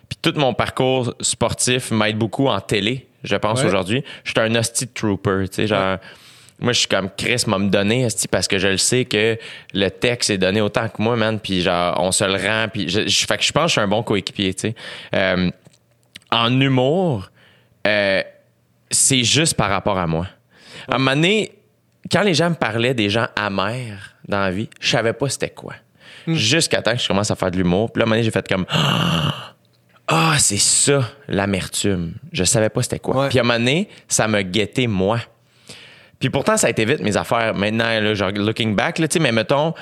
Puis tout mon parcours sportif m'aide beaucoup en télé, je pense, Ouais. aujourd'hui. Je suis un hostie trooper, tu sais, genre. Moi, je suis comme Chris m'a me donné, parce que je le sais que le texte est donné autant que moi, man. Puis genre, on se le rend. Puis je, je- fait que je pense que je suis un bon coéquipier, tu sais. Euh, en humour, euh, c'est juste par rapport à moi. À un moment donné, quand les gens me parlaient des gens amers dans la vie, je savais pas c'était quoi. Jusqu'à temps que je commence à faire de l'humour. Puis là, à un moment donné, j'ai fait comme Ah, c'est ça, l'amertume. Je savais pas c'était quoi. Ouais. Puis à un moment donné, ça me guettait moi. Puis pourtant, ça a été vite, mes affaires. Maintenant, là, genre, looking back, là, tu sais, mais mettons,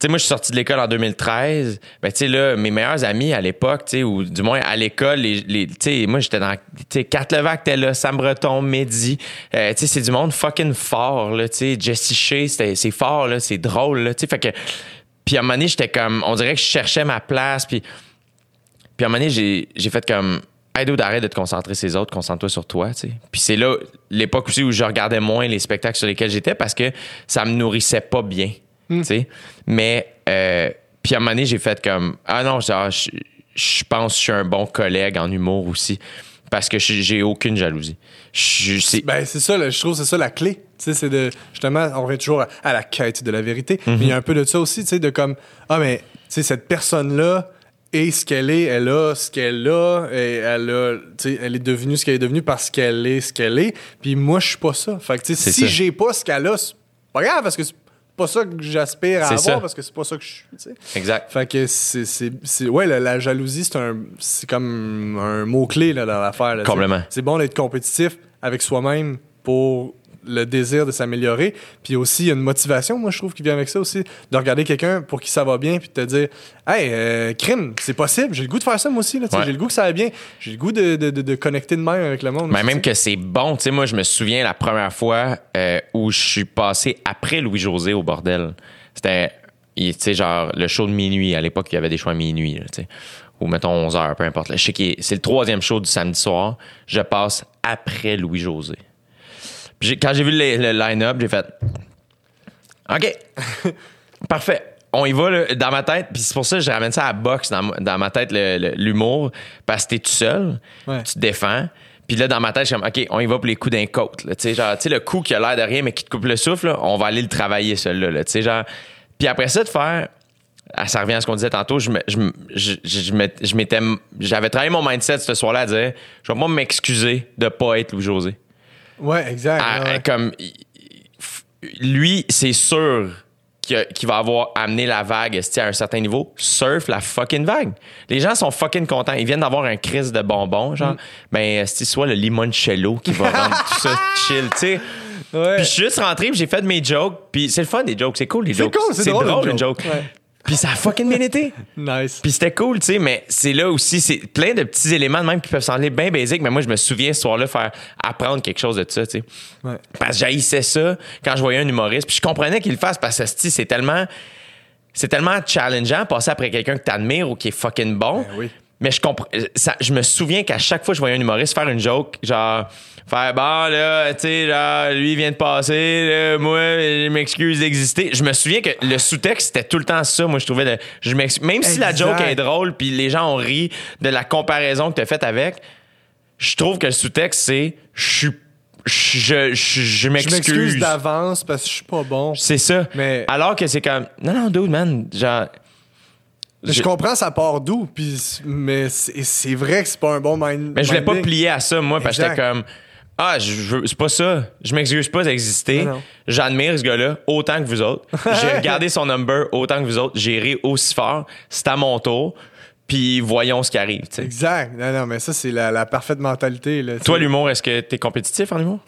sais, moi, je suis sorti de l'école en 2013. Ben, tu sais, là, mes meilleurs amis à l'époque, tu sais, ou du moins à l'école, les, les- tu sais, moi, j'étais dans, tu sais, Kat Levac était là, Sam Breton, Mehdi. Euh, tu sais, c'est du monde fucking fort, là, tu sais. Jesse Shea, c'est fort, là, c'est drôle, là, tu sais. Fait que, puis à un moment donné, j'étais comme, on dirait que je cherchais ma place, puis, puis à un moment donné, j'ai, j'ai fait comme, hey, dude, arrête de te concentrer sur les autres, concentre-toi sur toi, tu sais. Puis c'est là, l'époque aussi où je regardais moins les spectacles sur lesquels j'étais parce que ça me nourrissait pas bien, tu sais. Mais, euh, puis à un moment donné, j'ai fait comme, ah non, ah, je, je pense que je suis un bon collègue en humour aussi parce que j'ai aucune jalousie. C'est- Ben, c'est ça, là, je trouve c'est ça la clé. Tu sais, c'est de. Justement, on revient toujours à, à la quête de la vérité. Mhm. Mais il y a un peu de ça aussi, tu sais, de comme. Ah, mais, tu sais, cette personne-là est ce qu'elle est, elle a ce qu'elle a, et elle a. Tu sais, elle est devenue ce qu'elle est devenue parce qu'elle est ce qu'elle est. Puis moi, je suis pas ça. Fait que, si j'ai pas ce qu'elle a, c'est pas grave parce que c'est pas ça que j'aspire à avoir ça. parce que c'est pas ça que je suis, tu sais. exact. Fait que c'est. Ouais, la, la jalousie, c'est un. C'est comme un mot-clé dans l'affaire. Complètement. C'est bon d'être compétitif avec soi-même pour le désir de s'améliorer. Puis aussi, il y a une motivation, moi, je trouve, qui vient avec ça aussi. De regarder quelqu'un pour qui ça va bien, puis de te dire Hey, euh, crime, c'est possible, j'ai le goût de faire ça, moi aussi. Ouais. J'ai le goût que ça va bien. J'ai le goût de, de, de- de connecter de même avec le monde. Aussi, même que c'est bon. Tu sais, moi, je me souviens la première fois euh, où je suis passé après Louis-José au bordel. C'était, tu sais, genre, le show de minuit. À l'époque, il y avait des shows à minuit, tu sais. Ou mettons 11 heures, peu importe. Je sais que c'est le troisième show du samedi soir. Je passe après Louis-José. Quand j'ai vu le, le line-up, j'ai fait OK. Parfait. on y va là, dans ma tête, puis c'est pour ça que je ramène ça à la boxe dans, dans ma tête, l'humour, parce que t'es tout seul, Ouais. tu te défends. Puis là, dans ma tête, je suis comme, OK, on y va pour les coups d'un côte. Tu sais, genre, tu sais, le coup qui a l'air de rien, mais qui te coupe le souffle, là, on va aller le travailler, celui-là. là. Tu sais, genre. Puis après ça, de faire. ah, ça revient à ce qu'on disait tantôt. Je, me- je, je, je m'étais. J'avais travaillé mon mindset ce soir-là à dire je vais pas m'excuser de pas être Louis-José. Ouais, exact. À- ouais. Comme. Lui, c'est sûr qu'il va avoir amené la vague à un certain niveau? Surf la fucking vague. Les gens sont fucking contents. Ils viennent d'avoir un crise de bonbons, Mm. genre. Ben, c'est soit le limoncello qui va rendre tout ça chill, tu sais. Puis je suis juste rentré, j'ai fait mes jokes, puis c'est le fun des jokes, c'est cool les C'est jokes. cool, c'est drôle, une une joke. joke. Ouais. Puis ça a fucking bien été. Nice. Puis c'était cool, tu sais, mais c'est là aussi, c'est plein de petits éléments de même qui peuvent sembler bien basiques, mais moi je me souviens ce soir-là faire apprendre quelque chose de ça, tu sais. Ouais. Parce que j'haïssais ça quand je voyais un humoriste, puis je comprenais qu'il le fasse parce que c'est tellement c'est tellement challengeant passer après quelqu'un que t'admires ou qui est fucking bon. Ben oui. Mais je comprends ça je me souviens qu'à chaque fois que je voyais un humoriste faire une joke, genre faire bon là, tu sais genre lui il vient de passer, là, moi je m'excuse d'exister. Je me souviens que le sous-texte c'était tout le temps ça, moi je trouvais de- je m'excuse même si la joke est drôle puis les gens ont ri de la comparaison que tu as faite avec, je trouve que le sous-texte c'est je suis je, je, je Je m'excuse m'excuse. d'avance parce que je suis pas bon. C'est ça. Mais- Alors que c'est comme non non dude man, genre Je, je- comprends ça part d'où, puis mais c'est vrai que c'est pas un bon mind. Mais je voulais pas plier à ça, moi, parce que j'étais comme. Ah, je, veux- c'est pas ça. Je m'excuse pas d'exister. J'admire ce gars-là autant que vous autres. J'ai regardé son number autant que vous autres. J'ai ri aussi fort. C'est à mon tour. Puis voyons ce qui arrive. tu sais. Exact. Non, non, mais ça, c'est la, la parfaite mentalité. Là, Toi, l'humour, est-ce que t'es compétitif en humour?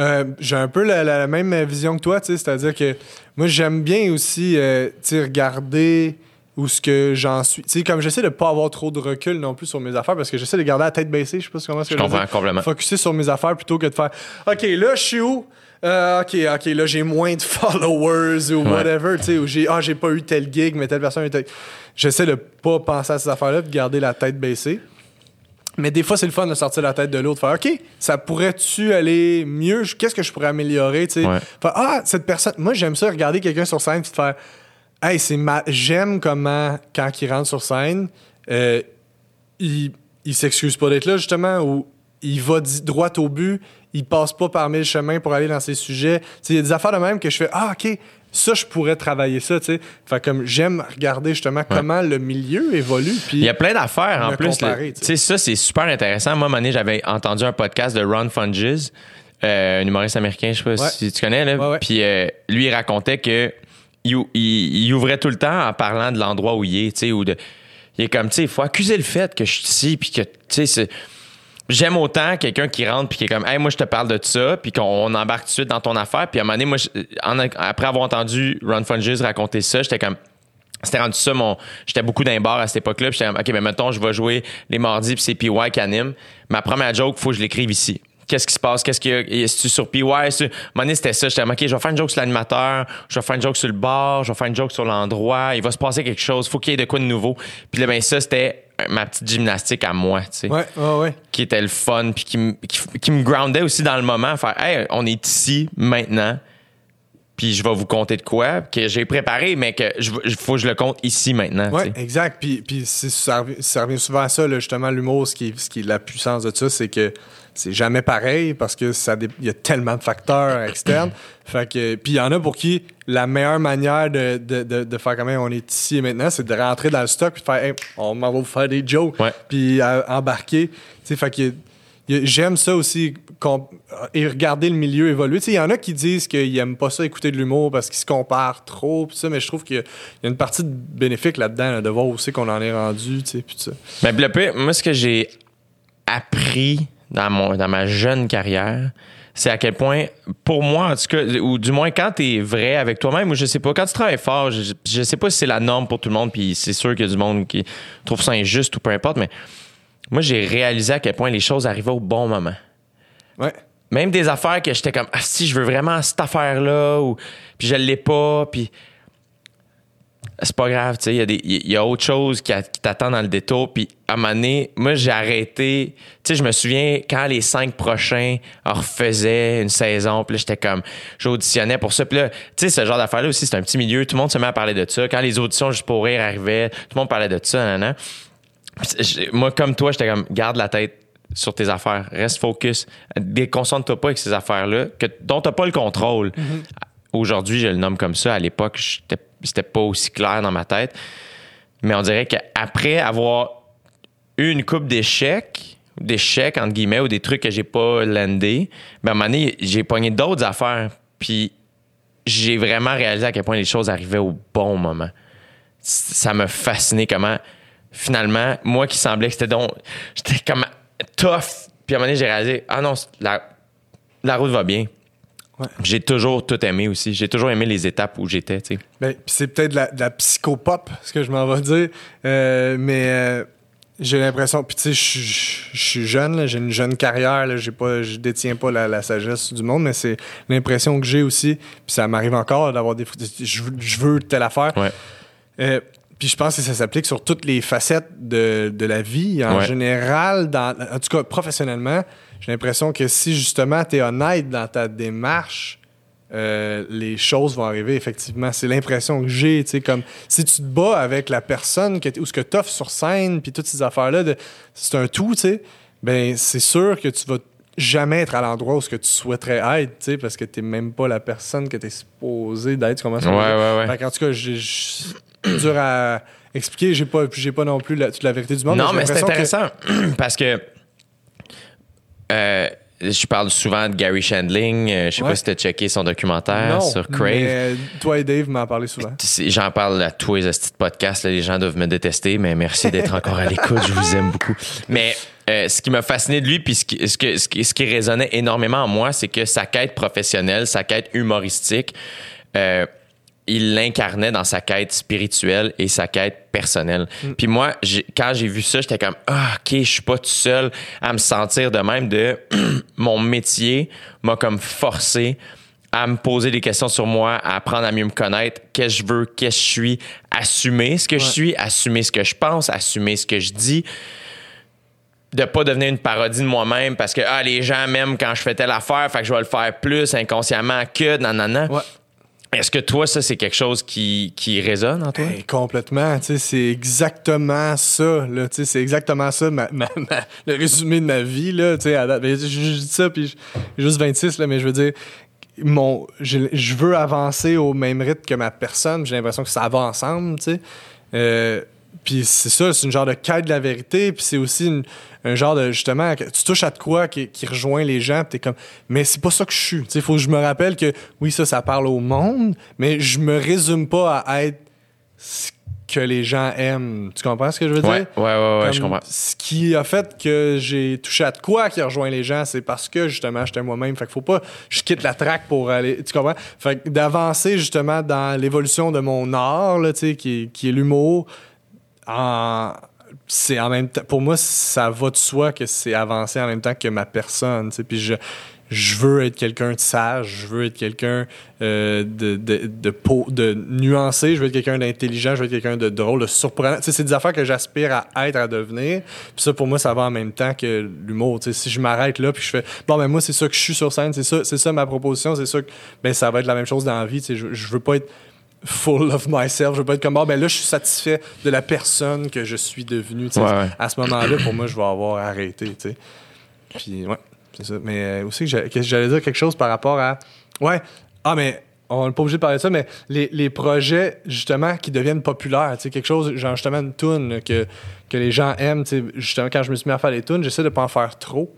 Euh, j'ai un peu la, la- la même vision que toi, tu sais, c'est-à-dire que moi, j'aime bien aussi, euh, regarder où ce que j'en suis. Tu sais, comme j'essaie de pas avoir trop de recul non plus sur mes affaires parce que j'essaie de garder la tête baissée, je sais pas comment est-ce que Je comprends complètement. Focuser sur mes affaires plutôt que de faire OK, là, je suis où? Euh, ok, ok, là j'ai moins de followers ou Ouais. whatever, tu sais, ou j'ai ah j'ai pas eu tel gig, mais telle personne a eu tel. J'essaie de pas penser à ces affaires-là, de garder la tête baissée. Mais des fois, c'est le fun de sortir la tête de l'autre, faire OK, ça pourrait-tu aller mieux? Qu'est-ce que je pourrais améliorer? tu sais? Ouais. Ah, cette personne. Moi, j'aime ça, regarder quelqu'un sur scène puis de faire Hey, c'est ma... j'aime comment, quand il rentre sur scène, euh, il, il s'excuse pas d'être là, justement, ou il va droit au but, il passe pas par mille chemins pour aller dans ses sujets. Il y a des affaires de même que je fais Ah, OK, ça, je pourrais travailler ça. tu sais. Fait comme j'aime regarder justement comment le milieu évolue. Puis Il y a plein d'affaires en plus. comparer, là. tu Tu sais. sais, ça, c'est super intéressant. Moi, à un moment donné, j'avais entendu un podcast de Ron Funges, euh, un humoriste américain, je sais pas Ouais. si tu connais. Là. Ouais. Puis euh, lui, il racontait que il, ouvrait tout le temps en parlant de l'endroit où il est, tu sais, ou de. Il est comme, tu sais, il faut accuser le fait que je suis ici, puis que, tu sais, J'aime autant quelqu'un qui rentre puis qui est comme, hey, moi, je te parle de ça, puis qu'on embarque tout de suite dans ton affaire. Puis à un moment donné, moi, après avoir entendu Ron Funges raconter ça, j'étais comme, c'était rendu ça mon j'étais beaucoup les bars à cette époque-là puis j'étais comme, OK ben mettons je vais jouer les mardis puis c'est PY qui anime ma première joke faut que je l'écrive ici Qu'est-ce qui se passe? Qu'est-ce qu'il y a? Est-ce sur PY? Est-ce- c'était ça. J'étais OK, je vais faire une joke sur l'animateur, je vais faire une joke sur le bar, je vais faire une joke sur l'endroit. Il va se passer quelque chose. Faut qu'il y ait de quoi de nouveau. Puis là, ben, ça, c'était ma petite gymnastique à moi, tu sais Ouais, ouais, ouais. qui était le fun puis qui, me- qui, qui me groundait aussi dans le moment faire hey on est ici maintenant puis je vais vous compter de quoi que j'ai préparé mais que je faut que je le compte ici maintenant sais. exact. Puis, puis c'est- ça, revient, souvent à ça, là, justement, l'humour, ce qui, ce qui est la puissance de ça, c'est que c'est jamais pareil parce que ça il y a tellement de facteurs externes. fait que, puis il y en a pour qui la meilleure manière de, de, de, de faire comme on est ici et maintenant, c'est de rentrer dans le stock puis de faire Hey, on m'en va vous faire des jokes. Puis euh, embarquer. Fait que J'aime ça aussi, com- et regarder le milieu évoluer. Il y en a qui disent qu'ils aiment pas ça écouter de l'humour parce qu'ils se comparent trop, pis ça, mais je trouve qu'il y a il y a une partie de bénéfique là-dedans, là, de voir aussi qu'on en est rendu, tu sais, puis ça. le pire, moi ce que j'ai appris dans mon dans ma jeune carrière c'est à quel point, pour moi, en tout cas, ou du moins quand t'es vrai avec toi-même, ou je sais pas, quand tu travailles fort, je, je sais pas si c'est la norme pour tout le monde, puis c'est sûr qu'il y a du monde qui trouve ça injuste ou peu importe, mais moi, j'ai réalisé à quel point les choses arrivaient au bon moment. Ouais. Même des affaires que j'étais comme, ah, si, je veux vraiment cette affaire-là, ou puis je l'ai pas, puis c'est pas grave, tu sais, il y, y a autre chose qui, t'attend dans le détour. Puis à un moment donné, moi, j'ai arrêté. Tu sais, je me souviens quand les cinq prochains refaisaient une saison, puis là, j'étais comme, j'auditionnais pour ça. Puis là, tu sais, ce genre d'affaires-là aussi, c'est un petit milieu. Tout le monde se met à parler de ça. Quand les auditions juste pour rire arrivaient, tout le monde parlait de ça, nan, nan. Puis j'ai- Moi, comme toi, j'étais comme, garde la tête sur tes affaires. Reste focus. Déconcentre-toi pas avec ces affaires-là que, dont tu n'as pas le contrôle. Aujourd'hui, je le nomme comme ça. À l'époque, j'étais- c'était pas aussi clair dans ma tête. Mais on dirait qu'après avoir eu une coupe d'échecs, d'échecs, entre guillemets, ou des trucs que j'ai pas landé, ben, à un moment donné, j'ai pogné d'autres affaires. Puis j'ai vraiment réalisé à quel point les choses arrivaient au bon moment. Ça m'a fasciné comment, finalement, moi qui semblais que c'était donc. J'étais comme tough. Puis à un moment donné, j'ai réalisé, ah non, la, la route va bien. Ouais. J'ai toujours tout aimé aussi. J'ai toujours aimé les étapes où j'étais, tu sais. Ben, c'est peut-être de la, de la psychopop, ce que je m'en vais dire. Euh, mais euh, j'ai l'impression. Puis tu sais, je suis- je suis jeune, j'ai une jeune carrière, là, j'ai pas, je détiens pas la, la sagesse du monde, mais c'est l'impression que j'ai aussi. Puis ça m'arrive encore d'avoir des. Je veux telle affaire. Ouais. Euh, puis je pense que ça s'applique sur toutes les facettes de, de la vie. En Ouais. général, dans, en tout cas professionnellement, j'ai l'impression que si justement tu es honnête dans ta démarche, euh, les choses vont arriver effectivement. C'est l'impression que j'ai. tu sais, Comme si tu te bats avec la personne que t'es- ou ce que tu offres sur scène, puis toutes ces affaires-là, c'est un tout, tu sais, ben c'est sûr que tu vas jamais être à l'endroit où ce que tu souhaiterais être, tu sais, parce que tu même pas la personne que tu es supposé d'être. Je veux Ouais, ouais, ouais. Qu'en tout cas, j'ai- dur à expliquer. J'ai pas, j'ai pas non plus la, toute la vérité du monde. Non, mais c'est que- intéressant parce que euh, je parle souvent de Gary Shandling. Euh, je sais Ouais. pas si tu as checké son documentaire non, sur Crave. mais toi et Dave m'en parlez souvent. J'en parle à tous les de podcasts. là, les gens doivent me détester, mais merci d'être encore à l'écoute. Je vous aime beaucoup. Mais euh, ce qui m'a fasciné de lui, puis ce qui, ce, que- ce qui, ce qui résonnait énormément en moi, c'est que sa quête professionnelle, sa quête humoristique, euh, il l'incarnait dans sa quête spirituelle et sa quête personnelle. Puis moi, quand j'ai vu ça, j'étais comme ah ok, je suis pas tout seul à me sentir de même. De mon métier m'a comme forcé à me poser des questions sur moi, à apprendre à mieux me connaître, qu'est-ce que je veux, qu'est-ce que je suis, assumer ce que je suis, assumer ce que je pense, assumer ce que je dis de pas devenir une parodie de moi-même parce que ah, les gens m'aiment quand je fais telle affaire, fait que je vais le faire plus inconsciemment que nanana. Ouais. Est-ce que toi, ça, c'est quelque chose qui, qui résonne en toi? Hey, complètement, c'est exactement ça, c'est exactement ça, le résumé de ma vie, là, à. Ben, je, dis ça, puis j'ai juste 26, là, mais je veux dire, mon, je, je veux avancer au même rythme que ma personne, j'ai l'impression que ça va ensemble, sais. Euh, puis c'est ça, c'est une genre de quête de la vérité, puis c'est aussi une- un genre de, justement, que tu touches à de quoi qui, qui rejoint les gens, puis t'es comme, mais c'est pas ça que je suis, tu sais, faut que je me rappelle que, oui, ça, ça parle au monde, mais je me résume pas à être ce que les gens aiment. Tu comprends ce que je veux dire? ouais, ouais, ouais, je comprends. Ce qui a fait que j'ai touché à de quoi qui rejoint les gens, c'est parce que justement j'étais moi-même. Fait qu'il faut pas je quitte la track pour aller. Tu comprends? Fait que d'avancer justement dans l'évolution de mon art, là, tu sais, qui, qui est l'humour, C'est en même temps. Pour moi, ça va de soi que c'est avancer en même temps que ma personne. tu sais. Puis je, je veux être quelqu'un de sage, je veux être quelqu'un euh, de, de, de, de nuancé, je veux être quelqu'un d'intelligent, je veux être quelqu'un de drôle, de surprenant. Tu sais, c'est des affaires que j'aspire à être, à devenir. Puis ça, pour moi, ça va en même temps que l'humour. Tu si je m'arrête là, puis je fais bon, ben moi, c'est ça que je suis sur scène, c'est ça, c'est ça ma proposition, c'est ça que ben ça va être la même chose dans la vie. Je, je veux pas être full of myself. Je veux pas être comme, ah, ben là, je suis satisfait de la personne que je suis. Ouais, ouais. À ce moment-là, pour moi, je vais avoir arrêté, tu sais. Puis, ouais, c'est ça. Mais euh, aussi, j'allais dire quelque chose par rapport à. Ouais, ah, mais on n'est pas obligé de parler de ça, mais les, les projets, justement, qui deviennent populaires, tu sais, quelque chose, genre, justement, une toune là, que, que les gens aiment, tu sais, justement, quand je me suis mis à faire les tunes, j'essaie de pas en faire trop.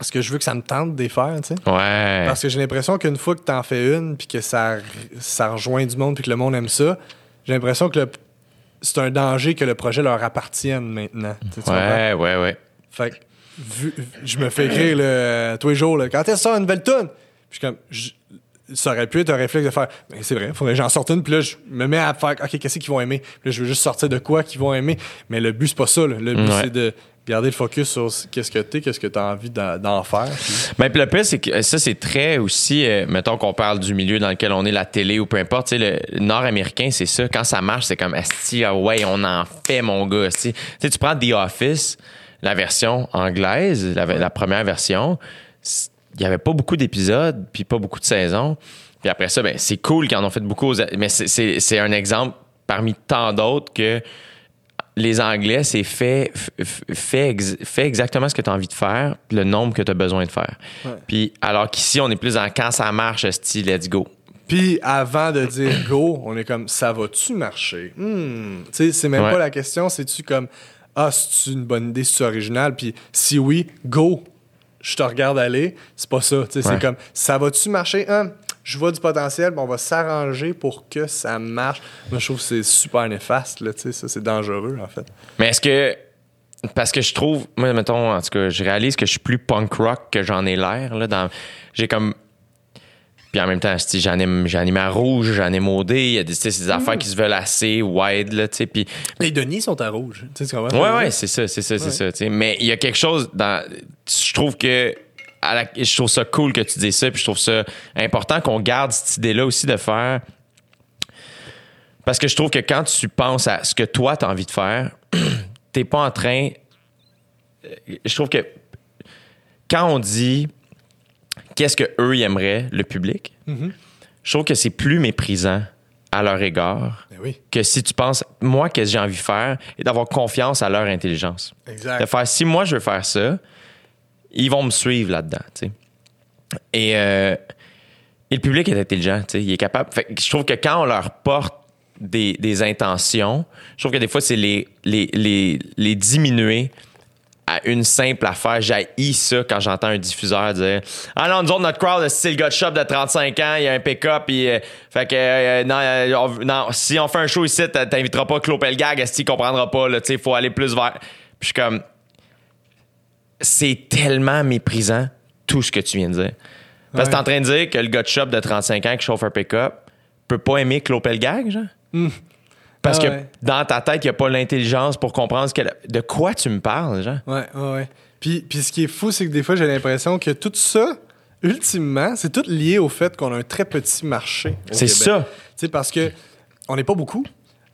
Parce que je veux que ça me tente de les faire, tu sais. Ouais. Parce que j'ai l'impression qu'une fois que t'en fais une, puis que ça, ça rejoint du monde, puis que le monde aime ça, j'ai l'impression que le- c'est un danger que le projet leur appartienne maintenant. Tu sais, tu comprends? Ouais, ouais, ouais. Fait que, vu- je me fais écrire le, tous les jours, quand est-ce que ça, une nouvelle tune? Puis comme, je- ça aurait pu être un réflexe de faire, mais c'est vrai, faudrait que j'en sorte une, puis là, je me mets à faire, OK, qu'est-ce qu'ils vont aimer? Puis là, je veux juste sortir de quoi qu'ils vont aimer. Mais le but, c'est pas ça, là. Le but, Ouais. c'est de garder le focus sur qu'est-ce que t'es, qu'est-ce que t'as envie d'en, faire. Mais puis le pire, c'est que ça, c'est très aussi, euh, mettons qu'on parle du milieu dans lequel on est, la télé ou peu importe, tu sais, le nord-américain, c'est ça. Quand ça marche, c'est comme, esti, ah ouais, on en fait, mon gars. Tu sais, tu prends The Office, la version anglaise, la, la première version, il y avait pas beaucoup d'épisodes, puis pas beaucoup de saisons. Puis après ça, ben, c'est cool qu'ils en ont fait beaucoup, aux- mais c'est un exemple parmi tant d'autres que les Anglais, c'est fait, fait, ex- fait exactement ce que tu as envie de faire, le nombre que tu as besoin de faire. Ouais. Puis alors qu'ici, on est plus dans quand ça marche, style let's go. Puis avant de dire go, on est comme ça va-tu marcher? Hmm. Tu sais, c'est même Ouais. pas la question, c'est-tu comme ah, c'est une bonne idée, c'est original? Puis si oui, go, je te regarde aller. C'est pas ça. Tu sais, Ouais. C'est comme ça va-tu marcher? Hein? Je vois du potentiel, puis on va s'arranger pour que ça marche. Moi, je trouve que c'est super néfaste, là, tu sais, ça, c'est dangereux, en fait. Mais est-ce que. Parce que je trouve, moi, mettons, en tout cas, je réalise que je suis plus punk rock que j'en ai l'air. là, dans J'ai comme. Puis en même temps, j'anime, j'anime à rouge, j'anime au dé. Il y a des, tu sais, c'est des affaires qui se veulent assez wide, là, tu sais. Puis Les Denis sont à rouge. Tu sais? Ouais, ouais, c'est ça, c'est ça, c'est ça. tu sais. Mais il y a quelque chose dans. Je trouve que. À la- je trouve ça cool que tu dises ça, puis je trouve ça important qu'on garde cette idée-là aussi de faire. Parce que je trouve que quand tu penses à ce que toi, tu as envie de faire, t'es pas en train. euh, Je trouve que quand on dit qu'est-ce que eux ils aimeraient, le public, je trouve que c'est plus méprisant à leur égard Ben oui, que si tu penses, moi, qu'est-ce que j'ai envie de faire, et d'avoir confiance à leur intelligence. exact. De faire, si moi, je veux faire ça, ils vont me suivre là-dedans, tu sais. Et, euh, et le public est intelligent, tu sais, il est capable. Fait je trouve que quand on leur porte des, intentions, je trouve que des fois, c'est les, les, les, les diminuer à une simple affaire. J'haïs ça quand j'entends un diffuseur dire Ah non, nous autres, notre crowd, c'est le gars de shop de 35 ans, il y a un pick-up, euh, fait que euh, non, on- non, si on fait un show ici, t'inviteras pas Claude Pelgag, est-ce qu'il comprendra pas, là, tu sais, il faut aller plus vers. Puis je suis comme C'est tellement méprisant tout ce que tu viens de dire. Parce que t'es en train de dire que le gars de shop de 35 ans qui chauffe un pick-up peut pas aimer Claude Pelgag, genre? Parce Ah que ouais. dans ta tête, il n'y a pas l'intelligence pour comprendre ce qu'elle- de quoi tu me parles, genre? Ouais, ouais, ouais. Puis, puis ce qui est fou, c'est que des fois, j'ai l'impression que tout ça, ultimement, c'est tout lié au fait qu'on a un très petit marché. C'est ça. Tu sais, parce que on n'est pas beaucoup.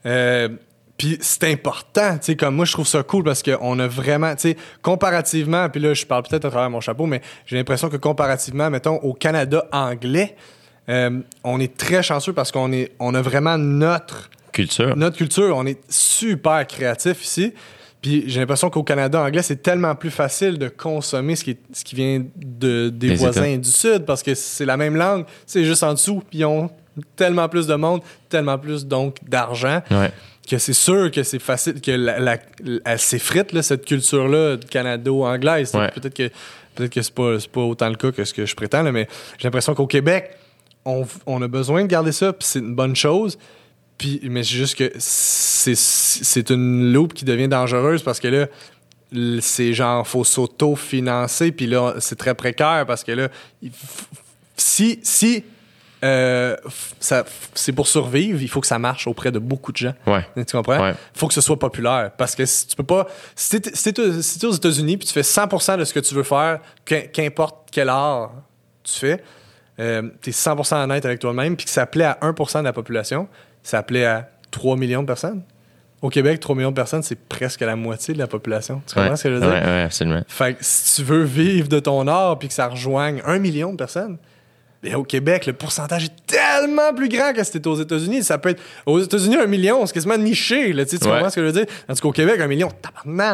Euh, puis c'est important, tu sais, comme moi, je trouve ça cool parce qu'on a vraiment, tu sais, comparativement, puis là, je parle peut-être à travers mon chapeau, mais j'ai l'impression que comparativement, mettons, au Canada anglais, euh, on est très chanceux parce qu'on est, on a vraiment notre Culture. notre culture, on est super créatif ici. Puis j'ai l'impression qu'au Canada anglais, c'est tellement plus facile de consommer ce qui, est- ce qui vient de, des voisins États. du Sud parce que c'est la même langue, c'est juste en dessous. Puis ils ont tellement plus de monde, tellement plus donc d'argent Ouais. Que c'est sûr que c'est facile, que la, la- elle s'effrite, là, cette culture-là canado-anglaise. Ouais. Peut-être que, peut que c'est pas, pas autant le cas que ce que je prétends, là, mais j'ai l'impression qu'au Québec, on, on a besoin de garder ça, puis c'est une bonne chose. Puis, mais c'est juste que c'est, une loupe qui devient dangereuse parce que là, c'est genre, faut s'auto-financer, puis là, c'est très précaire parce que là, si, si euh, c'est pour survivre, il faut que ça marche auprès de beaucoup de gens. Ouais. Tu comprends? Ouais. faut que ce soit populaire. Parce que si tu peux pas. Si si t'es aux États-Unis puis tu fais 100% de ce que tu veux faire, qu'im- qu'importe quel art tu fais, euh, t'es 100% honnête avec toi-même, puis que ça plaît à 1% de la population, ça plaît à 3 millions de personnes. Au Québec, 3 millions de personnes, c'est presque la moitié de la population. Tu comprends Ouais. ce que je veux dire? Ouais, ouais, absolument. Fait que si tu veux vivre de ton art puis que ça rejoigne un million de personnes, bien, au Québec, le pourcentage est tellement plus grand que c'était aux États-Unis. Ça peut être aux États-Unis un million, c'est quasiment niché. Là, tu Ouais. comprends ce que je veux dire? Tandis qu'au Québec, un million,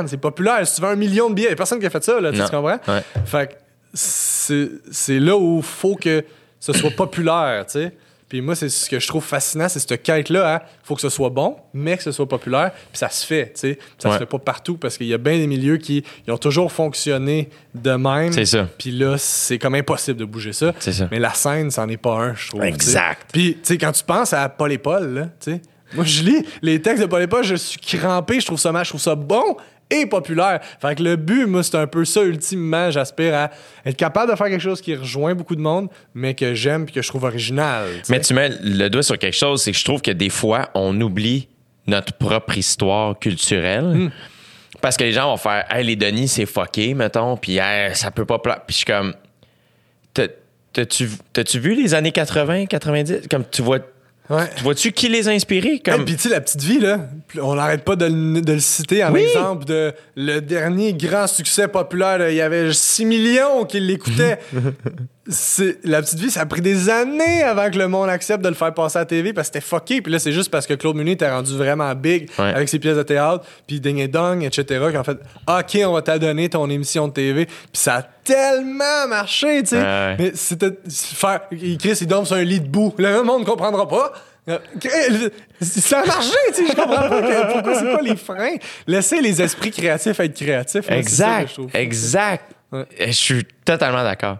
c'est populaire. Si tu veux un million de billets, il y a personne qui a fait ça. Là, tu comprends? Ouais. Fait que c'est c'est là où il faut que ce soit populaire, tu sais. Puis moi, c'est ce que je trouve fascinant, c'est cette quête-là. Il faut que ce soit bon, mais que ce soit populaire. Puis ça se fait, tu sais. Ça Ouais. se fait pas partout parce qu'il y a bien des milieux qui ils ont toujours fonctionné de même. C'est ça. Puis là, c'est comme impossible de bouger ça. C'est ça. Mais la scène, c'en est pas un, je trouve. Exact. Puis, tu sais, quand tu penses à Paul et Paul, là, tu sais, moi, je lis les textes de Paul et Paul, je suis crampé, je trouve ça mal, je trouve ça bon et populaire. Fait que le but, moi, c'est un peu ça, ultimement. J'aspire à être capable de faire quelque chose qui rejoint beaucoup de monde, mais que j'aime puis que je trouve original. Mais tu mets le doigt sur quelque chose, c'est que je trouve que des fois, on oublie notre propre histoire culturelle. Parce que les gens vont faire, hey, les Denis, c'est fucké, mettons, puis hey, ça peut pas. Puis je suis comme, T'as- t'as-tu t'as-tu vu les années 80, 90? Comme tu vois. Ouais. Tu vois-tu qui les a inspirés? Comme... Hey, puis tu sais, la petite vie, là, on n'arrête pas de, le- de le citer en Oui. exemple de le dernier grand succès populaire. Il y avait 6 millions qui l'écoutaient. C'est- la petite vie, ça a pris des années avant que le monde accepte de le faire passer à la TV parce que c'était fucké. Puis là, c'est juste parce que Claude Meunier était rendu vraiment big Ouais. avec ses pièces de théâtre, puis Ding et Dong, etc. Qu'en fait, OK, on va t'adonner ton émission de TV. Puis ça a tellement marché, tu sais. Ouais. Mais c'était faire. Chris, il dorme sur un lit de boue. Le monde ne comprendra pas. Euh, Ça a marché, tu sais. Je comprends pas que- pourquoi c'est pas les freins. Laissez les esprits créatifs être créatifs. Ça Exact. Exact. Ouais. Mm. Je suis totalement d'accord.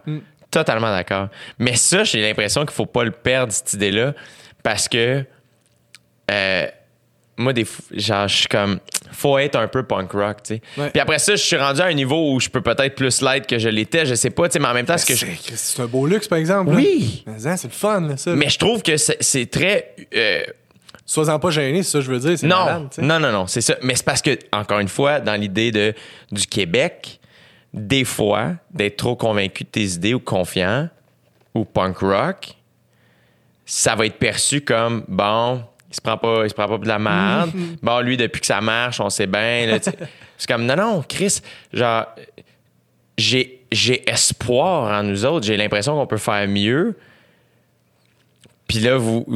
Totalement d'accord. Mais ça, j'ai l'impression qu'il faut pas le perdre, cette idée-là, parce que euh, moi, des fois, genre, je suis comme, faut être un peu punk rock, tu sais. Ouais. Puis après ça, je suis rendu à un niveau où je peux peut-être plus l'être que je l'étais, je sais pas, tu sais, mais en même temps, ce que je. C'est un beau luxe, par exemple. Oui. Mais hein, c'est le fun, là, ça. Mais je trouve que c'est très. euh, Sois-en pas gêné, c'est ça que je veux dire. Non, malade, non, non, non, c'est ça. Mais c'est parce que, encore une fois, dans l'idée de, du Québec, des fois, d'être trop convaincu de tes idées ou confiant ou punk rock, ça va être perçu comme bon, il se prend pas, il se prend pas de la merde. bon, lui, depuis que ça marche, on sait bien. là, c'est comme non, non, Chris, genre, j'ai, j'ai espoir en nous autres. J'ai l'impression qu'on peut faire mieux. Puis là, vous,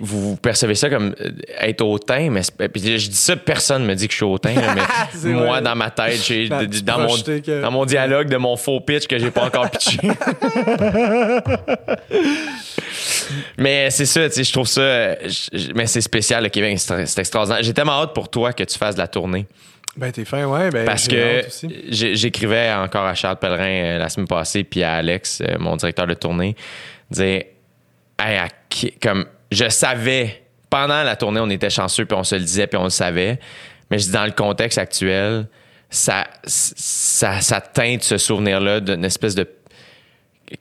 vous, percevez ça comme euh, être hautain, mais puis je dis ça, personne me dit que je suis hautain, là, mais moi, vrai. dans ma tête, j'ai, dans, mon, que- dans mon dialogue de mon faux pitch que j'ai pas encore pitché. mais c'est ça, tu sais, je trouve ça. je- mais c'est spécial, le Québec, c'est extraordinaire. J'ai tellement hâte pour toi que tu fasses de la tournée. Ben, t'es fin, ouais. Ben, Parce que j'écrivais encore à Charles Pellerin euh, la semaine passée, puis à Alex, euh, mon directeur de tournée, dire Hey, à qui- comme je savais pendant la tournée, on était chanceux, puis on se le disait, puis on le savait. Mais je dis dans le contexte actuel, ça, ça, ça teinte ce souvenir-là d'une espèce de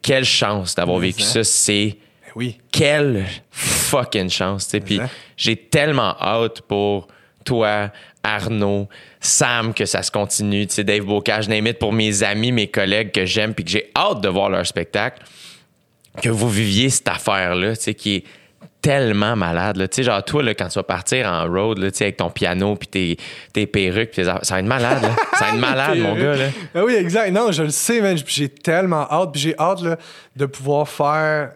quelle chance d'avoir vécu ça. C'est Ben oui. quelle fucking chance. tu sais. Puis j'ai tellement hâte pour toi, Arnaud, Sam, que ça se continue. Tu sais, Dave Bocage, name it, pour mes amis, mes collègues que j'aime, puis que j'ai hâte de voir leur spectacle, que vous viviez cette affaire-là, tu sais, qui est tellement malade. là. Tu sais, genre, toi, là, quand tu vas partir en road, là, tu sais, avec ton piano, puis tes, tes perruques, tes ça va être malade. là. Ça va être malade, mon gars. Là. Ah oui, exact. Non, je le sais, man. J'ai tellement hâte. Puis j'ai hâte là, de pouvoir faire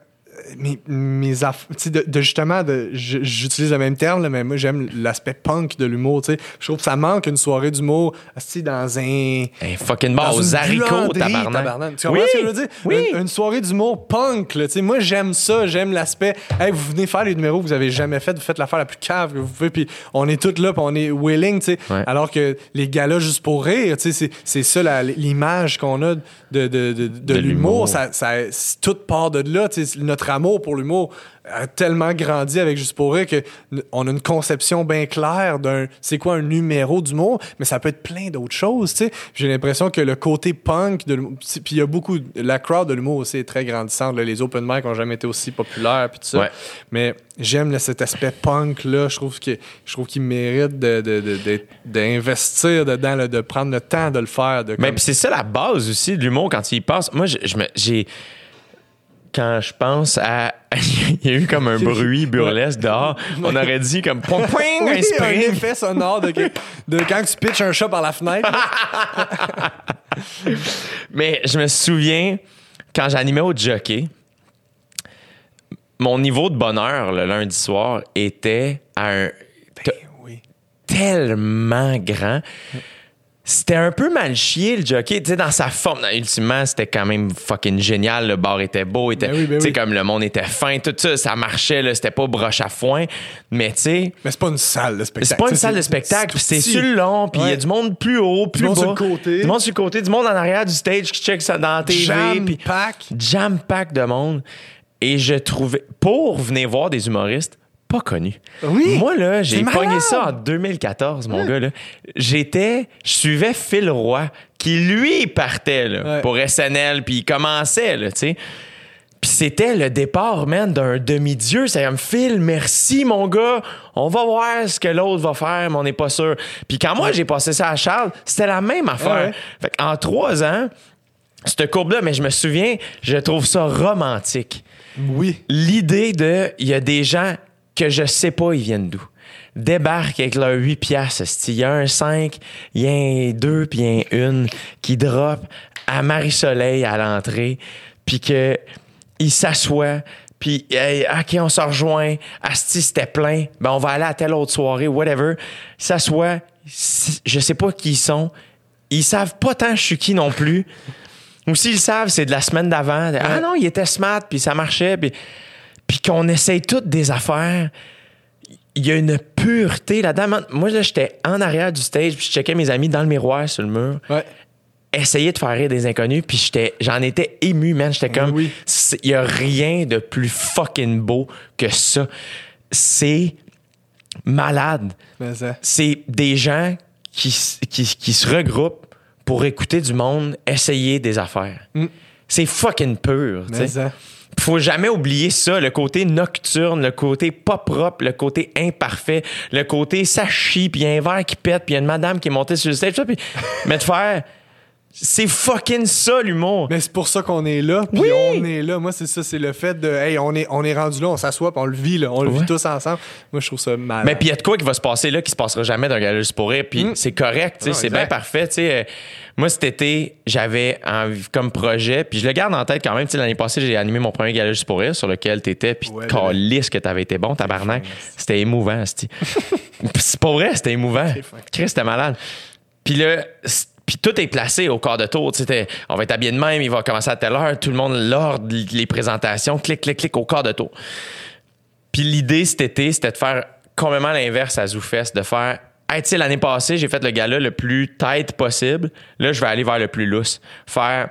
mes, mes sais, de, de justement, de, j'utilise le même terme, là, mais moi, j'aime l'aspect punk de l'humour. tu sais. Je trouve que ça manque une soirée d'humour dans un. Hey, fucking bar aux haricots, tabarnak. Tu comprends ce que je veux dire? Oui. Une, une soirée d'humour punk, là. Tu sais, moi, j'aime ça. J'aime l'aspect. Hey, vous venez faire les numéros que vous avez jamais fait. Vous faites l'affaire la plus cave que vous pouvez. Puis on est tous là, puis on est willing, tu sais. Ouais. Alors que les gars-là, juste pour rire, tu sais, c'est- ça la- l'image qu'on a de, de, l'humour. Ça, ça, tout part de là. tu sais. Notre amour pour l'humour a tellement grandi avec Juste pour rire que n- on a une conception bien claire d'un c'est quoi un numéro d'humour, mais ça peut être plein d'autres choses. tu sais. J'ai l'impression que le côté punk de puis il y a beaucoup, la crowd de l'humour aussi est très grandissante. là. Les open mic ont jamais été aussi populaires puis tout ça. Ouais. Mais j'aime cet aspect punk là. Je trouve que je trouve qu'il mérite de, de- de- de- d'investir dedans, là, de prendre le temps de le faire. De Mais comme- puis c'est ça la base aussi de l'humour quand y penses. Moi, j'ai. Quand je pense à. Il y a eu comme un bruit burlesque dehors. On aurait dit comme. Point, point, un Oui, un spring. effet sonore de, que- de quand tu pitches un chat par la fenêtre. Mais je me souviens, quand j'animais au jockey, mon niveau de bonheur le lundi soir était à un. t- oui. tellement grand. C'était un peu mal chié, le jockey. Tu sais, dans sa forme, dans- ultimement, c'était quand même fucking génial. Le bar était beau, était, Ben oui, ben tu sais, oui. comme le monde était fin, tout ça, ça marchait, là, c'était pas broche à foin. Mais tu sais, Mais c'est pas une salle de spectacle. c'est pas une salle de spectacle, c'est sur le long, puis il y a du monde plus haut, plus monde bas. sur le côté. Du monde sur le côté, du monde en arrière du stage qui check ça dans la TV. Jam puis pack. Jam pack de monde. Et je trouvais, pour venir voir des humoristes, pas connus. Oui. Moi, là, j'ai pogné ça en 2014, mon gars, là. J'étais, je suivais Phil Roy, qui lui partait, là, Ouais. pour SNL, puis il commençait, tu sais. Puis c'était le départ, man, d'un demi-dieu. C'est comme, Phil, merci, mon gars. On va voir ce que l'autre va faire, mais on n'est pas sûr. Puis quand moi, j'ai passé ça à Charles, c'était la même affaire. Ouais. Fait en trois ans, cette courbe-là, mais je me souviens, je trouve ça romantique. Oui. L'idée de, il y a des gens que je sais pas, ils viennent d'où. Débarquent avec leurs 8 piastres. Il y a un 5, il y a un 2, puis il y a un 1 qui drop à Marie-Soleil à l'entrée, puis que il s'assoit, puis hey, OK, on se rejoint. Asti, c'était plein. Ben, on va aller à telle autre soirée, whatever. S'assoit. Je sais pas qui ils sont. Ils savent pas tant je suis qui non plus. Ou s'ils savent, c'est de la semaine d'avant. Ah non, il était smart, puis ça marchait, puis, puis qu'on essaye toutes des affaires. Il y a une pureté là-dedans. Moi, là, j'étais en arrière du stage, puis je checkais mes amis dans le miroir sur le mur, Ouais. essayer de faire rire des inconnus, puis j'étais, j'en étais ému, man. J'étais comme, Oui. c'est- il y a rien de plus fucking beau que ça. C'est malade Mais ça. c'est des gens qui, s- qui, qui se regroupent pour écouter du monde, essayer des affaires. Mm. C'est fucking pur. Faut jamais oublier ça, le côté nocturne, le côté pas propre, le côté imparfait, le côté ça chie, puis un verre qui pète, puis une madame qui est montée sur le stage, puis mais de faire c'est fucking ça l'humour. Mais c'est pour ça qu'on est là, puis Oui! on est là. Moi, c'est ça, c'est le fait de, hey, on est, on est rendu là, on s'assoit, puis on le vit, là. On le Ouais. vit tous ensemble. Moi, je trouve ça mal. Mais puis il y a de quoi qui va se passer là qui se passera jamais d'un gala juste pour rire. Puis Mm. c'est correct, tu Non, c'est bien parfait. tu sais. Euh, moi, cet été, j'avais comme projet, puis je le garde en tête quand même. tu L'année passée, j'ai animé mon premier gala juste pour rire sur lequel t'étais, puis Ouais, calisse que t'avais été bon, tabarnak. C'était émouvant, c'est pas vrai, c'était émouvant. Chris, c'était malade. Puis là, puis tout est placé au quart de tour. On va être habillé de même, il va commencer à telle heure, tout le monde l'ordre, les présentations, clic, clic, clic au quart de tour. Puis l'idée cet été, c'était de faire complètement l'inverse à ZooFest, de faire Hey, tu sais, l'année passée, j'ai fait le gala le plus tight possible. Là, je vais aller vers le plus lousse. Faire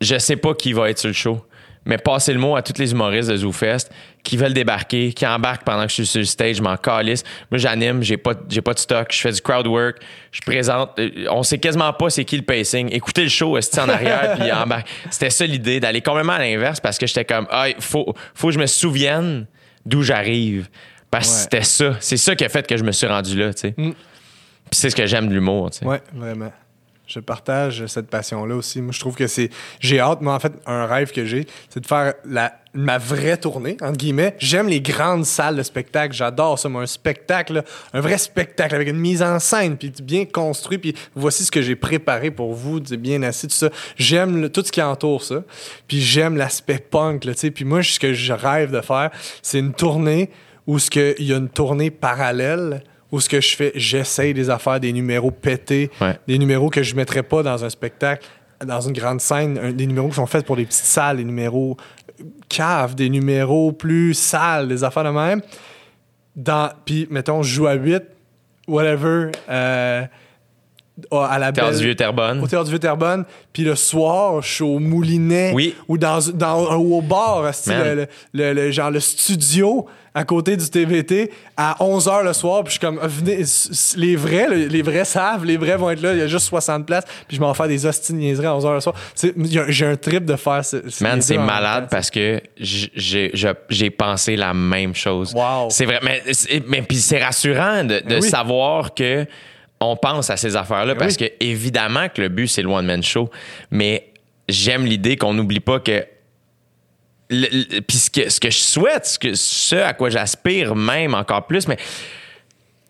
je sais pas qui va être sur le show, mais passer le mot à tous les humoristes de ZooFest qui veulent débarquer, qui embarquent pendant que je suis sur le stage, je m'en calisse. Moi, j'anime, j'ai pas, j'ai pas de stock, je fais du crowd work, je présente. euh, On sait quasiment pas c'est qui le pacing. Écoutez le show, est en arrière, puis embarque. C'était ça l'idée, d'aller complètement à l'inverse parce que j'étais comme, ah, il faut, faut que je me souvienne d'où j'arrive. Parce que Ouais. c'était ça. C'est ça qui a fait que je me suis rendu là, tu sais. Mm. Puis c'est ce que j'aime de l'humour, tu sais. Ouais, vraiment. Je partage cette passion-là aussi. Moi, je trouve que c'est. J'ai hâte, moi, en fait, un rêve que j'ai, c'est de faire la... ma vraie tournée, entre guillemets. J'aime les grandes salles de spectacle. J'adore ça, moi. Un spectacle, un vrai spectacle avec une mise en scène, puis bien construit. Puis voici ce que j'ai préparé pour vous, bien assis, tout ça. J'aime tout ce qui entoure ça. Puis j'aime l'aspect punk, tu sais. Puis moi, ce que je rêve de faire, c'est une tournée où il y a une tournée parallèle où ce que je fais, j'essaye des affaires, des numéros pétés, Ouais. des numéros que je mettrais pas dans un spectacle, dans une grande scène, un- des numéros qui sont faits pour des petites salles, des numéros caves, des numéros plus sales, des affaires de même. Dans, puis, mettons, je joue à 8, whatever, euh, à la belle- du Vieux-Terrebonne. au théâtre du Vieux-Terrebonne, puis le soir, je suis au Moulinet Oui. ou dans, dans ou au bar, le, le- le- le- genre le studio à côté du TVT à 11h le soir, puis je suis comme venez s- s- les vrais le- les vrais savent, les vrais vont être là, il y a juste 60 places, puis je m'en faire des hosties niaiseries à 11h le soir. J'ai un trip de faire ce, Man, c'est malade parce que j'ai pensé la même chose. Wow. C'est vrai, mais, mais puis c'est rassurant de, de oui. savoir que on pense à ces affaires-là Ben parce oui. que évidemment que le but c'est le one man show, mais j'aime l'idée qu'on n'oublie pas que puis ce que, ce que je souhaite, ce, que, ce à quoi j'aspire même encore plus, mais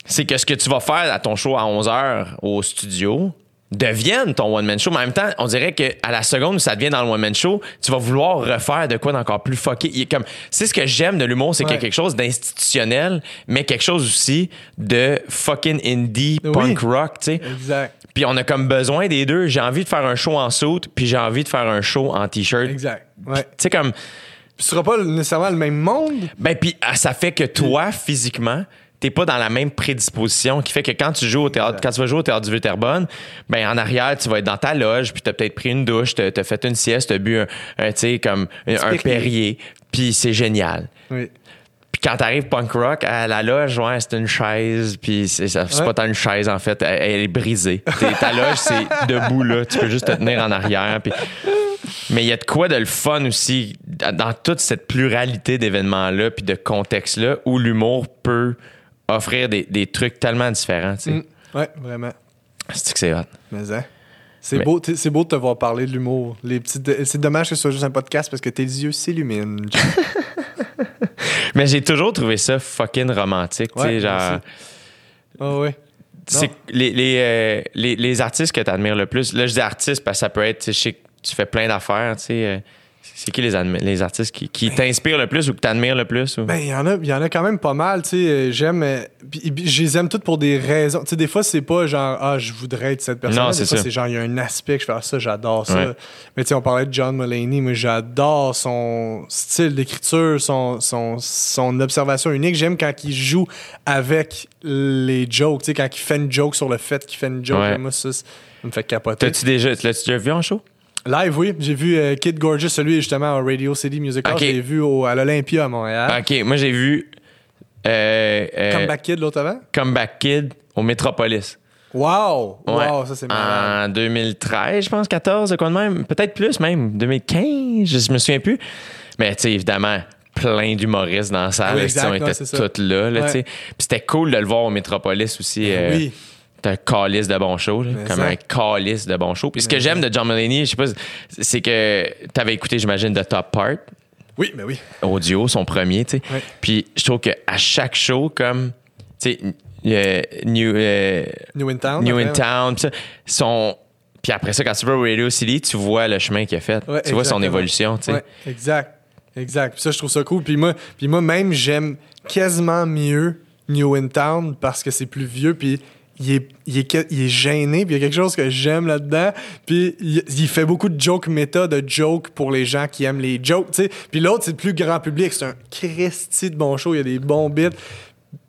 c'est que ce que tu vas faire à ton show à 11h au studio devienne ton one-man show. Mais en même temps, on dirait qu'à la seconde où ça devient dans le one-man show, tu vas vouloir refaire de quoi d'encore plus fucké. Il est comme, c'est ce que j'aime de l'humour, c'est qu'il y a quelque chose d'institutionnel, mais quelque chose aussi de fucking indie, Oui. punk rock, tu sais. Exact. Puis on a comme besoin des deux. J'ai envie de faire un show en suit, puis j'ai envie de faire un show en t-shirt. Tu Exact. Ouais. sais, comme, Puis ce sera pas nécessairement le même monde? ben, puis ah, ça fait que toi, physiquement, t'es pas dans la même prédisposition qui fait que quand tu joues au théâtre, quand tu vas jouer au théâtre du Vieux-Terrebonne, ben, en arrière, tu vas être dans ta loge, puis t'as peut-être pris une douche, t'as, t'as fait une sieste, t'as bu un, un, tu sais, comme un, un Perrier. Puis c'est génial. Oui. Puis quand t'arrives punk rock, à la loge, ouais, c'est une chaise, puis c'est, c'est Ouais. pas tant une chaise, en fait, elle, elle est brisée. T'es- ta loge, c'est debout, là, tu peux juste te tenir en arrière, puis... Mais il y a de quoi de le fun aussi dans toute cette pluralité d'événements-là puis de contextes-là où l'humour peut offrir des, des trucs tellement différents. tu sais. Mm. Ouais, vraiment. C'est que c'est hot? Mais hein. C'est Mais- beau, c'est beau de te voir parler de l'humour. Les petites, c'est dommage que ce soit juste un podcast parce que tes yeux s'illuminent. Mais j'ai toujours trouvé ça fucking romantique. tu sais, Ouais, moi genre, ouais. c'est les, les, euh, les, les artistes que tu admires le plus. Là, je dis artistes parce que ça peut être, tu sais, je sais que tu fais plein d'affaires. tu sais, euh, C'est qui les, artistes qui, qui t'inspirent le plus ou que tu admires le plus? ou- Ben, il y, en a- y en a quand même pas mal, tu sais. euh, J'aime. euh, Je les aime toutes pour des raisons. Tu sais, des fois, c'est pas genre, ah, je voudrais être cette personne. Non, Des c'est fois, ça. c'est genre, il y a un aspect que je fais, ah, ça, j'adore ça. Ouais. Mais tu sais, on parlait de John Mulaney. Moi, j'adore son style d'écriture, son, son, son observation unique. J'aime quand il joue avec les jokes, tu sais, quand il fait une joke sur le fait qu'il fait une joke. Ouais. Moi, ça, ça me fait capoter. T'as-tu déjà, l'as-tu déjà vu en show? Live, oui. J'ai vu euh, Kid Gorgeous, celui justement au Radio City Music Hall. L'ai vu au- à l'Olympia à Montréal. Ok, moi j'ai vu euh, euh, Comeback Kid l'autre avant? Comeback Kid au Metropolis. Wow! Ouais. Wow, ça c'est malade. En 2013, je pense, 14, de quoi de même. Peut-être plus même. 2015, je me souviens plus. Mais tu sais, évidemment, plein d'humoristes dans la salle. Oui, là, exact, on ouais, était tous là. là, Ouais. tu sais. Puis c'était cool de le voir au Metropolis aussi. euh, oui. Un calice de bon show, là, comme ça. un calice de bon show. Puis ce que j'aime de John Mulaney, je sais pas, c'est que t'avais écouté, j'imagine, The Top Part Oui, mais oui. audio, son premier, tu sais. Puis je trouve qu'à chaque show, comme, tu sais, euh, New, euh, New in Town. New in Town, pis ça, son... Puis après ça, quand tu vas au Radio City, tu vois le chemin qu'il a fait. Ouais, tu vois son évolution, tu sais. Ouais, exact. Exact. Puis ça, je trouve ça cool. Puis moi, puis moi même, j'aime quasiment mieux New in Town parce que c'est plus vieux. Puis il est, il, est, que- il est gêné. Puis il y a quelque chose que j'aime là-dedans. Puis il, il fait beaucoup de jokes méta, de jokes pour les gens qui aiment les jokes. tu sais. Puis l'autre, c'est le plus grand public. C'est un Christy de bon show. Il y a des bons bits.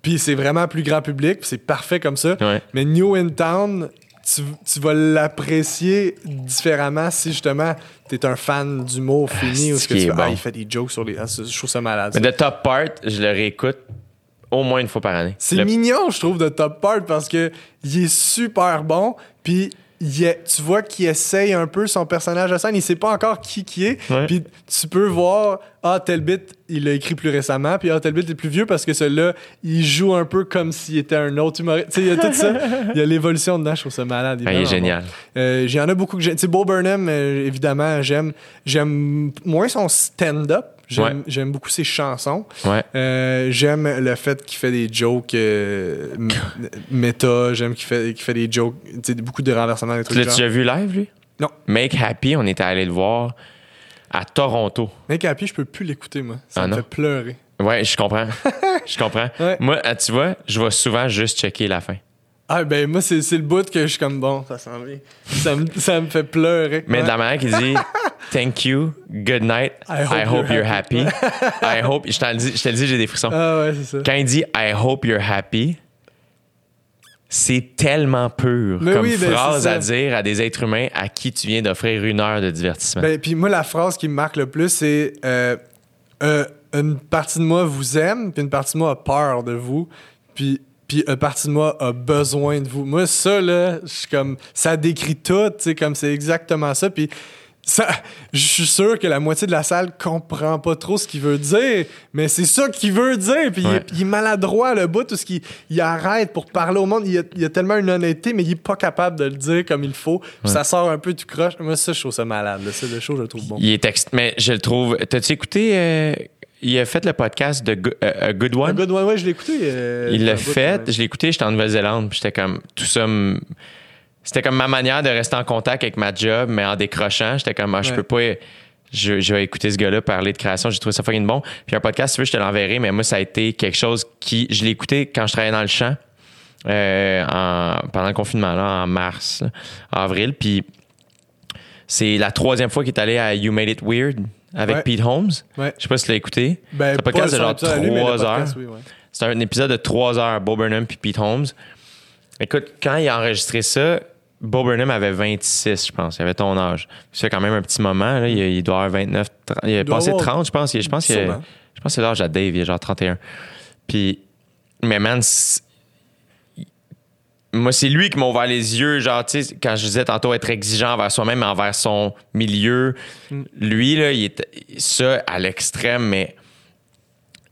Puis c'est vraiment plus grand public. Puis c'est parfait comme ça. Ouais. Mais New in Town, tu, tu vas l'apprécier différemment si justement t'es un fan d'humour fini ou ce que tu ah, il fait des jokes sur les. ah, je trouve ça malade. Mais. The Top Part, je le réécoute au moins une fois par année. C'est Le- mignon, je trouve, de Top Part parce que il est super bon. Puis est- tu vois qu'il essaye un peu son personnage à scène. Il sait pas encore qui qui est. Puis tu peux voir, ah, tel bit, il l'a écrit plus récemment. Puis ah, tel bit est plus vieux parce que celui-là, il joue un peu comme s'il était un autre humoriste. Tu sais, il y a tout ça. Il y a l'évolution dedans. Je trouve ça malade. Il est vraiment génial. bon. Euh, J'en ai beaucoup que j'aime. Tu sais, Bo Burnham, euh, évidemment, j'aime. J'aime moins son stand-up. J'aime Ouais. beaucoup ses chansons. Ouais. Euh, j'aime le fait qu'il fait des jokes euh, méta. J'aime qu'il fait, qu'il fait des jokes, beaucoup de renversements, Tu l'as déjà vu live, lui? Non. Make Happy, on était allé le voir à Toronto. Mec Happy, je peux plus l'écouter, moi. Ça Ah me non? fait pleurer. Ouais, je comprends. je comprends. Ouais. Moi, ah, tu vois, je vais souvent juste checker la fin. Ah, ben, moi, c'est c'est le bout que je suis comme bon, ça s'en vient. Ça me, ça me fait pleurer. Mais de la manière qu'il dit Thank you, good night, I hope, you're, happy. I hope, je te le dis, je te le dis, j'ai des frissons. Ah, ouais, c'est ça. Quand il dit I hope you're happy, c'est tellement pur Mais comme oui, ben, phrase c'est ça. à dire à des êtres humains à qui tu viens d'offrir une heure de divertissement. Ben, puis moi, la phrase qui me marque le plus, c'est euh, euh, une partie de moi vous aime, puis une partie de moi a peur de vous, puis puis une partie de moi a besoin de vous. Moi, ça, là, je suis comme... Ça décrit tout, tu sais, comme c'est exactement ça, puis ça... Je suis sûr que la moitié de la salle comprend pas trop ce qu'il veut dire, mais c'est ça qu'il veut dire, puis il, Ouais. est, il est maladroit, le bout, tout ce qu'il il arrête pour parler au monde, il a, il a tellement une honnêteté, mais il est pas capable de le dire comme il faut, puis ça sort un peu du croche. Moi, ça, je trouve ça malade. Ça, le show, je le trouve bon. Il est ex- mais je le trouve. T'as-tu écouté euh, Il a fait le podcast de Go- euh, A Good One. Un Good One, ouais, je l'ai écouté. euh, Il l'a fait. Je l'ai écouté. J'étais en Nouvelle-Zélande. J'étais comme tout ça. C'était comme ma manière de rester en contact avec ma job, mais en décrochant. J'étais comme ah, je Ouais. peux pas. Je, je vais écouter ce gars-là parler de création. J'ai trouvé ça fucking bon. Puis un podcast, si tu veux, je te l'enverrai. Mais moi, ça a été quelque chose qui. Je l'ai écouté quand je travaillais dans le champ. euh, en- pendant le confinement, là, en mars, là, avril. Puis c'est la troisième fois qu'il est allé à You Made It Weird avec Ouais. Pete Holmes. Ouais. Je sais pas si tu l'as écouté. Ben, c'est un podcast de genre épisode à lui, mais le 3 podcast, heures. oui, ouais. C'est un épisode de 3 heures, Bob Burnham puis Pete Holmes. Écoute, quand il a enregistré ça, Bob Burnham avait 26, je pense. Il avait ton âge. C'est quand même un petit moment. Là. Il, il doit avoir 29, 30. Il a doit passé avoir- 30, je pense. Il- Je pense a- je que c'est l'âge à Dave. Il est genre 31. Puis, mais man, c'est- moi, c'est lui qui m'a ouvert les yeux. Genre, tu sais, quand je disais tantôt être exigeant envers soi-même, envers son milieu, lui, là, il était ça à l'extrême, mais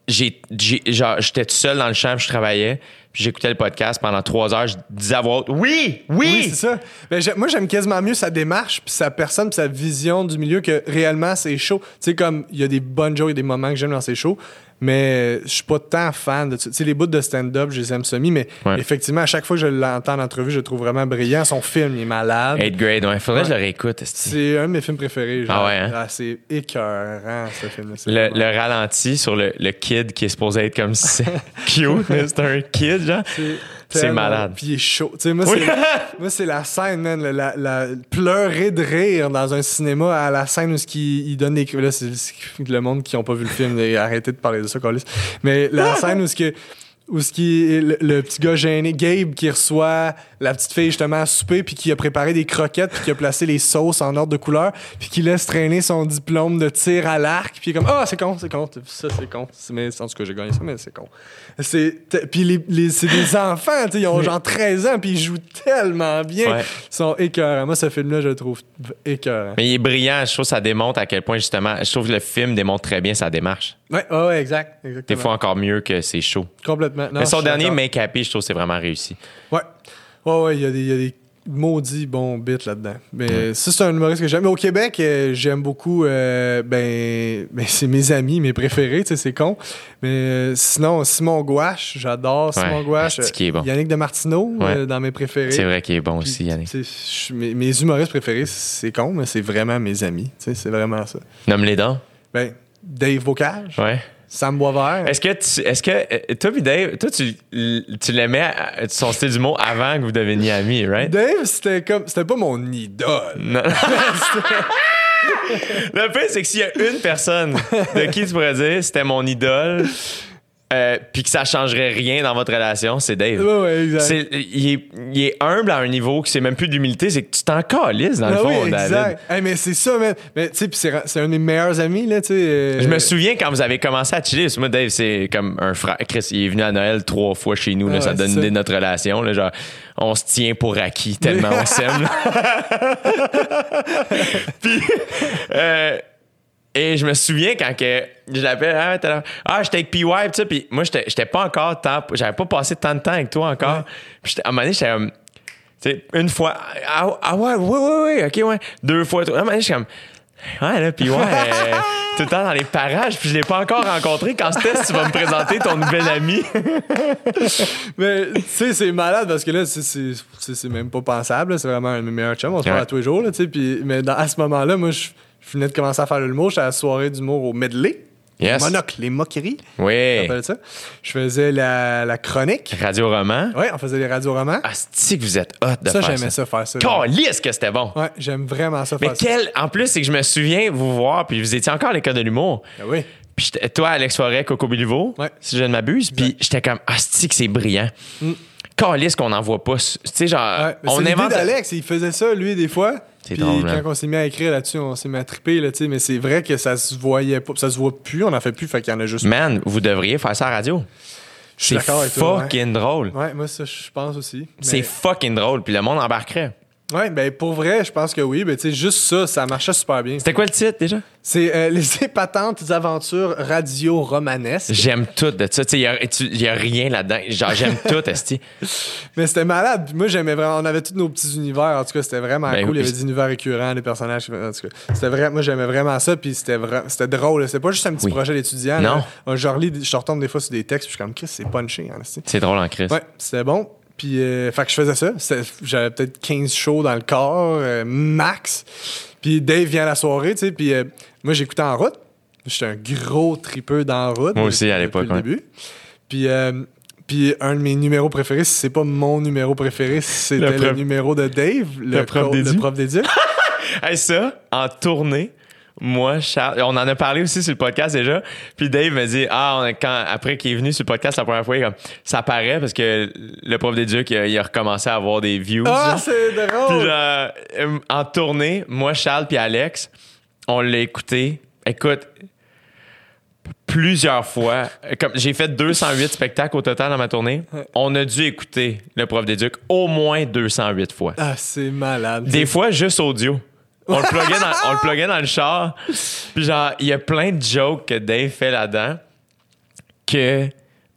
j'ai, j'ai- genre, j'étais tout seul dans le champ, je travaillais, puis j'écoutais le podcast pendant trois heures, je disais à voix oui, oui! Oui, c'est ça. Ben, j'ai- moi, j'aime quasiment mieux sa démarche, puis sa personne, puis sa vision du milieu que réellement c'est chaud. Tu sais, comme il y a des bonnes jokes et des moments que j'aime dans ces shows, mais je suis pas tant fan de ça. Tu sais, les bouts de stand-up, je les aime semi, mais Ouais. effectivement, à chaque fois que je l'entends en entrevue, je le trouve vraiment brillant. Son film, il est malade. Eighth grade, ouais. Faudrait que je le réécoute. C'est un de mes films préférés. genre. Ah ouais, hein? c'est écœurant, ce film-là. Le, vraiment- le ralenti sur le, le kid qui est supposé être comme cute, mais c'est un kid, genre. C'est malade. Puis il est chaud. Tu sais, moi, Oui. c'est, moi, c'est la scène, man. La, la- pleurer de rire dans un cinéma à la scène où ce qui, il donne des. Là, c'est, le monde qui n'a pas vu le film. Arrêtez de parler de ça, Carlis. Mais la scène où ce que. Où ce qui le, le petit gars gêné, Gabe, qui reçoit la petite fille justement à souper, puis qui a préparé des croquettes, puis qui a placé les sauces en ordre de couleur, puis qui laisse traîner son diplôme de tir à l'arc, puis il est comme ah c'est con, c'est con, ça c'est con, C'est- mais en tout cas j'ai gagné ça, mais c'est con. Puis les, les- c'est des enfants, tu sais, ils ont genre 13 ans, puis ils jouent tellement bien, Ouais. ils sont écœurants. Moi ce film-là je le trouve écœurant. Mais il est brillant. Je trouve que ça démontre à quel point, justement, je trouve que le film démontre très bien sa démarche. Ouais, ouais, ouais, exact, Des exactement. fois encore mieux que c'est chaud. complètement. Non, Mais son dernier. Make Happy, je trouve que c'est vraiment réussi. Ouais. Ouais, ouais, il y, a des- y a des maudits bons bits là-dedans. Mais ça, c'est un humoriste que j'aime. Mais au Québec, euh, j'aime beaucoup. euh, ben, ben, c'est mes amis, mes préférés, tu sais, c'est con. Mais euh, sinon, Simon Gouache, j'adore Simon Ouais, Gouache. est bon. Yannick de Martineau, Ouais. dans mes préférés. C'est vrai qu'il est bon Puis, aussi, Yannick. mes, mes humoristes préférés, c'est con, mais c'est vraiment mes amis. Tu sais, c'est vraiment ça. Nomme les dents. Ben, Dave Bocage, Ouais. Sam Boisvert? Est-ce que, tu, est-ce que euh, toi, puis Dave, toi, tu, tu l'aimais, à- son style d'humour avant que vous deveniez amis, right? Dave, c'était comme. C'était pas mon idole. Non. Le fait, c'est que s'il y a une personne de qui tu pourrais dire c'était mon idole, euh, puis que ça changerait rien dans votre relation, c'est Dave. Ouais, ouais, exact. Il, est, il est humble à un niveau que c'est même plus d'humilité, c'est que tu t'en calisses dans le Ah fond, oui, David. exact. Hey, mais c'est ça, man. Mais tu sais, c'est, un des meilleurs amis, là, tu sais. euh, Je me souviens quand vous avez commencé à chiller. Moi, Dave, c'est comme un frère. Chris, il est venu à Noël trois fois chez nous. là, Ah ça ouais, donne idée de notre relation. là, genre, on se tient pour acquis tellement on s'aime. Puis, euh, et je me souviens quand que je l'appelle, ah, ah, j'étais avec PY, pis ça, puis moi, j'étais j'étais pas encore tant, j'avais pas passé tant de temps avec toi encore. Ouais. Puis à un moment donné, j'étais comme, tu sais, une fois, ah, ah ouais, ouais, ouais, ouais, ok, ouais, deux fois, trois. À un moment donné, j'étais comme, ouais, là, ouais, euh, tout le temps dans les parages, puis je l'ai pas encore rencontré. Quand c'était, tu vas me présenter ton nouvel ami. Mais tu sais, c'est malade parce que là, c'est, c'est, c'est- c'est même pas pensable. C'est vraiment un meilleurs chums. On se parle à tous les jours, là, tu sais. Puis, mais dans- à ce moment-là, moi, je, je venais de commencer à faire l'humour. J'étais à la soirée d'humour au Medley. Yes. Monocle, les moqueries. Oui. On ça. Je faisais la, la chronique. Radio Roman. Ouais, on faisait les radioromans. C'est que vous êtes hot de ça, faire j'aimais ça. ça, faire ça. Calisse que c'était bon. Ouais, j'aime vraiment ça, Mais faire ça. quel. En plus, c'est que je me souviens vous voir, puis vous étiez encore à l'école de l'humour. Ah oui. Puis j'étais- toi, Alex Forêt, Coco Biliveau, Ouais. si je ne m'abuse. Puis j'étais comme, ah, c'est que c'est brillant. Calisse qu'on n'en voit pas. Tu sais, genre, Mm. Ouais, on invente. d'Alex, il faisait ça, lui, des fois. C'est Puis drôle, quand hein. on s'est mis à écrire là-dessus, on s'est mis à triper, là, tu sais, mais c'est vrai que ça se voyait pas, ça se voit plus, on en fait plus, fait qu'il y en a juste. Man, vous devriez faire ça à la radio. Je suis C'est d'accord avec toi. ouais. fucking drôle. Ouais, moi, ça, je pense aussi. C'est fucking drôle. Puis le monde embarquerait. Ouais, ben pour vrai, je pense que oui. Ben, tu sais, juste ça, ça marchait super bien. C'était quoi le titre déjà? C'est euh, Les épatantes aventures radio-romanesques. J'aime tout de ça. Tu sais, il n'y a, rien là-dedans. Genre, j'aime tout, Esti. Mais c'était malade. Moi, j'aimais vraiment. On avait tous nos petits univers. En tout cas, c'était vraiment Ben cool. Il y avait des univers récurrents, des personnages. En tout cas, c'était vrai. Moi, j'aimais vraiment ça. Puis c'était vra- c'était drôle. C'était pas juste un petit Oui. projet d'étudiant. Non. là. Je relis, je retombe des fois sur des textes. Puis je suis comme, Chris, c'est punché. Hein, c'est- C'est drôle en Christ. Ouais, c'était bon. Puis, euh, fait que je faisais ça. J'avais peut-être 15 shows dans le corps, euh, max. Puis Dave vient à la soirée, tu sais. Puis euh, moi, j'écoutais en route. J'étais un gros tripeux dans route. Moi aussi, à depuis l'époque, le ouais. début. Puis, euh, puis un de mes numéros préférés, si c'est pas mon numéro préféré, c'était Le le, numéro de Dave, le, Le le prof d'éduc. Hey, ça, en tournée, moi, Charles, on en a parlé aussi sur le podcast déjà. Puis Dave me dit, ah, quand, après qu'il est venu sur le podcast la première fois, il comme, ça paraît parce que le prof d'éduc, il, a- il a recommencé à avoir des views. ah, c'est Puis drôle! genre, euh, en tournée, moi, Charles puis Alex, on l'a écouté. Écoute, plusieurs fois, comme j'ai fait 208 spectacles au total dans ma tournée, on a dû écouter le prof d'éduc au moins 208 fois. Ah, c'est malade. Des fois, juste audio. On le pluguait dans, on le pluguait dans le char. Puis genre, il y a plein de jokes que Dave fait là-dedans que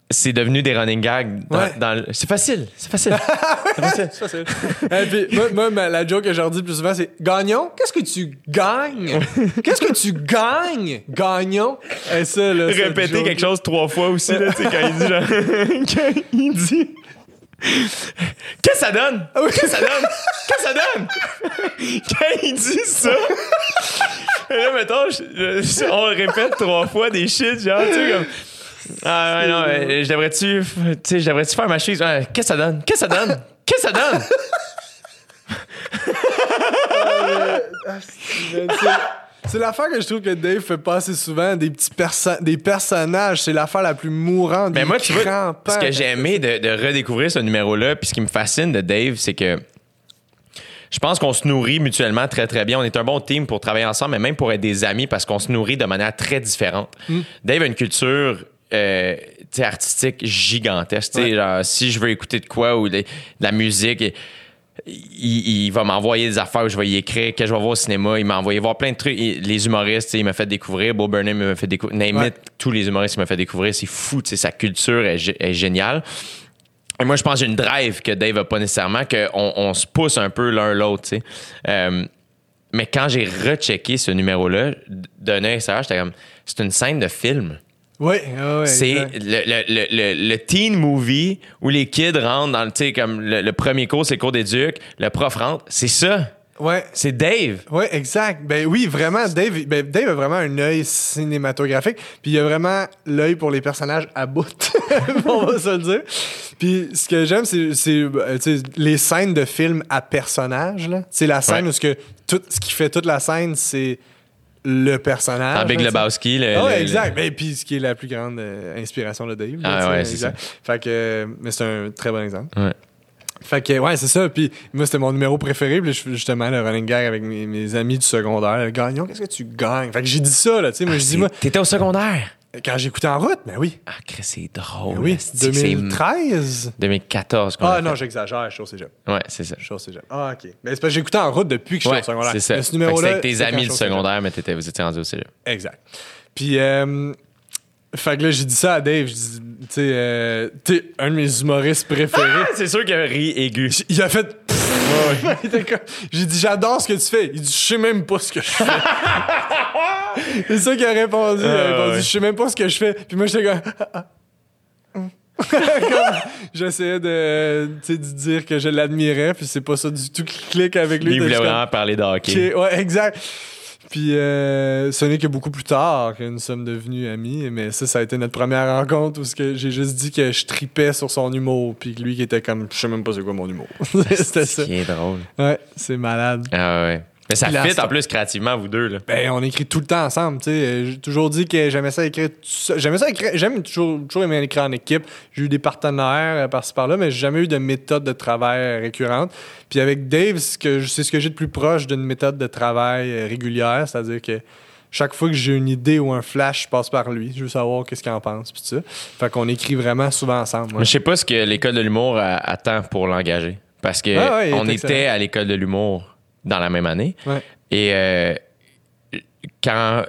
c'est devenu des running gags. dans- Ouais. dans le- c'est facile, c'est facile. c'est facile. Et puis, moi, moi, la joke que je leur dis le plus souvent, c'est Gagnon, qu'est-ce que tu gagnes? Qu'est-ce que tu gagnes? Gagnon? Et ça, là, cette Répéter quelque chose trois fois aussi, là, tu sais, quand il dit genre, quand il dit. Qu'est-ce que ça donne? Qu'est-ce que ça donne? Qu'est-ce que ça donne? Quand il dit ça. Là, mettons, je- je- on répète trois fois des shit, genre, tu sais, comme. Ah, ouais, non, euh, je devrais-tu. Tu sais, je devrais-tu faire ma chaise? Ouais, Qu'est-ce que ça donne? Qu'est-ce que ça donne? Qu'est-ce que ça donne? C'est- l'affaire que je trouve que Dave fait pas assez souvent, des petits perso- des personnages. C'est l'affaire la plus mourante. Mais des moi, tu vois, ce que j'ai aimé de, de redécouvrir ce numéro-là, puis ce qui me fascine de Dave, c'est que je pense qu'on se nourrit mutuellement très, très bien. On est un bon team pour travailler ensemble, mais même pour être des amis, parce qu'on se nourrit de manière très différente. Hmm. Dave a une culture euh, artistique gigantesque. Ouais. genre, si je veux écouter de quoi ou de, de la musique, il, il va m'envoyer des affaires où je vais y écrire, que je vais voir au cinéma. Il m'a envoyé voir plein de trucs. Il- les humoristes, il m'a fait découvrir. Bo Burnham m'a fait découvrir. Name Ouais. it, tous les humoristes, il m'a fait découvrir. C'est fou, sa culture est, gé- est géniale. Et moi, je pense que j'ai une drive que Dave n'a pas nécessairement, qu'on on se pousse un peu l'un l'autre. Euh, mais quand j'ai rechecké ce numéro-là, d'un œil extérieur, j'étais comme, c'est une scène de film. Oui, ouais, ouais, c'est le, le, le, le- teen movie où les kids rentrent dans le, tu sais, comme le, premier cours, c'est le cours d'éduc, le prof rentre. C'est ça. Ouais. C'est Dave. Ouais, exact. Ben oui, vraiment, Dave, ben, Dave a vraiment un œil cinématographique, puis il a vraiment l'œil pour les personnages à bout, on va se le dire. Puis ce que j'aime, c'est, euh, les scènes de films à personnages. C'est la scène Ouais. où ce, que tout, ce qui fait toute la scène, c'est le personnage. Big là, tu sais. Lebowski. Le, Ah ouais, le- exact. Ben, puis ce qui est la plus grande euh, inspiration de Dave. Ah ouais, c'est exact. Fait que, mais c'est un très bon exemple. Ouais. Fait que, ouais, c'est ça. Puis moi, c'était mon numéro préféré. Puis justement le running gag avec mes, mes amis du secondaire. Gagnon, qu'est-ce que tu gagnes? Fait que j'ai dit ça, là, tu sais. Moi, je dis, moi, T'étais au secondaire? Quand j'écoutais en route, ben oui. Ah, Chris, c'est drôle. Ben oui, esti que c'est- 2013. 2014. qu'on Ah non, j'exagère, je suis au cégep. Ouais, c'est ça. Je suis au cégep. Ah, OK. Mais c'est parce que j'écoutais en route depuis que j'étais Ouais, au secondaire. c'est ça. Mais ce Fait que numéro-là. c'était avec tes amis du secondaire, mais t'étais, vous étiez rendu au cégep. Exact. Puis, euh, fait que là, j'ai dit ça à Dave. Je dis, tu sais, euh, t'es un de mes humoristes préférés. c'est sûr qu'il a ri aigu. Il a fait. Il était comme- J'ai dit, j'adore ce que tu fais. Il dit, je sais même pas ce que je fais. C'est ça qu'il a répondu. Il a Ah, répondu, ouais. je sais même pas ce que je fais. Puis moi, j'étais comme. Ah, ah. Hum. Comme, J'essayais de, tu sais, de dire que je l'admirais, puis c'est pas ça du tout qui clique avec lui. Lui, il voulait juste comme, vraiment parler de hockey. Ok, ouais, exact. Puis euh, ce n'est que beaucoup plus tard que nous sommes devenus amis, mais ça, ça a été notre première rencontre où j'ai juste dit que je tripais sur son humour, puis lui qui était comme, je sais même pas c'est quoi mon humour. C'était ça. Ce qui est drôle. Ouais, c'est malade. Ah ouais. Mais ça fit en plus créativement, vous deux. Là. Ben, on écrit tout le temps ensemble, tu sais. Euh, J'ai toujours dit que j'aimais ça écrire. J'aimais ça écrire, j'aime toujours, toujours aimé écrire en équipe. J'ai eu des partenaires euh, par-ci par-là, mais j'ai jamais eu de méthode de travail euh, récurrente. Puis avec Dave, c'est ce que je- c'est ce que j'ai de plus proche d'une méthode de travail régulière, c'est-à-dire que chaque fois que j'ai une idée ou un flash, je passe par lui. Je veux savoir qu'est-ce qu'il en pense, puis tout ça. Fait qu'on écrit vraiment souvent ensemble. ouais. Mais Je sais pas ce que l'école de l'humour attend pour l'engager. Parce que Ah ouais, on était à l'école de l'humour dans la même année. Ouais. Et euh, quand,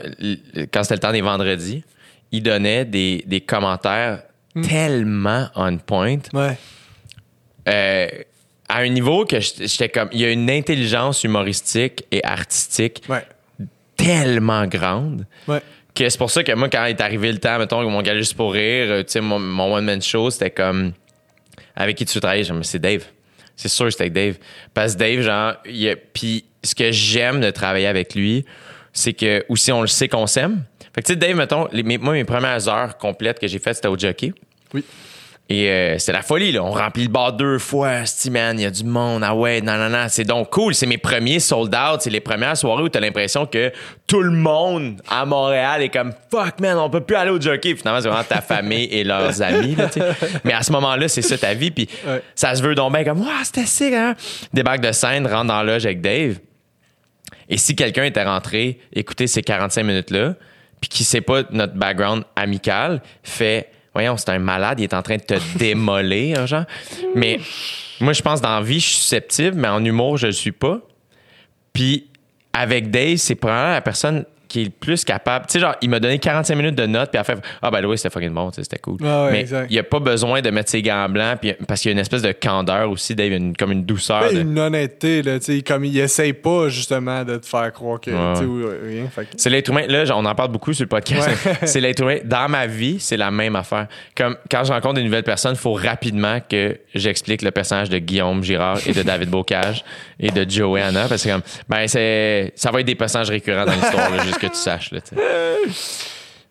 quand c'était le temps des vendredis, il donnait des, des commentaires Hmm. tellement on point. Ouais. euh, à un niveau que j'étais comme. Il y a une intelligence humoristique et artistique Ouais. tellement grande Ouais. que c'est pour ça que moi, quand est arrivé le temps, mettons, mon gars juste pour rire, tu sais, mon, mon one-man show, c'était comme. Avec qui tu dit, c'est Dave. C'est sûr que c'était avec Dave. Parce que Dave, genre, il a- puis ce que j'aime de travailler avec lui, c'est que aussi on le sait qu'on s'aime. Fait que tu sais, Dave, mettons, moi, mes premières heures complètes que j'ai faites, c'était au jockey. Oui. Et euh, c'est la folie, là. On remplit le bar deux fois. Man, il y a du monde. Ah ouais, non, non, non. C'est donc cool. C'est mes premiers sold out. C'est les premières soirées où t'as l'impression que tout le monde à Montréal est comme fuck, man, on peut plus aller au jockey. Finalement, c'est vraiment ta famille et leurs amis, là. Mais à ce moment-là, c'est ça ta vie. Puis Ouais. ça se veut donc bien comme, waouh, c'était sick, hein. Débarque de scène, rentre dans la loge avec Dave. Et si quelqu'un était rentré, écouter ces 45 minutes-là, puis qui sait pas notre background amical, fait c'est un malade, il est en train de te démolir, genre. Mais moi, je pense dans la vie, je suis susceptible, mais en humour, je le suis pas. Puis avec Dave, c'est probablement la personne qui est le plus capable. Tu sais, genre, il m'a donné 45 minutes de notes, puis a fait Ah, ben oui, c'était fucking bon, c'était cool. Ah ouais, mais exact. il n'y a pas besoin de mettre ses gants blancs, puis, parce qu'il y a une espèce de candeur aussi, Dave, une- comme une douceur. De- une honnêteté, là, tu sais, comme il essaye pas justement de te faire croire que, Ouais. tu ou rien. Fait C'est l'être humain. Là, on en parle beaucoup sur le podcast. Ouais. c'est l'être humain. Dans ma vie, c'est la même affaire. Comme quand je rencontre une nouvelle personne, il faut rapidement que j'explique le personnage de Guillaume Girard et de David Bocage et de Joey Anna. Parce que comme, ben, c'est, ça va être des personnages récurrents dans l'histoire, juste que tu saches. Là, sais.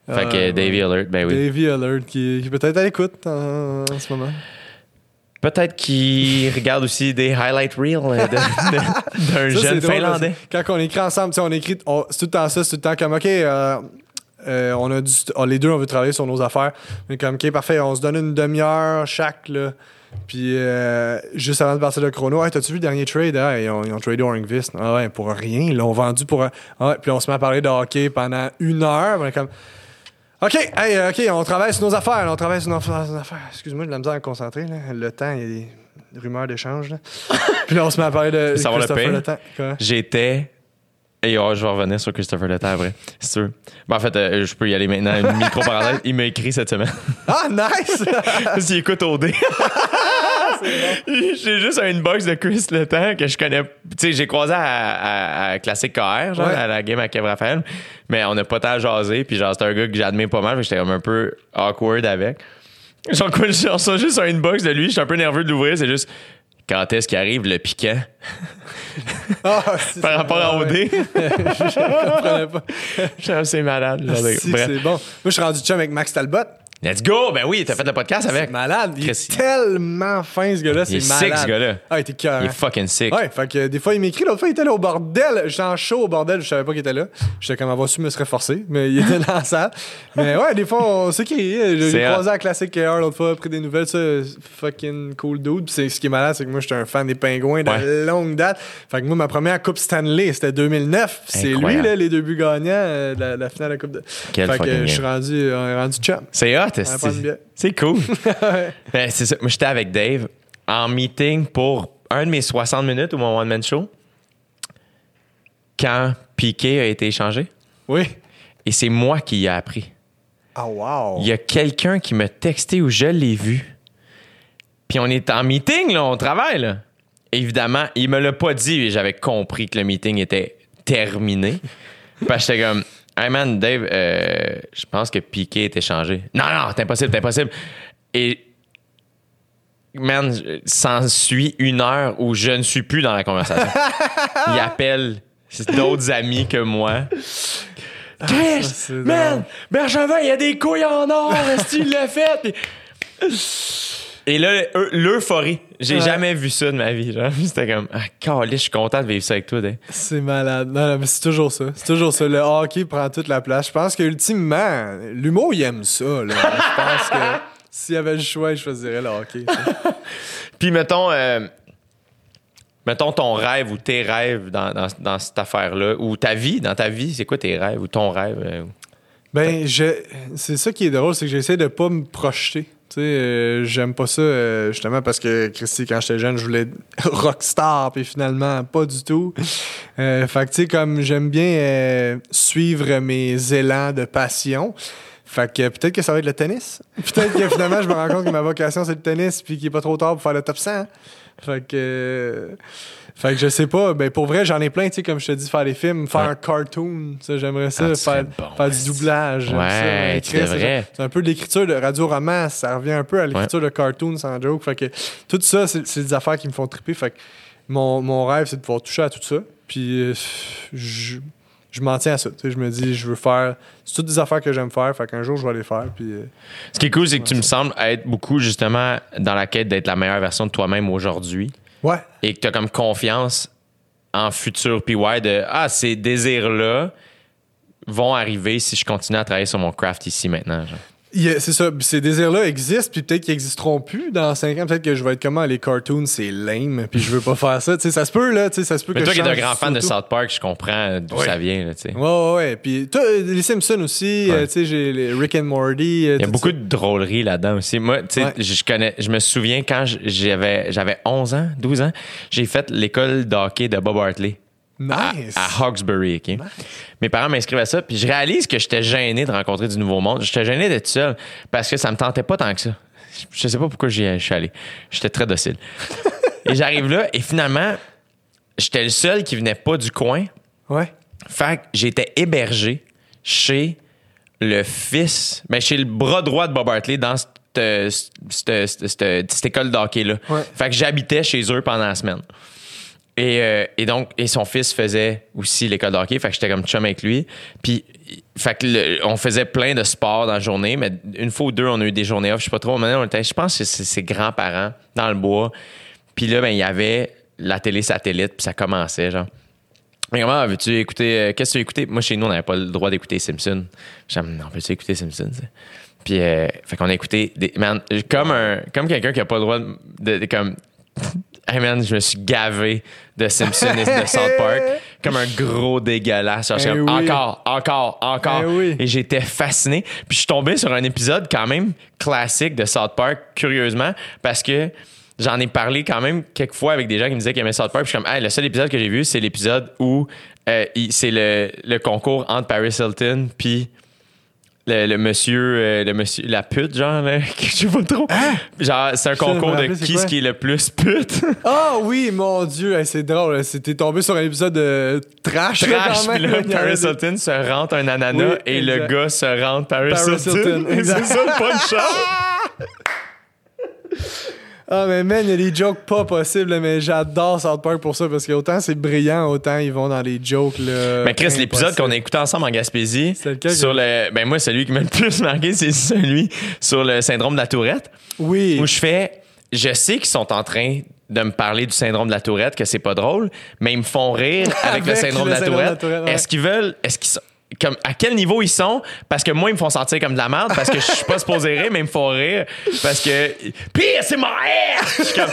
Fait que Davy Alert, ben oui. Davy Alert qui, qui est peut-être à l'écoute en, en ce moment. Peut-être qu'il regarde aussi des highlight reels euh, d'un jeune drôle, Finlandais. Quand on écrit ensemble, tu sais, on écrit, c'est tout le temps ça, c'est tout le temps comme, OK, euh, euh, on a du, oh, les deux, on veut travailler sur nos affaires. Mais comme, OK, parfait, on se donne une demi-heure chaque, là. Puis, euh, juste avant de partir le chrono, hey, t'as-tu vu le dernier trade? Ah, ils, ont, ils ont tradé Orangvist. Ah ouais, pour rien. Ils l'ont vendu pour un. Ah ouais, puis on se met à parler de hockey pendant une heure. On est comme. OK, hey, OK, on travaille sur nos affaires. là, on travaille sur nos, affaires. Excuse-moi, de la misère à me concentrer. Là. Le temps, il y a des rumeurs d'échange. puis là, on se met à parler de Ça va le Christopher pain? Le Temps. J'étais. Et oh, je vais revenir sur Christopher Le Temps après, c'est sûr. Ben, en fait, euh, je peux y aller maintenant. Une micro-parenthèse. Il m'a écrit cette semaine. Ah, nice! Parce qu'il écoute OD. J'ai juste un inbox de Chris Le Temps que je connais. Tu sais, j'ai croisé à, à, à Classique KR, genre, Ouais. à la game à Kev Raphaël. Mais on n'a pas tant jasé. Puis, genre, c'est un gars que j'admire pas mal. que J'étais comme un peu awkward avec. Genre, quoi, je reçois juste un inbox de lui. Je suis un peu nerveux de l'ouvrir. C'est juste. Quand est-ce qu'il arrive le piquant? Ah, si, par c'est- rapport à OD? ouais. Je comprenais pas. Je suis assez malade. Bref. c'est bon. Moi, je suis rendu chum avec Max Talbot. Let's go! Ben oui, t'as fait le podcast avec. C'est malade. Il Chris, est tellement fin, ce gars-là. Il C'est est malade. sick, ce gars-là. Ah, il était cœur. Il est fucking sick. Ouais, fait que euh, des fois, il m'écrit. L'autre fois, il était là au bordel. J'étais en show au bordel, je savais pas qu'il était là. J'étais comme avoir su me serait forcé, mais il était dans la salle. Mais ouais, des fois, on s'écrit. J'ai croisé à Classic KR l'autre fois, pris des nouvelles, ça, fucking cool dude. Puis c'est- ce qui est malade, c'est que moi, j'étais un fan des pingouins de Ouais. longue date. Fait que moi, ma première Coupe Stanley, c'était 2009. C'est lui, là, les deux buts gagnants euh, de la, la finale de la Coupe de. Quel fait que je suis rendu, est rendu chum. C'est hot, bière. C'est cool. Ben, c'est ça. Moi, j'étais avec Dave en meeting pour un de mes 60 minutes ou mon one-man show quand Piqué a été échangé. Oui. Et c'est moi qui y ai appris. Ah, wow. Il y a quelqu'un qui m'a texté où je l'ai vu. Puis on est en meeting, là, on travaille. Là. Évidemment, il me l'a pas dit et j'avais compris que le meeting était terminé. Parce que j'étais comme, hey man, Dave, euh, je pense que Piqué est échangé. Non, non, c'est impossible, c'est impossible. Et man, s'ensuit une heure où je ne suis plus dans la conversation. il appelle d'autres amis que moi. Chris, c'est man, Bergevin, il y a des couilles en or, est-ce qu'il l'a fait? Et là, eu- l'euphorie. J'ai Ouais. jamais vu ça de ma vie. genre. C'était comme, ah, calé, je suis content de vivre ça avec toi. Dave. C'est malade. Non, non, mais c'est toujours ça. C'est toujours ça. Le hockey prend toute la place. Je pense que ultimement, l'humour, il aime ça. Je pense que s'il y avait le choix, il choisirait le hockey. Puis mettons, euh, mettons ton rêve ou tes rêves dans, dans- dans cette affaire-là, ou ta vie, dans ta vie, c'est quoi tes rêves ou ton rêve? euh, Ben, je... c'est ça qui est drôle, c'est que j'essaie de pas me projeter. Tu sais, euh, j'aime pas ça, euh, justement, parce que, Christy, quand j'étais jeune, je voulais rockstar, puis finalement, pas du tout. Euh, fait que, tu sais, comme j'aime bien euh, suivre mes élans de passion, fait que peut-être que ça va être le tennis. Peut-être que finalement, je me rends compte que ma vocation, c'est le tennis, puis qu'il est pas trop tard pour faire le top 100. Fait que... Fait que je sais pas, ben pour vrai, j'en ai plein, tu sais, comme je te dis, faire des films, faire Ouais. un cartoon, ça, j'aimerais ça, Ah, faire, bon, faire du doublage. Ouais, écrire, devrais. c'est- C'est un peu de l'écriture de radio-roman, ça revient un peu à l'écriture de cartoon sans joke. Fait que tout ça, c'est c'est des affaires qui me font triper. Fait que mon, mon rêve, c'est de pouvoir toucher à tout ça. Puis euh, je, je m'en tiens à ça. tu sais, je me dis, je veux faire. C'est toutes des affaires que j'aime faire. Fait qu'un jour, je vais les faire. Puis euh, Ce qui est cool, c'est que tu me sembles être beaucoup justement dans la quête d'être la meilleure version de toi-même aujourd'hui et que tu as comme confiance en futur PY de Ah, ces désirs-là vont arriver si je continue à travailler sur mon craft ici maintenant. C'est ça, ces désirs-là existent, puis peut-être qu'ils existeront plus dans 5 ans. Peut-être que je vais être comment les cartoons, c'est lame, puis je veux pas faire ça. Tu sais, ça se peut, là, tu sais, ça se peut Mais que toi qui es un grand fan de. South Park, je comprends d'où Ouais. ça vient. Là, tu sais. Ouais, ouais, ouais. Puis toi, les Simpsons aussi, Ouais. euh, tu sais, j'ai les Rick and Morty. euh, Il y a beaucoup de drôleries là-dedans aussi. Moi, tu sais, Ouais. je connais, je me souviens quand j'avais 11 ans, 12 ans, j'ai fait l'école d'hockey de Bob Hartley. À- Nice. À, Hawkesbury, OK? Mes parents m'inscrivent à ça, puis je réalise que j'étais gêné de rencontrer du nouveau monde. J'étais gêné d'être seul parce que ça me tentait pas tant que ça. Je sais pas pourquoi j'y suis allé. J'étais très docile. et j'arrive là, et finalement, j'étais le seul qui venait pas du coin. Ouais. Fait que j'étais hébergé chez le fils, ben chez le bras droit de Bob Hartley dans cette, cette- cette- cette- cette école d'hockey-là. Ouais. Fait que j'habitais chez eux pendant la semaine. Et, euh, et donc, et son fils faisait aussi l'école de hockey, fait que j'étais comme chum avec lui. Puis, fait que on faisait plein de sports dans la journée, mais une fois ou deux, on a eu des journées off, je sais pas trop. Maintenant, on était, je pense que c'est ses grands-parents dans le bois. Puis là, ben, il y avait la télé satellite, puis ça commençait, genre. Mais comment veux-tu écouter euh, Qu'est-ce que tu veux écouter? Moi, chez nous, on n'avait pas le droit d'écouter Simpson. J'aime, non, peux-tu écouter Simpson? Puis, euh, fait qu'on a écouté des, man, comme un, comme quelqu'un qui a pas le droit de, de- de- comme. Hey man, je me suis gavé de Simpson et de South Park comme un gros dégueulasse. Genre, Eh j'étais comme, oui. Encore, encore, encore. Eh oui. Et j'étais fasciné. Puis je suis tombé sur un épisode quand même classique de South Park, curieusement, parce que j'en ai parlé quand même quelques fois avec des gens qui me disaient qu'ils aimaient South Park. Puis je suis comme, hey, le seul épisode que j'ai vu, c'est l'épisode où euh, c'est le, le concours entre Paris Hilton puis le, le monsieur, euh, le monsieur, la pute, genre, là, que je sais pas trop. Genre, c'est un Je concours de qui quoi? ce qui est le plus pute. Ah oui, mon Dieu, hey, c'est drôle. C'était tombé sur un épisode de trash. là, Trash, quand puis là, Paris des- Hilton se rentre un ananas Oui, et le gars se rentre Paris, Paris Hilton. Hilton, c'est ça le punch Ah, mais man, il y a des jokes pas possibles, mais j'adore South Park pour ça parce que autant c'est brillant, autant ils vont dans les jokes. Là, Mais Chris, l'épisode qu'on a écouté ensemble en Gaspésie, sur le, ben moi, celui qui m'a le plus marqué, c'est celui sur le syndrome de la Tourette, Oui. où je fais, je sais qu'ils sont en train de me parler du syndrome de la Tourette, que c'est pas drôle, mais ils me font rire avec, le syndrome le de la syndrome de la Tourette. Est-ce qu'ils veulent, est-ce qu'ils sont, comme, à quel niveau ils sont? Parce que moi, ils me font sentir comme de la merde, parce que je suis pas supposé rire, mais ils me font rire, parce que, pire, c'est mon air! Je suis comme,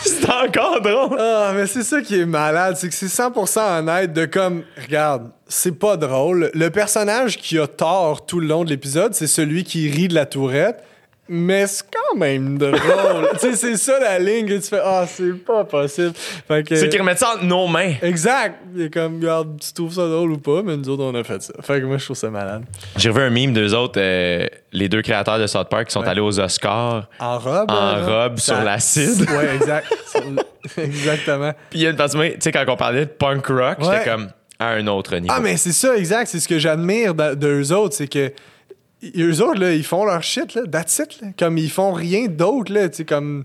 c'est encore drôle. Ah, mais c'est ça qui est malade, c'est que c'est 100% honnête de comme, regarde, c'est pas drôle. Le personnage qui a tort tout le long de l'épisode, c'est celui qui rit de la tourette, mais c'est quand même drôle. tu sais, c'est ça la ligne que tu fais, ah, c'est pas possible. Fait que- C'est qu'ils remettent ça entre nos mains. Exact. Il est comme, regarde, tu trouves ça drôle ou pas, mais nous autres, on a fait ça. Fait que moi, je trouve ça malade. J'ai revu un meme d'eux autres, euh, les deux créateurs de South Park qui sont Ouais. allés aux Oscars. En robe. En hein, robe sur l'acide. Ouais, exact. Exactement. Puis il y a une moi, tu sais, quand on parlait de punk rock, Ouais. j'étais comme à un autre niveau. Ah, mais c'est ça, exact. C'est ce que j'admire de- d'eux autres, c'est que eux autres, là, ils font leur shit, là. That's it, là. Comme ils font rien d'autre, là. Tu sais, comme.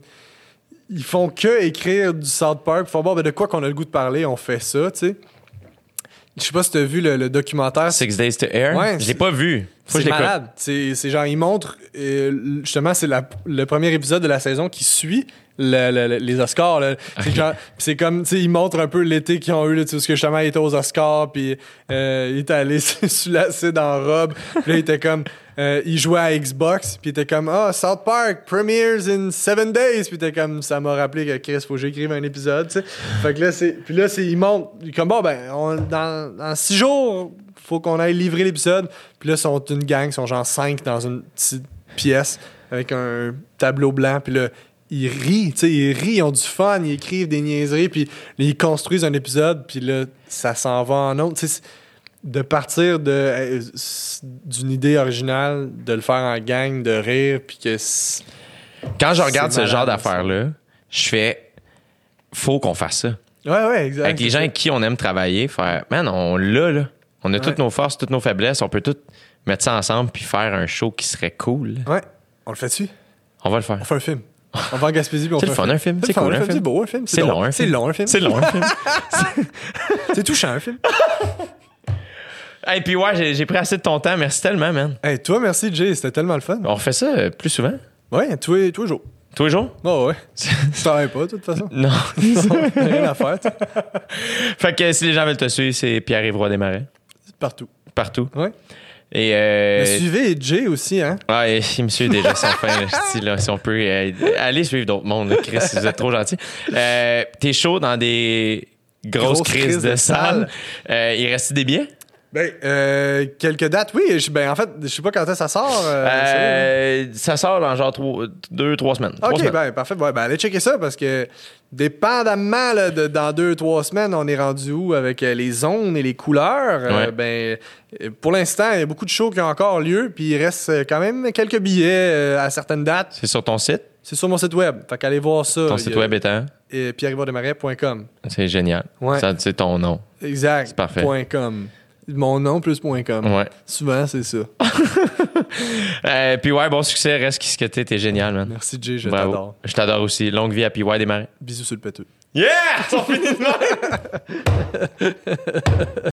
Ils font que écrire du South Park. Font bon, ben, de quoi qu'on a le goût de parler, on fait ça, tu sais. Je sais pas si t'as vu le, le documentaire. Six Days to Air? Ouais, je l'ai pas vu. Faut C'est malade. C'est c'est genre, ils montrent, euh, justement, c'est le premier épisode de la saison qui suit le- le- le- les Oscars. là. C'est comme, tu sais, ils montrent un peu l'été qu'ils ont eu, là, parce que justement, il était aux Oscars, puis euh, il était allé sous l'acide en robe. Puis là, il était comme, euh, il jouait à Xbox, puis il était comme, ah, South Park, premieres in seven days. Puis il était comme, ça m'a rappelé que Chris, faut que j'écrive un épisode, tu sais. Fait que là, c'est, puis là, c'est, ils montrent, il comme, bon, ben, on- dans, dans six jours, faut qu'on aille livrer l'épisode. Puis là, ils sont une gang, ils sont genre cinq dans une petite pièce avec un tableau blanc. Puis là, ils rient, tu sais, ils rient, ils ont du fun, ils écrivent des niaiseries, puis ils construisent un épisode, puis là, ça s'en va en autre. De partir de euh, d'une idée originale, de le faire en gang, de rire, puis que... c'est- Quand je regarde ce C'est genre malade, d'affaires-là, je fais faut qu'on fasse ça. Ouais, ouais, exact. Avec les gens avec qui on aime travailler, faire man, on l'a là. On a toutes nos forces, toutes nos faiblesses, on peut toutes mettre ça ensemble puis faire un show qui serait cool. Ouais, on le fait dessus? On va le faire. On fait un film. On va en Gaspésie, puis on C'est fait le fun, un film. C'est cool, un film. C'est beau, un film. C'est long, un C'est film. long, un film. C'est long un film. C'est touchant, un film. Et puis ouais, j'ai- pris assez de ton temps. Merci tellement, man. Hey, toi, merci, Jay. C'était tellement le fun. On refait ça euh, plus souvent? Ouais, tous les, tous les jours. Tous les jours? Oh, ouais. Tu travailles pas, de toute façon. Non. T'as rien à faire, fait que si les gens veulent te suivre, c'est Pierre-Yves Desmarais. partout. Partout. Ouais. Et euh, Mais suivez Jay aussi, hein? ah, et il me suit déjà sans fin. dis, là, si on peut euh, aller suivre d'autres mondes, Chris, vous êtes trop gentil. Euh, T'es chaud dans des grosses crises, de, de salle. salle. Euh, il reste des billets? Ben, euh, quelques dates, oui. Je- ben, en fait, je sais pas quand est-ce que ça sort. euh, Euh, ça sort dans genre trois- deux, trois semaines. Trois Ok, semaines. ben parfait. Ouais, ben allez checker ça parce que dépendamment là, de, dans deux, trois semaines, on est rendu où avec les zones et les couleurs. Ouais. ben, pour l'instant, il y a beaucoup de shows qui ont encore lieu, puis il reste quand même quelques billets à certaines dates. C'est sur ton site? C'est sur mon site web. Fait qu'allez voir ça. Ton site a- web étant? pierre-yvon-desmarais.com. C'est génial. Ouais. C'est ton nom. Exact. C'est parfait. Point .com. Mon nom plus point .com. Ouais. Souvent, c'est ça. Euh, puis ouais, bon succès. Reste qui ce que t'es. T'es génial, man. Merci, Jay. Je Bravo. t'adore. Je t'adore aussi. Longue vie à PY Desmarais. Bisous sur le péteux. Yeah! On finit de!